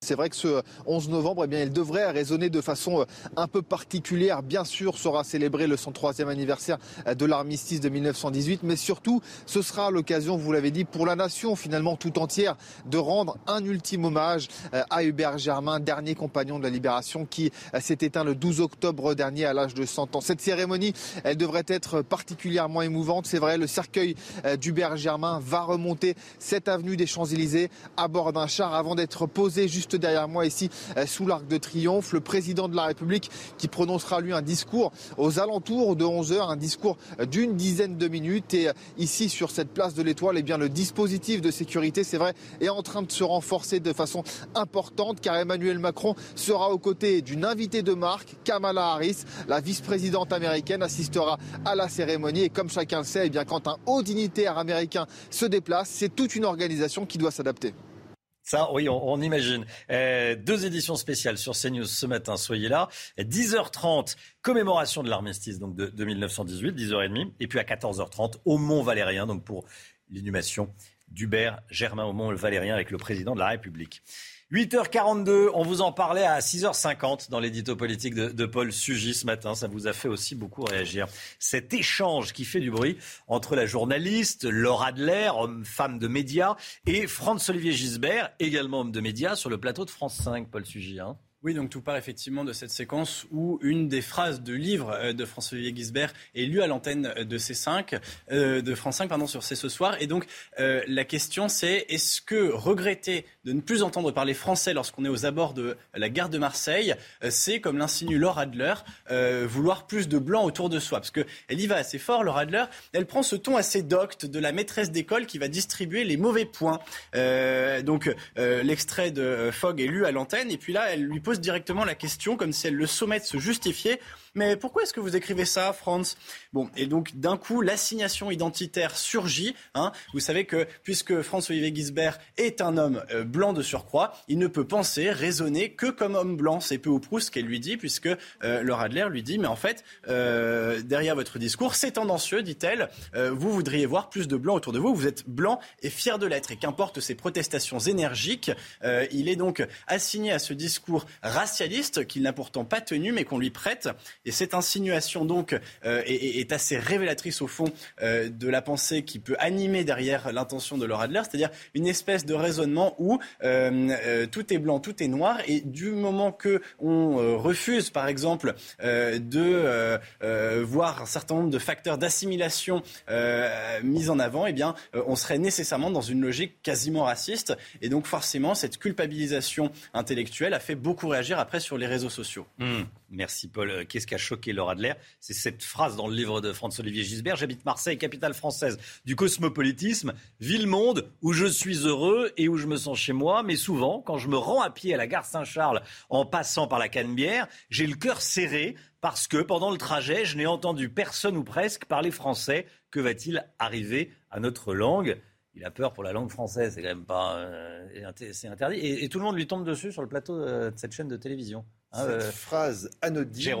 S54: C'est vrai que ce 11 novembre, eh bien, il devrait résonner de façon euh, un peu particulière. Bien sûr, sera célébré le 103e anniversaire euh, de l'armistice de 1918, mais surtout, ce sera l'occasion, vous l'avez dit, pour la nation finalement tout entière de rendre un ultime hommage euh, à Hubert Germain, dernier compagnon de la libération qui s'est éteint le 12 octobre dernier à l'âge de 100 ans. Cette cérémonie, elle devrait être particulièrement émouvante. C'est vrai, le cercueil d'Hubert Germain va remonter cette avenue des Champs-Élysées à bord d'un char avant d'être posé juste derrière moi ici euh, sous l'Arc de Triomphe, le président de la République qui prononcera lui un discours aux alentours de 11h, un discours d'une dizaine de minutes. Et euh, ici sur cette place de l'Étoile, eh bien le dispositif de sécurité, c'est vrai, est en train de se renforcer de façon importante car Emmanuel Macron sera aux côtés d'une invitée de marque, Kamala Harris, la vice-présidente américaine, assistera à la cérémonie. Et comme chacun le sait, eh quand un haut dignitaire américain se déplace, c'est toute une organisation qui doit s'adapter.
S1: Ça, oui, on, imagine. Euh, deux éditions spéciales sur CNews ce matin, soyez là. 10h30, commémoration de l'armistice donc de, de 1918, 10h30. Et puis à 14h30, au Mont Valérien, donc pour l'inhumation d'Hubert Germain au Mont Valérien avec le président de la République. 8h42, on vous en parlait à 6h50 dans l'édito politique de, Paul Sugy ce matin. Ça vous a fait aussi beaucoup réagir. Cet échange qui fait du bruit entre la journaliste Laura Adler, homme-femme de médias, et Franz-Olivier Gisbert, également homme de médias, sur le plateau de France 5, Paul Sugy. Hein.
S25: Oui, donc tout part effectivement de cette séquence où une des phrases de livre euh, de François-Olivier Gisbert est lue à l'antenne de C5, euh, de France 5, pardon, sur C ce soir. Et donc euh, la question c'est est-ce que regretter de ne plus entendre parler français lorsqu'on est aux abords de la gare de Marseille, c'est comme l'insinue Laura Adler, vouloir plus de blanc autour de soi, parce que elle y va assez fort, Laura Adler. Elle prend ce ton assez docte de la maîtresse d'école qui va distribuer les mauvais points. donc l'extrait de Fogg est lu à l'antenne, et puis là elle lui pose directement la question, comme si elle le sommet de se justifier. Mais pourquoi est-ce que vous écrivez ça, Franz? Bon, et donc d'un coup, l'assignation identitaire surgit. Hein. Vous savez que puisque Franz-Olivier Gisbert est un homme euh, blanc de surcroît, il ne peut penser, raisonner que comme homme blanc. C'est peu ou prou ce qu'elle lui dit, puisque euh, Laura Adler lui dit, mais en fait, euh, derrière votre discours, c'est tendancieux, dit-elle. Euh, vous voudriez voir plus de blanc autour de vous. Vous êtes blanc et fier de l'être. Et qu'importe ses protestations énergiques, il est donc assigné à ce discours racialiste qu'il n'a pourtant pas tenu, mais qu'on lui prête. Et cette insinuation donc euh, est, assez révélatrice au fond euh, de la pensée qui peut animer derrière l'intention de Laura Adler, c'est-à-dire une espèce de raisonnement où euh, tout est blanc, tout est noir, et du moment que on refuse, par exemple, de voir un certain nombre de facteurs d'assimilation mis en avant, eh bien, on serait nécessairement dans une logique quasiment raciste, et donc forcément cette culpabilisation intellectuelle a fait beaucoup réagir après sur les réseaux sociaux.
S1: Mmh. Merci Paul. Qu'est-ce qui a choqué Laura Adler C'est cette phrase dans le livre de François-Olivier Gisbert. J'habite Marseille, capitale française du cosmopolitisme, ville-monde où je suis heureux et où je me sens chez moi. Mais souvent, quand je me rends à pied à la gare Saint-Charles en passant par la Canebière, j'ai le cœur serré parce que pendant le trajet, je n'ai entendu personne ou presque parler français. Que va-t-il arriver à notre langue il a peur pour la langue française, c'est quand même pas, euh, c'est interdit. Et, tout le monde lui tombe dessus sur le plateau de cette chaîne de télévision.
S49: Hein, Cette euh, phrase anodine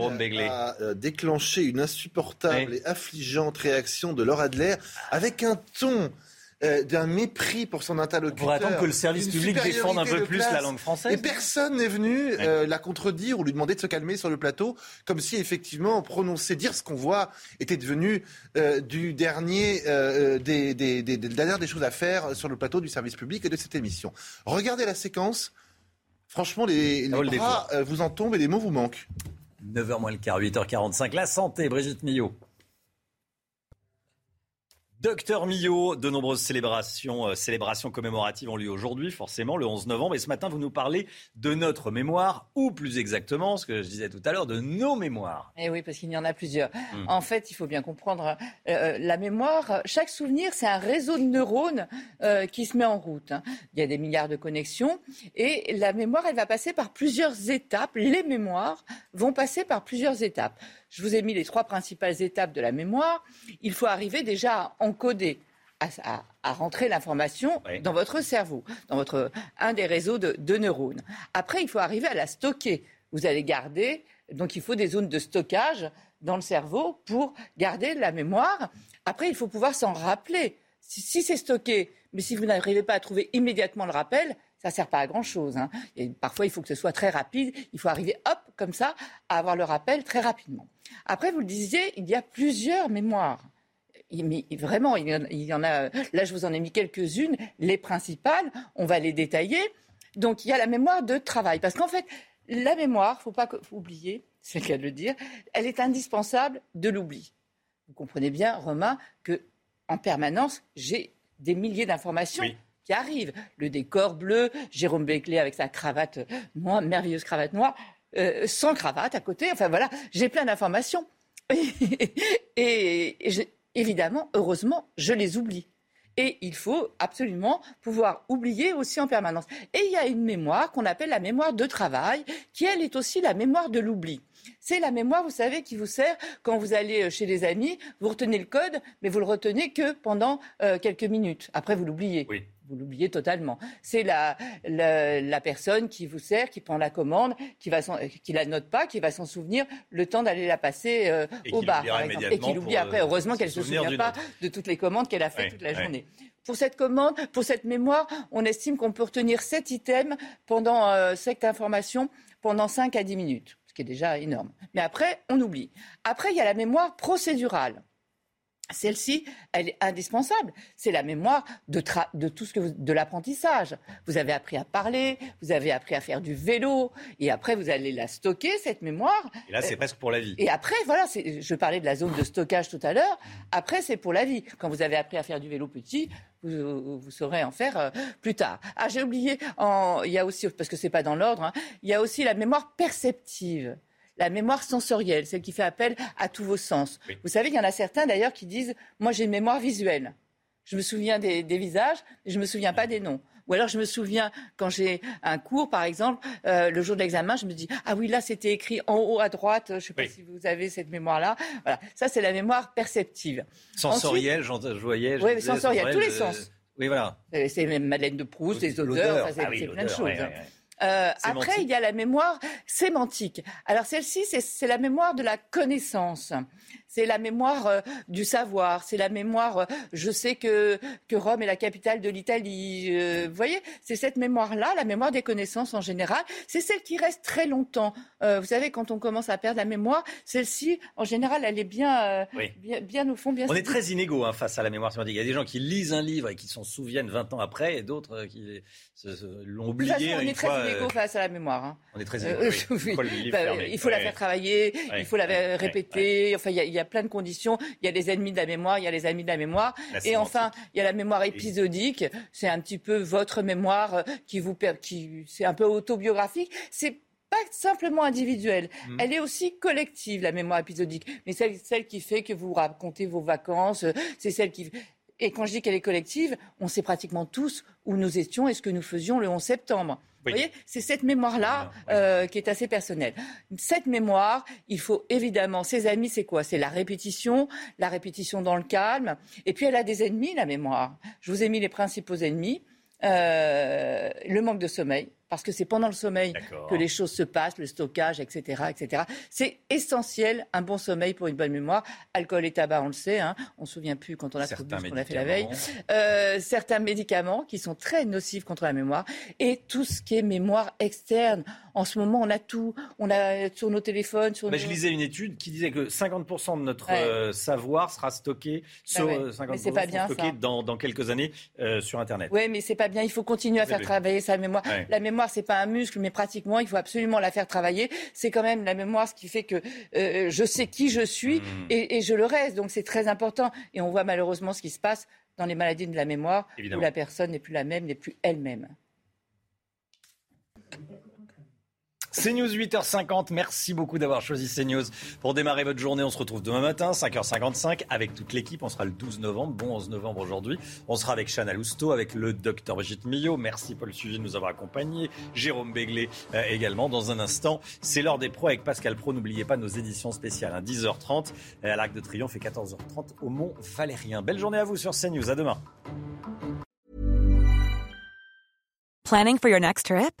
S49: a euh, déclenché une insupportable et affligeante réaction de Laura Adler avec un ton euh, d'un mépris pour son interlocuteur.
S1: Pour attendre que le service public défende un peu plus la langue française.
S49: Et personne n'est venu la contredire ou lui demander de se calmer sur le plateau, comme si effectivement prononcer, dire ce qu'on voit était devenu du dernier des, des, des, des, dernières des choses à faire sur le plateau du service public et de cette émission. Regardez la séquence. Franchement, les, bras euh, vous en tombent et les mots vous manquent.
S1: 9h moins le quart, 8h45. La santé, Brigitte Millot. Docteur Millot, de nombreuses célébrations, euh, célébrations commémoratives ont lieu aujourd'hui, forcément, le 11 novembre. Et ce matin, vous nous parlez de notre mémoire, ou plus exactement, ce que je disais tout à l'heure, de nos mémoires.
S70: Eh oui, parce qu'il y en a plusieurs. Hmm. En fait, il faut bien comprendre, euh, euh, la mémoire, chaque souvenir, c'est un réseau de neurones qui se met en route. Hein. Il y a des milliards de connexions. Et la mémoire, elle va passer par plusieurs étapes. Les mémoires vont passer par plusieurs étapes. Je vous ai mis les trois principales étapes de la mémoire. Il faut arriver déjà à encoder, à, rentrer l'information dans votre cerveau, dans votre, un des réseaux de, neurones. Après, il faut arriver à la stocker. Vous allez garder, donc il faut des zones de stockage dans le cerveau pour garder la mémoire. Après, il faut pouvoir s'en rappeler. Si, c'est stocké, mais si vous n'arrivez pas à trouver immédiatement le rappel, ça ne sert pas à grand-chose. Hein. parfois, il faut que ce soit très rapide. Il faut arriver, hop, comme ça, à avoir le rappel très rapidement. Après, vous le disiez, il y a plusieurs mémoires. Mais vraiment, il y en a. Là, je vous en ai mis quelques-unes. Les principales, on va les détailler. Donc, il y a la mémoire de travail. Parce qu'en fait, la mémoire, ne faut pas oublier, c'est le cas de le dire, elle est indispensable de l'oubli. Vous comprenez bien, Romain, que en permanence, j'ai des milliers d'informations qui arrivent. Le décor bleu, Jérôme Beckley avec sa cravate noire, merveilleuse cravate noire, euh, sans cravate à côté. Enfin voilà, j'ai plein d'informations. et, évidemment, heureusement, je les oublie. Et il faut absolument pouvoir oublier aussi en permanence. Et il y a une mémoire qu'on appelle la mémoire de travail, qui elle est aussi la mémoire de l'oubli. C'est la mémoire, vous savez, qui vous sert quand vous allez euh, chez les amis, vous retenez le code, mais vous le retenez que pendant euh, quelques minutes. Après, vous l'oubliez. Oui vous l'oubliez totalement. C'est la, la, personne qui vous sert, qui prend la commande, qui va qui la note pas, qui va s'en souvenir le temps d'aller la passer euh, au bar, par exemple. Et qui l'oublie après. Heureusement qu'elle ne se souvient pas de toutes les commandes qu'elle a faites toute la journée. Pour cette commande, pour cette mémoire, on estime qu'on peut retenir cet item pendant cette information pendant 5 à 10 minutes qui est déjà énorme. Mais après, on oublie. Après, il y a la mémoire procédurale. Celle-ci, elle est indispensable. C'est la mémoire de, de tout ce que de l'apprentissage. Vous avez appris à parler, vous avez appris à faire du vélo, et après vous allez la stocker cette mémoire.
S1: Et là, c'est presque pour la vie.
S70: Et après, voilà, je parlais de la zone de stockage tout à l'heure. Après, c'est pour la vie. Quand vous avez appris à faire du vélo petit, vous, saurez en faire euh, plus tard. Ah, j'ai oublié. il y a aussi, parce que c'est pas dans l'ordre, hein, il y a aussi la mémoire perceptive la mémoire sensorielle, celle qui fait appel à tous vos sens. Vous savez, il y en a certains d'ailleurs qui disent Moi, j'ai une mémoire visuelle. Je me souviens des, visages, mais je ne me souviens pas des noms. Ou alors je me souviens quand j'ai un cours, par exemple, euh, le jour de l'examen, je me dis ah oui là c'était écrit en haut à droite. Je ne sais pas si vous avez cette mémoire-là. Voilà, ça c'est la mémoire perceptive.
S1: Sensorielle, je voyais.
S70: oui, sensorielle, tous les sens.
S1: Oui, voilà.
S70: C'est même Madeleine de Proust, les odeurs, c'est ah plein de choses. Euh, après, il y a la mémoire sémantique. Alors celle-ci, c'est la mémoire de la connaissance c'est la mémoire euh, du savoir, c'est la mémoire, euh, je sais que, que Rome est la capitale de l'Italie. Euh, vous voyez, c'est cette mémoire-là, la mémoire des connaissances en général, c'est celle qui reste très longtemps. vous savez, quand on commence à perdre la mémoire, celle-ci, en général, elle est bien, bien, au fond, bien
S1: On est très inégaux hein, face à la mémoire. Il y a des gens qui lisent un livre et qui s'en souviennent 20 ans après, et d'autres qui l'ont oublié.
S70: on est très inégaux face à la mémoire. Hein.
S1: On est très inégaux.
S70: Bah, il faut la faire travailler, il faut la répéter. Enfin, il y a y a plein de conditions. Il y a les ennemis de la mémoire, il y a les amis de la mémoire. et enfin, il y a la mémoire épisodique. C'est un petit peu votre mémoire euh, qui vous, qui, c'est un peu autobiographique. C'est pas simplement individuelle, mmh. elle est aussi collective, la mémoire épisodique. Mais celle, celle qui fait que vous racontez vos vacances, euh, c'est celle qui... Et quand je dis qu'elle est collective, on sait pratiquement tous où nous étions et ce que nous faisions le 11 septembre. Vous voyez, c'est cette mémoire-là euh, qui est assez personnelle. Cette mémoire, il faut évidemment, ses amis, c'est quoi? C'est la répétition, la répétition dans le calme. Et puis elle a des ennemis, la mémoire. Je vous ai mis les principaux ennemis. Euh, le manque de sommeil, parce que c'est pendant le sommeil que les choses se passent, le stockage, etc. etc. C'est essentiel, un bon sommeil pour une bonne mémoire. Alcool et tabac, on le sait, hein. on ne se souvient plus quand on a trop bu ce qu'on a fait la veille. Euh, certains médicaments qui sont très nocifs contre la mémoire et tout ce qui est mémoire externe. En ce moment, on a tout. On a sur nos téléphones. Sur
S1: Je lisais une étude qui disait que 50% de notre euh, savoir sera stocké, bah sur, euh,
S70: pas bien,
S1: dans, dans, quelques années sur Internet.
S70: Oui, mais c'est pas bien. Il faut continuer à faire travailler sa mémoire. La mémoire mémoire, c'est pas un muscle, mais pratiquement, il faut absolument la faire travailler. C'est quand même la mémoire ce qui fait que euh, je sais qui je suis mmh. et, je le reste. Donc c'est très important. Et on voit malheureusement ce qui se passe dans les maladies de la mémoire, où la personne n'est plus la même, n'est plus elle-même.
S1: CNews 8h50, merci beaucoup d'avoir choisi CNews pour démarrer votre journée. On se retrouve demain matin, 5h55, avec toute l'équipe. On sera le 12 novembre, bon 11 novembre aujourd'hui. On sera avec Chana Lousteau, avec le docteur Brigitte Millot. Merci Paul Sujet de nous avoir accompagnés. Jérôme Béglé euh, également. Dans un instant, c'est l'heure des pros avec Pascal Pro. N'oubliez pas nos éditions spéciales, à 10h30 à l'Arc de Triomphe et 14h30 au Mont Valérien. Belle journée à vous sur CNews. À demain.
S71: Planning for your next trip?